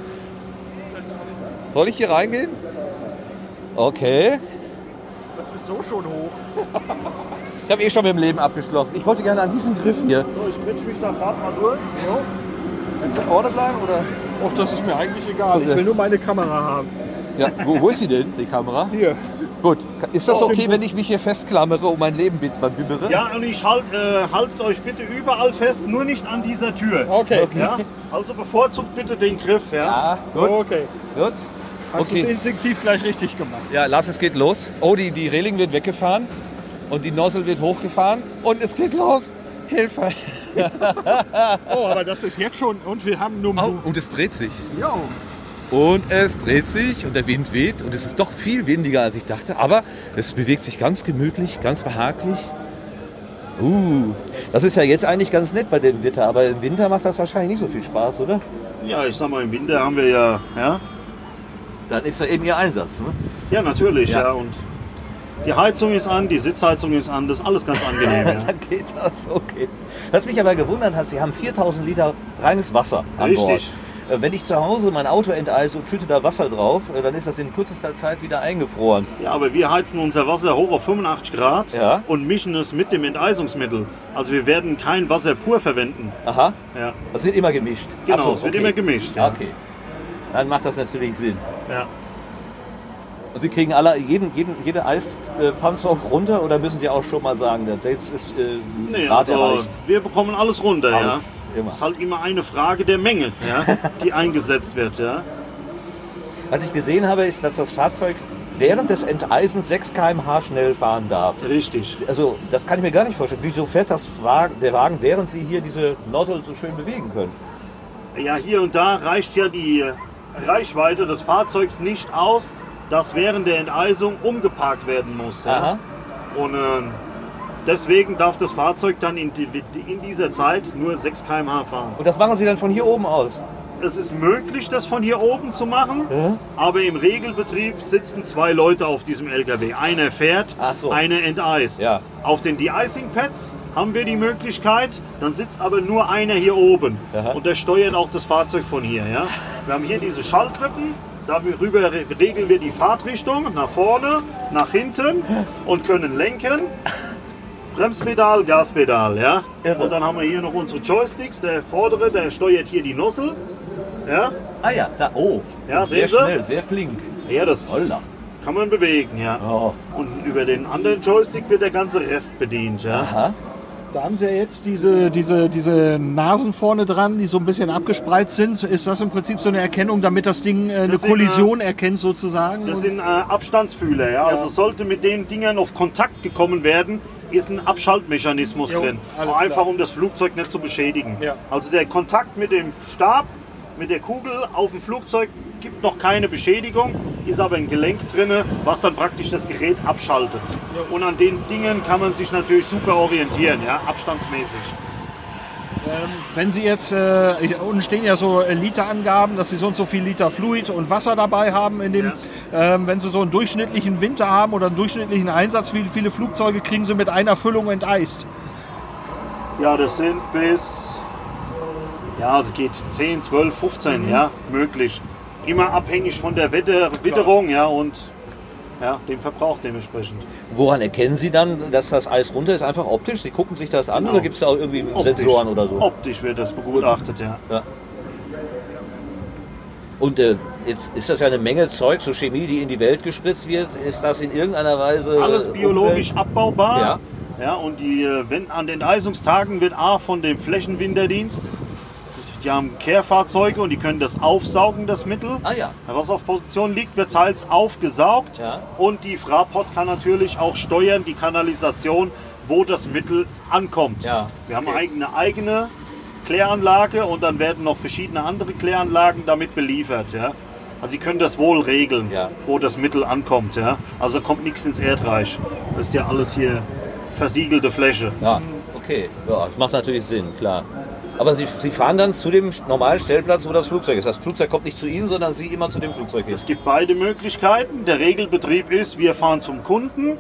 A: Soll ich hier reingehen? Okay.
E: Das ist so schon hoch.
A: Ich habe eh schon mit dem Leben abgeschlossen. Ich wollte gerne an diesen Griff hier.
E: So, ich quetsche mich da gerade mal durch. Jo.
A: Kannst du vorne bleiben oder?
E: Och, das ist mir eigentlich egal. Ich will nur meine Kamera haben.
A: Ja, wo, wo ist sie denn, die Kamera?
E: Hier.
A: Gut. Ist das
E: Auf
A: okay, wenn ich mich hier festklammere und mein Leben bibbere?
G: Ja, und ich halt, äh, haltet euch bitte überall fest, nur nicht an dieser Tür.
E: Okay.
G: Ja? Also bevorzugt bitte den Griff. Ja?
A: Ja, gut.
E: Okay.
A: gut.
E: Hast du es
A: Okay.
E: instinktiv gleich richtig gemacht.
A: Ja, lass es geht los. Oh, die, die Reling wird weggefahren und die Nozzle wird hochgefahren und es geht los. Hilfe.
E: Oh, aber das ist jetzt schon. Und wir haben nur.
A: Au, und es dreht sich.
E: Jo.
A: Und es dreht sich und der Wind weht und es ist doch viel windiger, als ich dachte. Aber es bewegt sich ganz gemütlich, ganz behaglich. Uh, das ist ja jetzt eigentlich ganz nett bei dem Wetter, aber im Winter macht das wahrscheinlich nicht so viel Spaß, oder?
G: ja, ich sag mal, im Winter haben wir ja, ja,
A: Dann ist ja eben Ihr Einsatz. Ne?
G: ja natürlich,
A: Ja.
G: ja. und die Heizung ist an, die Sitzheizung ist an, das ist alles ganz angenehm. Ja.
A: Dann geht das, okay. Was mich aber gewundert hat, Sie haben 4000 Liter reines Wasser an Bord.
G: Richtig.
A: Äh, Wenn ich zu Hause mein Auto enteise und schütte da Wasser drauf, äh, dann ist das in kürzester Zeit wieder eingefroren.
G: ja, aber wir heizen unser Wasser hoch auf 85 Grad
A: Ja.
G: und mischen es mit dem Enteisungsmittel. Also wir werden kein Wasser pur verwenden.
A: Aha,
G: Ja.
A: das wird immer gemischt.
G: Genau,
A: so,
G: es wird
A: okay.
G: immer gemischt. Ja.
A: Okay. Dann macht das natürlich Sinn.
G: Ja.
A: Sie kriegen alle, jeden, jeden, jede Eispanzerung runter oder müssen Sie auch schon mal sagen, der jetzt ist äh,
G: Nee,
A: Grad
G: also
A: erreicht?
G: wir bekommen alles runter.
A: Alles,
G: ja.
A: immer.
G: Es ist halt immer eine Frage der Menge, ja, die eingesetzt wird. Ja.
A: Was ich gesehen habe, ist, dass das Fahrzeug während des Enteisens 6 km/h schnell fahren darf.
G: Richtig.
A: Also das kann ich mir gar nicht vorstellen. Wieso fährt das Wagen, der Wagen, während Sie hier diese Nozzle so schön bewegen können?
G: Ja, hier und da reicht ja die Reichweite des Fahrzeugs nicht aus, dass während der Enteisung umgeparkt werden muss. Ja? Und äh, deswegen darf das Fahrzeug dann in, die, in dieser Zeit nur 6 km/h fahren.
A: Und das machen Sie dann von hier oben aus?
G: Es ist möglich, das von hier oben zu machen,
A: Ja.
G: aber im Regelbetrieb sitzen zwei Leute auf diesem LKW. Einer fährt,
A: so.
G: einer enteist.
A: Ja.
G: Auf den De-Icing-Pads haben wir die Möglichkeit, dann sitzt aber nur einer hier oben
A: Aha.
G: und der steuert auch das Fahrzeug von hier. Ja? Wir haben hier diese Schalttrippen, darüber re- regeln wir die Fahrtrichtung nach vorne, nach hinten und können lenken. Bremspedal, Gaspedal, ja.
A: Irre.
G: Und dann haben wir hier noch unsere Joysticks. Der vordere, der steuert hier die Nussel. Ja,
A: Ah ja, da, oh.
G: Ja,
A: sehr schnell, sehr flink.
G: ja das
A: Holla.
G: kann man bewegen, ja.
A: Oh.
G: Und über den anderen Joystick wird der ganze Rest bedient, ja.
A: Aha.
E: Da haben Sie ja jetzt diese, diese, diese Nasen vorne dran, die so ein bisschen abgespreizt sind. Ist das im Prinzip so eine Erkennung, damit das Ding äh, eine
G: Das sind,
E: Kollision erkennt sozusagen?
G: Das sind äh, Abstandsfühler, ja. Also sollte mit den Dingern auf Kontakt gekommen werden, ist ein Abschaltmechanismus
E: Jo,
G: drin. Einfach
E: klar.
G: um das Flugzeug nicht zu beschädigen.
E: Ja.
G: Also der Kontakt mit dem Stab, mit der Kugel auf dem Flugzeug gibt noch keine Beschädigung, ist aber ein Gelenk drin, was dann praktisch das Gerät abschaltet. Und an den Dingen kann man sich natürlich super orientieren, ja, abstandsmäßig.
E: Ähm, wenn Sie jetzt, äh, unten stehen ja so äh, Literangaben, dass Sie so und so viel Liter Fluid und Wasser dabei haben. In dem, ähm, wenn Sie so einen durchschnittlichen Winter haben oder einen durchschnittlichen Einsatz, wie viele Flugzeuge kriegen Sie mit einer Füllung enteist?
G: Ja, das sind bis, ja, also geht 10, 12, 15, ja, möglich. Immer abhängig von der Wetter, Witterung, ja, und ja, dem Verbrauch dementsprechend.
A: Woran erkennen Sie dann, dass das Eis runter ist? Einfach optisch? Sie gucken sich das an
G: Genau.
A: oder gibt es da auch irgendwie
G: Optisch.
A: Sensoren oder so?
G: Optisch wird das begutachtet, ja.
A: Und äh, jetzt ist das ja eine Menge Zeug, so Chemie, die in die Welt gespritzt wird. Ist das in irgendeiner Weise
G: Alles biologisch
A: Umwelt-
G: abbaubar.
A: Ja.
G: Ja, und die, äh, wenn an den Eisungstagen wird A von dem Flächenwinterdienst, die haben Kehrfahrzeuge und die können das aufsaugen, das Mittel.
A: Ah ja.
G: Was auf Position liegt, wird teils aufgesaugt.
A: Ja.
G: Und die Fraport kann natürlich auch steuern, die Kanalisation, wo das Mittel ankommt.
A: Ja,
G: Wir haben
A: okay.
G: eine eigene Kläranlage und dann werden noch verschiedene andere Kläranlagen damit beliefert. Ja. Also Sie können das wohl regeln,
A: Ja.
G: wo das Mittel ankommt. Ja. Also kommt nichts ins Erdreich. Das ist ja alles hier versiegelte Fläche.
A: Ja, okay. Ja, das macht natürlich Sinn, klar. Aber Sie, Sie fahren dann zu dem normalen Stellplatz, wo das Flugzeug ist. Das Flugzeug kommt nicht zu Ihnen, sondern Sie immer zu dem Flugzeug hin.
G: Es gibt beide Möglichkeiten. Der Regelbetrieb ist, wir fahren zum Kunden,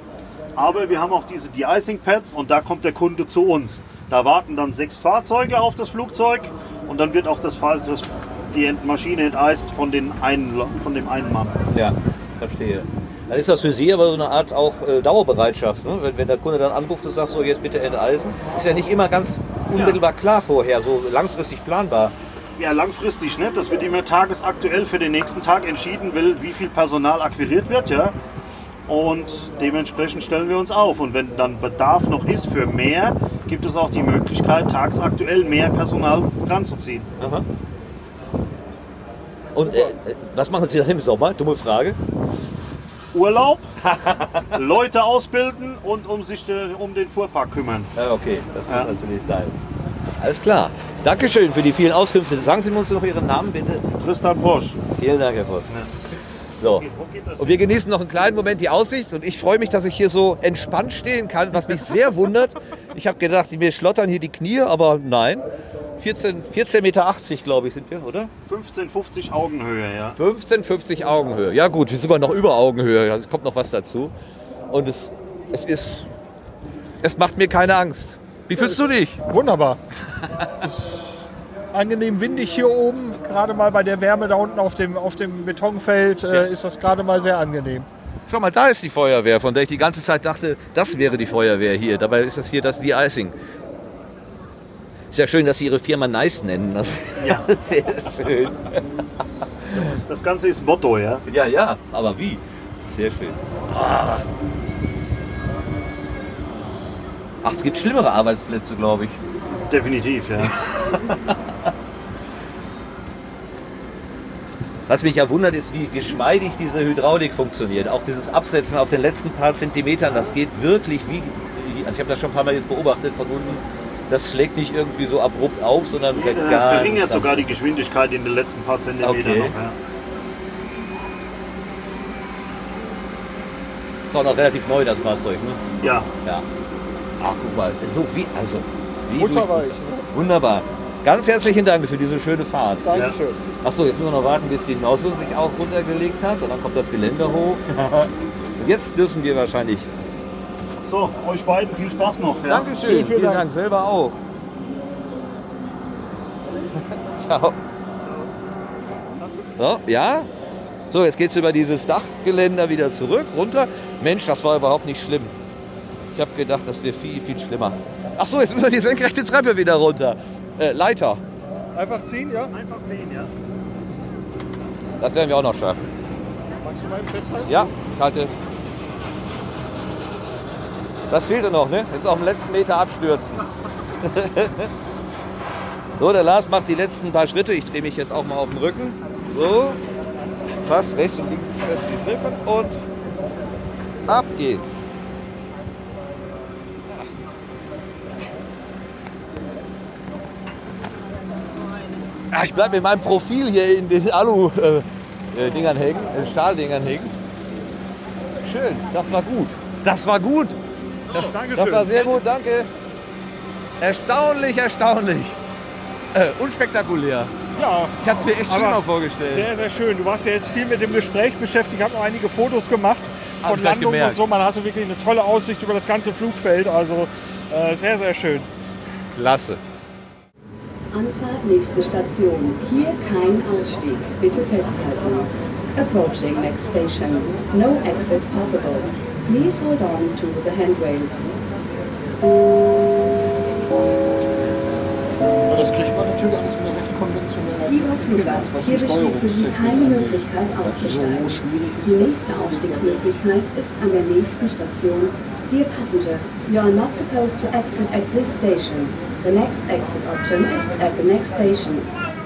G: aber wir haben auch diese De-Icing-Pads und da kommt der Kunde zu uns. Da warten dann sechs Fahrzeuge auf das Flugzeug und dann wird auch das, das, die Maschine enteist von, den einen, von dem einen Mann.
A: Ja, verstehe. Dann ist das für Sie aber so eine Art auch äh, Dauerbereitschaft. Ne? Wenn, wenn der Kunde dann anruft und sagt, so jetzt bitte enteisen, ist ja nicht immer ganz unmittelbar klar vorher, so langfristig planbar.
G: Ja, langfristig nicht. Das wird immer tagesaktuell für den nächsten Tag entschieden, will, wie viel Personal akquiriert wird. Ja? Und dementsprechend stellen wir uns auf. Und wenn dann Bedarf noch ist für mehr, gibt es auch die Möglichkeit, tagesaktuell mehr Personal ranzuziehen.
A: Aha. Und äh, äh, was machen Sie dann im Sommer? Dumme Frage.
G: Urlaub, Leute ausbilden und um sich de, um den Fuhrpark kümmern.
A: Ja, okay, das muss
G: Ja.
A: natürlich sein. Alles klar. Dankeschön für die vielen Auskünfte. Sagen Sie uns noch Ihren Namen bitte.
G: Tristan Bosch.
A: Vielen Dank, Herr Voss. So. Und wir genießen noch einen kleinen Moment die Aussicht und ich freue mich, dass ich hier so entspannt stehen kann, was mich sehr wundert. Ich habe gedacht, mir schlottern hier die Knie, aber nein. 14, 14,80 Meter, glaube ich, sind wir, oder?
G: 1550 Augenhöhe, ja.
A: 15, 50 Augenhöhe. Ja gut, wir sind sogar noch über Augenhöhe. Also es kommt noch was dazu. Und es, es ist, es macht mir keine Angst. Wie fühlst du dich?
E: Wunderbar. Angenehm windig hier oben, gerade mal bei der Wärme da unten auf dem, auf dem Betonfeld äh, ist das gerade mal sehr angenehm.
A: Schau mal, da ist die Feuerwehr, von der ich die ganze Zeit dachte, das wäre die Feuerwehr hier. Dabei ist das hier das De-Icing. Ist ja schön, dass Sie Ihre Firma Nice nennen. Das
G: Ja.
A: sehr schön.
G: Das, ist, das Ganze ist Motto, ja.
A: Ja, ja, aber wie? Sehr schön. Ah. Ach, es gibt schlimmere Arbeitsplätze, glaube ich.
G: Definitiv, ja.
A: Was mich ja wundert, ist, wie geschmeidig diese Hydraulik funktioniert. Auch dieses Absetzen auf den letzten paar Zentimetern, das geht wirklich wie. Also ich habe das schon ein paar Mal jetzt beobachtet von unten. Das schlägt nicht irgendwie so abrupt auf, sondern
G: Äh,
A: gar
G: verringert sogar die Geschwindigkeit in den letzten paar Zentimetern
A: Okay.
G: noch. Ja.
A: Ist auch noch relativ neu, das Fahrzeug, ne?
G: ja.
A: Ja. Ach, guck mal, so wie, also, wie
E: Butterweich.
A: durch- Wunderbar. Ganz herzlichen Dank für diese schöne Fahrt.
E: Dankeschön.
A: Achso, jetzt müssen wir noch warten, bis die Nozzle sich auch runtergelegt hat und dann kommt das Geländer hoch. Und jetzt dürfen wir wahrscheinlich.
G: So, euch beiden viel Spaß noch. Ja.
A: Dankeschön,
E: vielen
A: vielen,
E: Dank.
A: Dank. selber auch. Ciao. So, ja? So, jetzt geht's über dieses Dachgeländer wieder zurück, runter. Mensch, das war überhaupt nicht schlimm. Ich habe gedacht, das wäre viel, viel schlimmer. Ach so, jetzt müssen wir die senkrechte Treppe wieder runter. Äh, Leiter.
E: Einfach ziehen, ja?
G: Einfach sehen, ja.
A: Das werden wir auch noch schaffen.
E: Magst du eben festhalten?
A: Ja, ich halte. Das fehlte noch, ne? Jetzt auf dem letzten Meter abstürzen. so, der Lars macht die letzten paar Schritte. Ich drehe mich jetzt auch mal auf den Rücken. So. Fast rechts und links fest gegriffen und ab geht's. Ah, ich bleibe mit meinem Profil hier in den Alu-Dingern hängen, äh, Stahldingern hängen. Schön, das war gut. Das war gut.
E: Dankeschön.
A: Das war sehr gut, danke. Erstaunlich, erstaunlich. Äh, unspektakulär.
E: ja,
A: Ich hatte es mir echt schöner vorgestellt.
E: sehr, sehr schön. Du warst ja jetzt viel mit dem Gespräch beschäftigt, habe noch einige Fotos gemacht von
A: ich gleich
E: Landungen und so. Man hatte wirklich eine tolle Aussicht über das ganze Flugfeld. Also äh, sehr, sehr schön.
A: Klasse.
F: Anfahrt nächste Station. Hier kein Ausstieg. Bitte festhalten. Approaching next station. No exit possible. Please hold on to the handrails.
E: Das kriegt man natürlich alles wieder recht konventionell.
F: Lieber Fluggast, hier besteht für Sie keine Möglichkeit auszusteigen. Die nächste Ausstiegsmöglichkeit ist an der nächsten Station. Dear passenger, you are not supposed to exit at this station. The next exit option is at the next station.